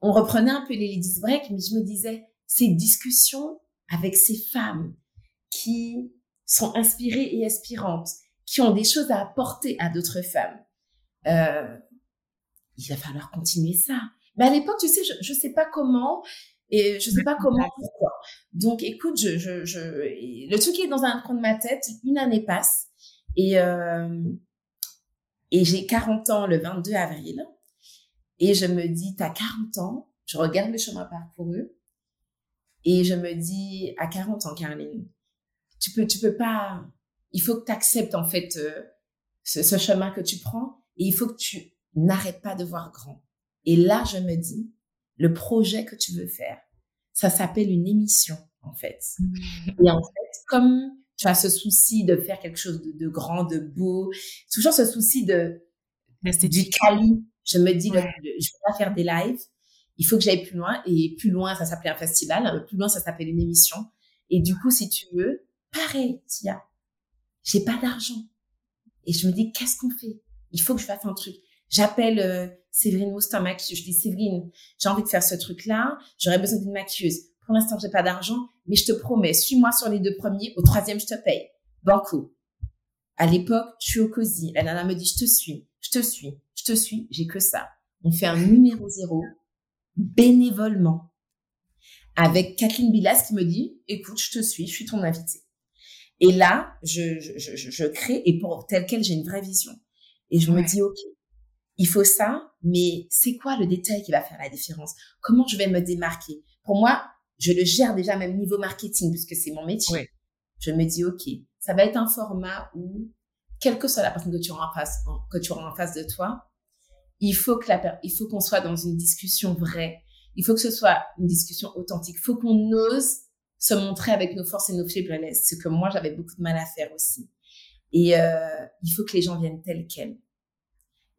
on reprenait un peu les ladies break, mais je me disais, ces discussions avec ces femmes qui sont inspirées et aspirantes, qui ont des choses à apporter à d'autres femmes. euh, il va falloir continuer ça. Mais à l'époque, tu sais, je ne sais pas comment et je sais pas comment, pourquoi. Donc, écoute, je, je, le truc est dans un coin de ma tête. Une année passe et euh, j'ai 40 ans le 22 avril. Et je me dis, t'as 40 ans. Je regarde le chemin parcouru et je me dis, à 40 ans, Caroline, tu peux, tu peux pas. Il faut que tu acceptes en fait euh, ce chemin que tu prends et il faut que tu n'arrêtes pas de voir grand. Et là, je me dis, le projet que tu veux faire, ça s'appelle une émission, en fait. Et en fait, comme tu as ce souci de faire quelque chose de, grand, de beau, toujours ce souci de du quali. Je me dis, je ne vais pas faire des lives. Il faut que j'aille plus loin. Et plus loin, ça s'appelait un festival. Plus loin, ça s'appelle une émission. Et du coup, si tu veux, pareil, Tia, j'ai pas d'argent. Et je me dis, qu'est-ce qu'on fait? Il faut que je fasse un truc. J'appelle euh, Séverine Moustamak, je dis Séverine, j'ai envie de faire ce truc-là, j'aurais besoin d'une maquilleuse. Pour l'instant, j'ai pas d'argent, mais je te promets, suis-moi sur les deux premiers, au troisième, je te paye. Banco. À l'époque, je suis au COSI. La nana me dit, je te suis, je te suis, je te suis, j'ai que ça. On fait un numéro zéro, bénévolement, avec Kathleen Bilas qui me dit, écoute, je te suis, je suis ton invité. Et là, je, je, je, je crée, et pour tel quel, j'ai une vraie vision. Et je me dis, OK, il faut ça, mais c'est quoi le détail qui va faire la différence? Comment je vais me démarquer? Pour moi, je le gère déjà même niveau marketing puisque c'est mon métier. Je me dis ok, ça va être un format où quelle que soit la personne que tu auras en face, que tu auras en face de toi, il faut que la, il faut qu'on soit dans une discussion vraie. Il faut que ce soit une discussion authentique. Il faut qu'on ose se montrer avec nos forces et nos faiblesses, ce que moi j'avais beaucoup de mal à faire aussi. Et euh, il faut que les gens viennent tels quels.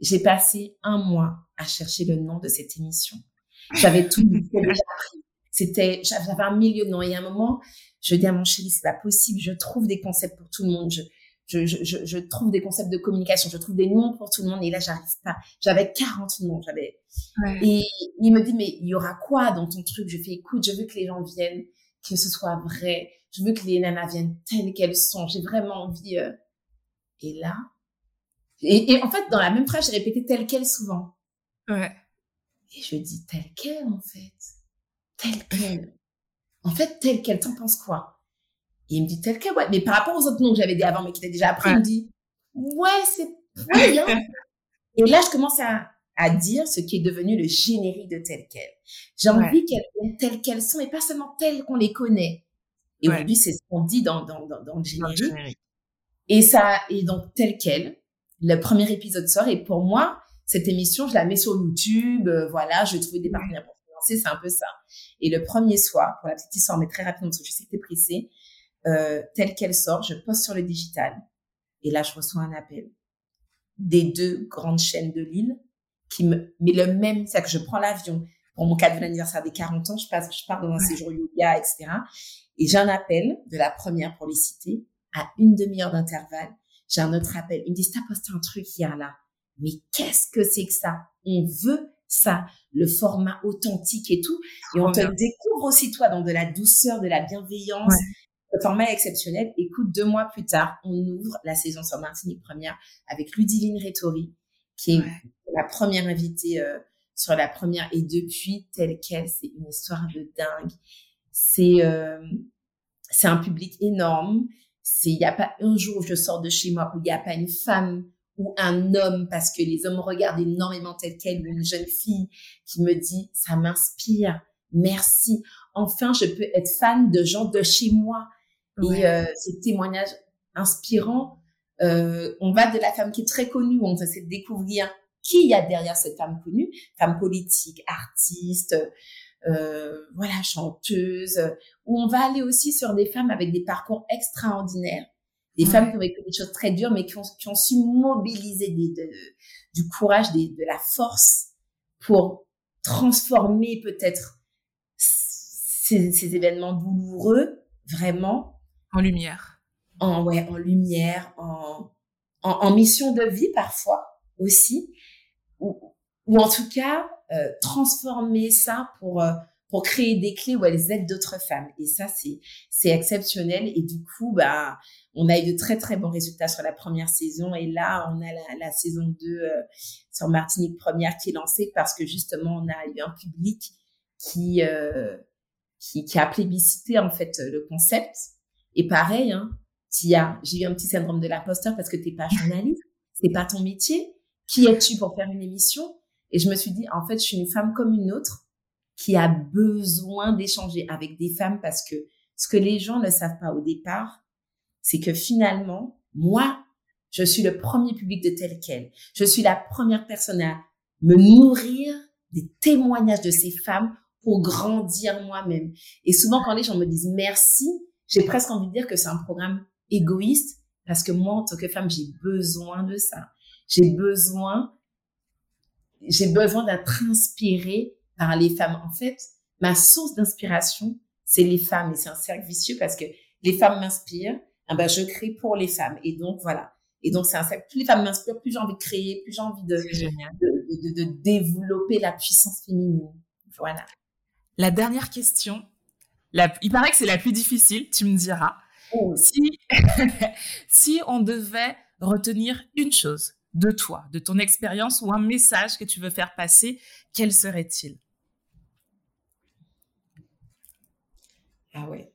J'ai passé un mois à chercher le nom de cette émission. J'avais tout déjà C'était, j'avais un milieu de noms. Et à un moment, je dis à mon chéri, c'est pas possible. Je trouve des concepts pour tout le monde. Je, je, je, je, trouve des concepts de communication. Je trouve des noms pour tout le monde. Et là, j'arrive pas. J'avais 40 noms. J'avais, et il me dit, mais il y aura quoi dans ton truc? Je fais, écoute, je veux que les gens viennent, que ce soit vrai. Je veux que les nanas viennent telles qu'elles sont. J'ai vraiment envie, euh... et là, et, en fait, dans la même phrase, j'ai répété telle quelle souvent. Ouais. Et je dis telle quelle, en fait. Telle quelle. En fait, telle quelle, t'en penses quoi? Et il me dit telle quelle, ouais. Mais par rapport aux autres noms que j'avais dit avant, mais qui étaient déjà appris, il me dit, ouais, c'est bien. et là, je commence à, à dire ce qui est devenu le générique de telle quelle. J'ai envie qu'elles soient telles qu'elles sont, et pas seulement telles qu'on les connaît. Et aujourd'hui, c'est ce qu'on dit dans, dans, dans, dans le générique. Et ça, et donc, telle quelle le premier épisode sort et pour moi, cette émission, je la mets sur YouTube, euh, voilà, je vais trouver des partenaires pour financer, c'est un peu ça. Et le premier soir, pour la petite histoire, mais très rapidement, parce que je sais que t'es pressé, euh, telle qu'elle sort, je poste sur le digital. Et là, je reçois un appel des deux grandes chaînes de Lille qui me, mais le même, c'est que je prends l'avion pour mon cadeau d'anniversaire des 40 ans, je passe, je pars dans un séjour yoga, etc. Et j'ai un appel de la première pour les citer à une demi-heure d'intervalle j'ai un autre appel. Ils me disent, t'as posté un truc hier là. Mais qu'est-ce que c'est que ça? On veut ça, le format authentique et tout. Et on te découvre aussi toi dans de la douceur, de la bienveillance. Le format est exceptionnel. Écoute, deux mois plus tard, on ouvre la saison sur Martinique première avec Ludiline Rétori, qui est la première invitée euh, sur la première. Et depuis, telle qu'elle, c'est une histoire de dingue. C'est euh, c'est un public énorme il n'y a pas un jour où je sors de chez moi où il n'y a pas une femme ou un homme parce que les hommes regardent énormément tel quel ou une jeune fille qui me dit ça m'inspire. Merci enfin je peux être fan de gens de chez moi. Et euh, ce témoignage inspirant euh, on va de la femme qui est très connue on essaie de découvrir qui il y a derrière cette femme connue. Femme politique artiste voilà, chanteuse, où on va aller aussi sur des femmes avec des parcours extraordinaires, des femmes qui ont vécu des choses très dures, mais qui ont, qui ont su mobiliser des, de, du courage, des, de la force pour transformer peut-être ces, ces, événements douloureux vraiment en lumière. En ouais, en lumière, en, en, en mission de vie parfois aussi, ou, ou en tout cas euh, transformer ça pour euh, pour créer des clés où elles aident d'autres femmes. Et ça, c'est, c'est exceptionnel. Et du coup, bah, on a eu de très, très bons résultats sur la première saison. Et là, on a la, la saison 2 euh, sur Martinique Première qui est lancée parce que justement, on a eu un public qui, euh, qui, qui a plébiscité, en fait, le concept. Et pareil, hein, Tia, j'ai eu un petit syndrome de l'imposteur parce que t'es pas journaliste, c'est pas ton métier. Qui es-tu pour faire une émission? Et je me suis dit, en fait, je suis une femme comme une autre qui a besoin d'échanger avec des femmes parce que ce que les gens ne savent pas au départ, c'est que finalement, moi, je suis le premier public de tel quel. Je suis la première personne à me nourrir des témoignages de ces femmes pour grandir moi-même. Et souvent, quand les gens me disent merci, j'ai presque envie de dire que c'est un programme égoïste parce que moi, en tant que femme, j'ai besoin de ça. J'ai besoin, j'ai besoin d'être inspirée par les femmes. En fait, ma source d'inspiration, c'est les femmes et c'est un cercle vicieux parce que les femmes m'inspirent, eh ben, je crée pour les femmes. Et donc, voilà. Et donc, c'est un cercle. Plus les femmes m'inspirent, plus j'ai envie de créer, plus j'ai envie de, de, de, de, développer la puissance féminine. Voilà. La dernière question, la, il paraît que c'est la plus difficile, tu me diras. Oh. Si, si on devait retenir une chose de toi, de ton expérience ou un message que tu veux faire passer, quel serait-il? Ah ouais.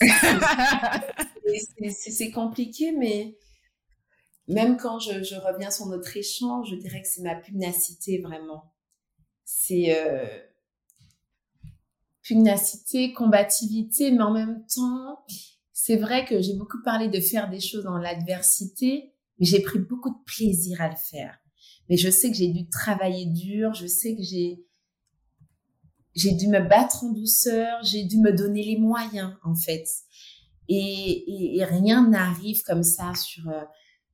c'est compliqué, mais même quand je, je, reviens sur notre échange, je dirais que c'est ma pugnacité vraiment. C'est euh, pugnacité, combativité, mais en même temps, c'est vrai que j'ai beaucoup parlé de faire des choses dans l'adversité, mais j'ai pris beaucoup de plaisir à le faire. Mais je sais que j'ai dû travailler dur, je sais que j'ai j'ai dû me battre en douceur, j'ai dû me donner les moyens en fait. Et, et, rien n'arrive comme ça sur euh,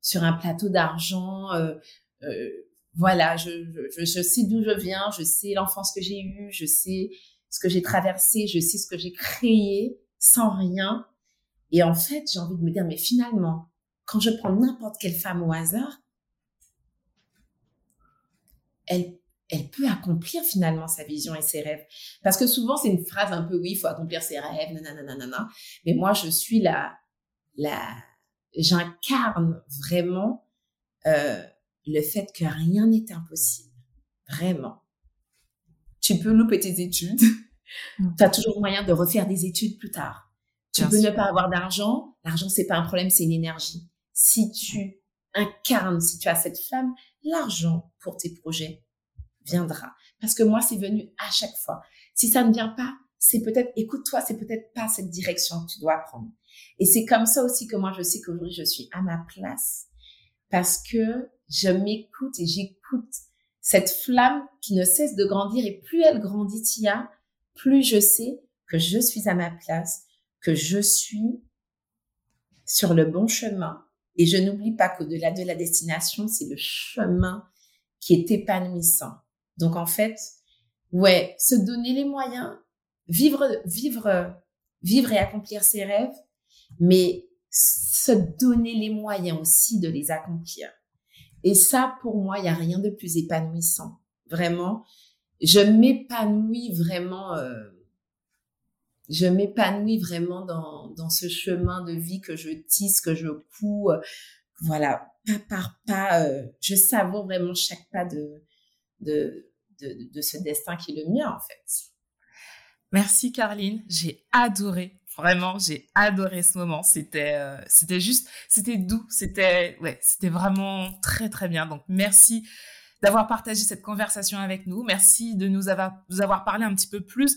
sur un plateau d'argent. Euh, euh, voilà, je, je, je sais d'où je viens, je sais l'enfance que j'ai eue, je sais ce que j'ai traversé, je sais ce que j'ai créé sans rien. Et en fait, j'ai envie de me dire, mais finalement, quand je prends n'importe quelle femme au hasard, elle, elle peut accomplir finalement sa vision et ses rêves. Parce que souvent, c'est une phrase un peu, oui, il faut accomplir ses rêves, nanana, Mais moi, je suis la, la, j'incarne vraiment euh, le fait que rien n'est impossible. Vraiment. Tu peux louper tes études. Mm. tu as toujours moyen de refaire des études plus tard. Tu peux ne pas avoir d'argent. L'argent, c'est pas un problème, c'est une énergie. Si tu incarnes, si tu as cette flamme, l'argent pour tes projets viendra. Parce que moi, c'est venu à chaque fois. Si ça ne vient pas, c'est peut-être, écoute-toi, c'est peut-être pas cette direction que tu dois prendre. Et c'est comme ça aussi que moi, je sais qu'aujourd'hui, je suis à ma place parce que je m'écoute et j'écoute cette flamme qui ne cesse de grandir et plus elle grandit, Tia, plus je sais que je suis à ma place, que je suis sur le bon chemin. Et je n'oublie pas qu'au-delà de la destination, c'est le chemin qui est épanouissant. Donc en fait, ouais, se donner les moyens, vivre, vivre, vivre et accomplir ses rêves, mais se donner les moyens aussi de les accomplir. Et ça, pour moi, il n'y a rien de plus épanouissant. Vraiment, je m'épanouis vraiment, euh, je m'épanouis vraiment dans, dans ce chemin de vie que je tisse, que je couds, euh, voilà, pas par pas, euh, je savoure vraiment chaque pas de, de, de, de ce destin qui est le mien, en fait. Merci Carline, j'ai adoré Vraiment, j'ai adoré ce moment. C'était, c'était juste, c'était doux. C'était, ouais, c'était vraiment très très bien. Donc merci d'avoir partagé cette conversation avec nous. Merci de nous avoir, nous avoir parlé un petit peu plus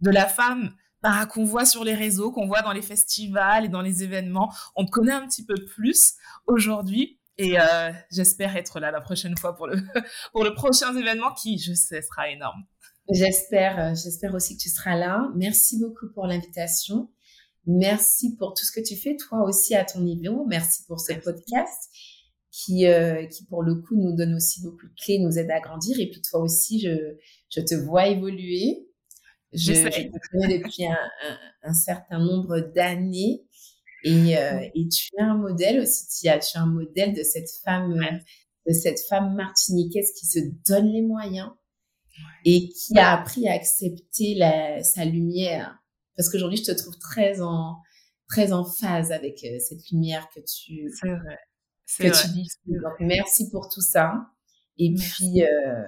de la femme bah, qu'on voit sur les réseaux, qu'on voit dans les festivals et dans les événements. On te connaît un petit peu plus aujourd'hui. Et euh, j'espère être là la prochaine fois pour le, pour le prochain événement qui, je sais, sera énorme. J'espère, euh, j'espère aussi que tu seras là. Merci beaucoup pour l'invitation. Merci pour tout ce que tu fais, toi aussi à ton niveau. Merci pour ce podcast qui, euh, qui pour le coup nous donne aussi beaucoup de clés, nous aide à grandir. Et puis toi aussi, je, je te vois évoluer. Je, je te connais depuis un, un, certain nombre d'années. Et, euh, et tu es un modèle aussi, Tia. Tu es un modèle de cette femme, de cette femme martiniquaise qui se donne les moyens, et qui a appris à accepter la, sa lumière. Parce qu'aujourd'hui, je te trouve très en, très en phase avec euh, cette lumière que tu, c'est vrai. que tu dis. Donc, merci pour tout ça. Et puis, euh,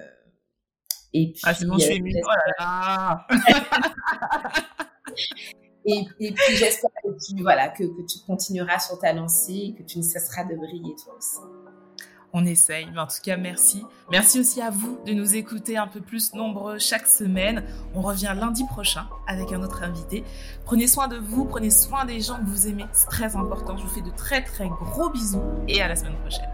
et puis, ah, c'est bon, je suis émue. Oh et, et, puis, j'espère que tu, voilà, que, que tu continueras sur ta lancée et que tu ne cesseras de briller toi aussi on essaye. Mais en tout cas, merci. Merci aussi à vous de nous écouter un peu plus nombreux chaque semaine. On revient lundi prochain avec un autre invité. Prenez soin de vous, prenez soin des gens que vous aimez. C'est très important. Je vous fais de très très gros bisous et à la semaine prochaine.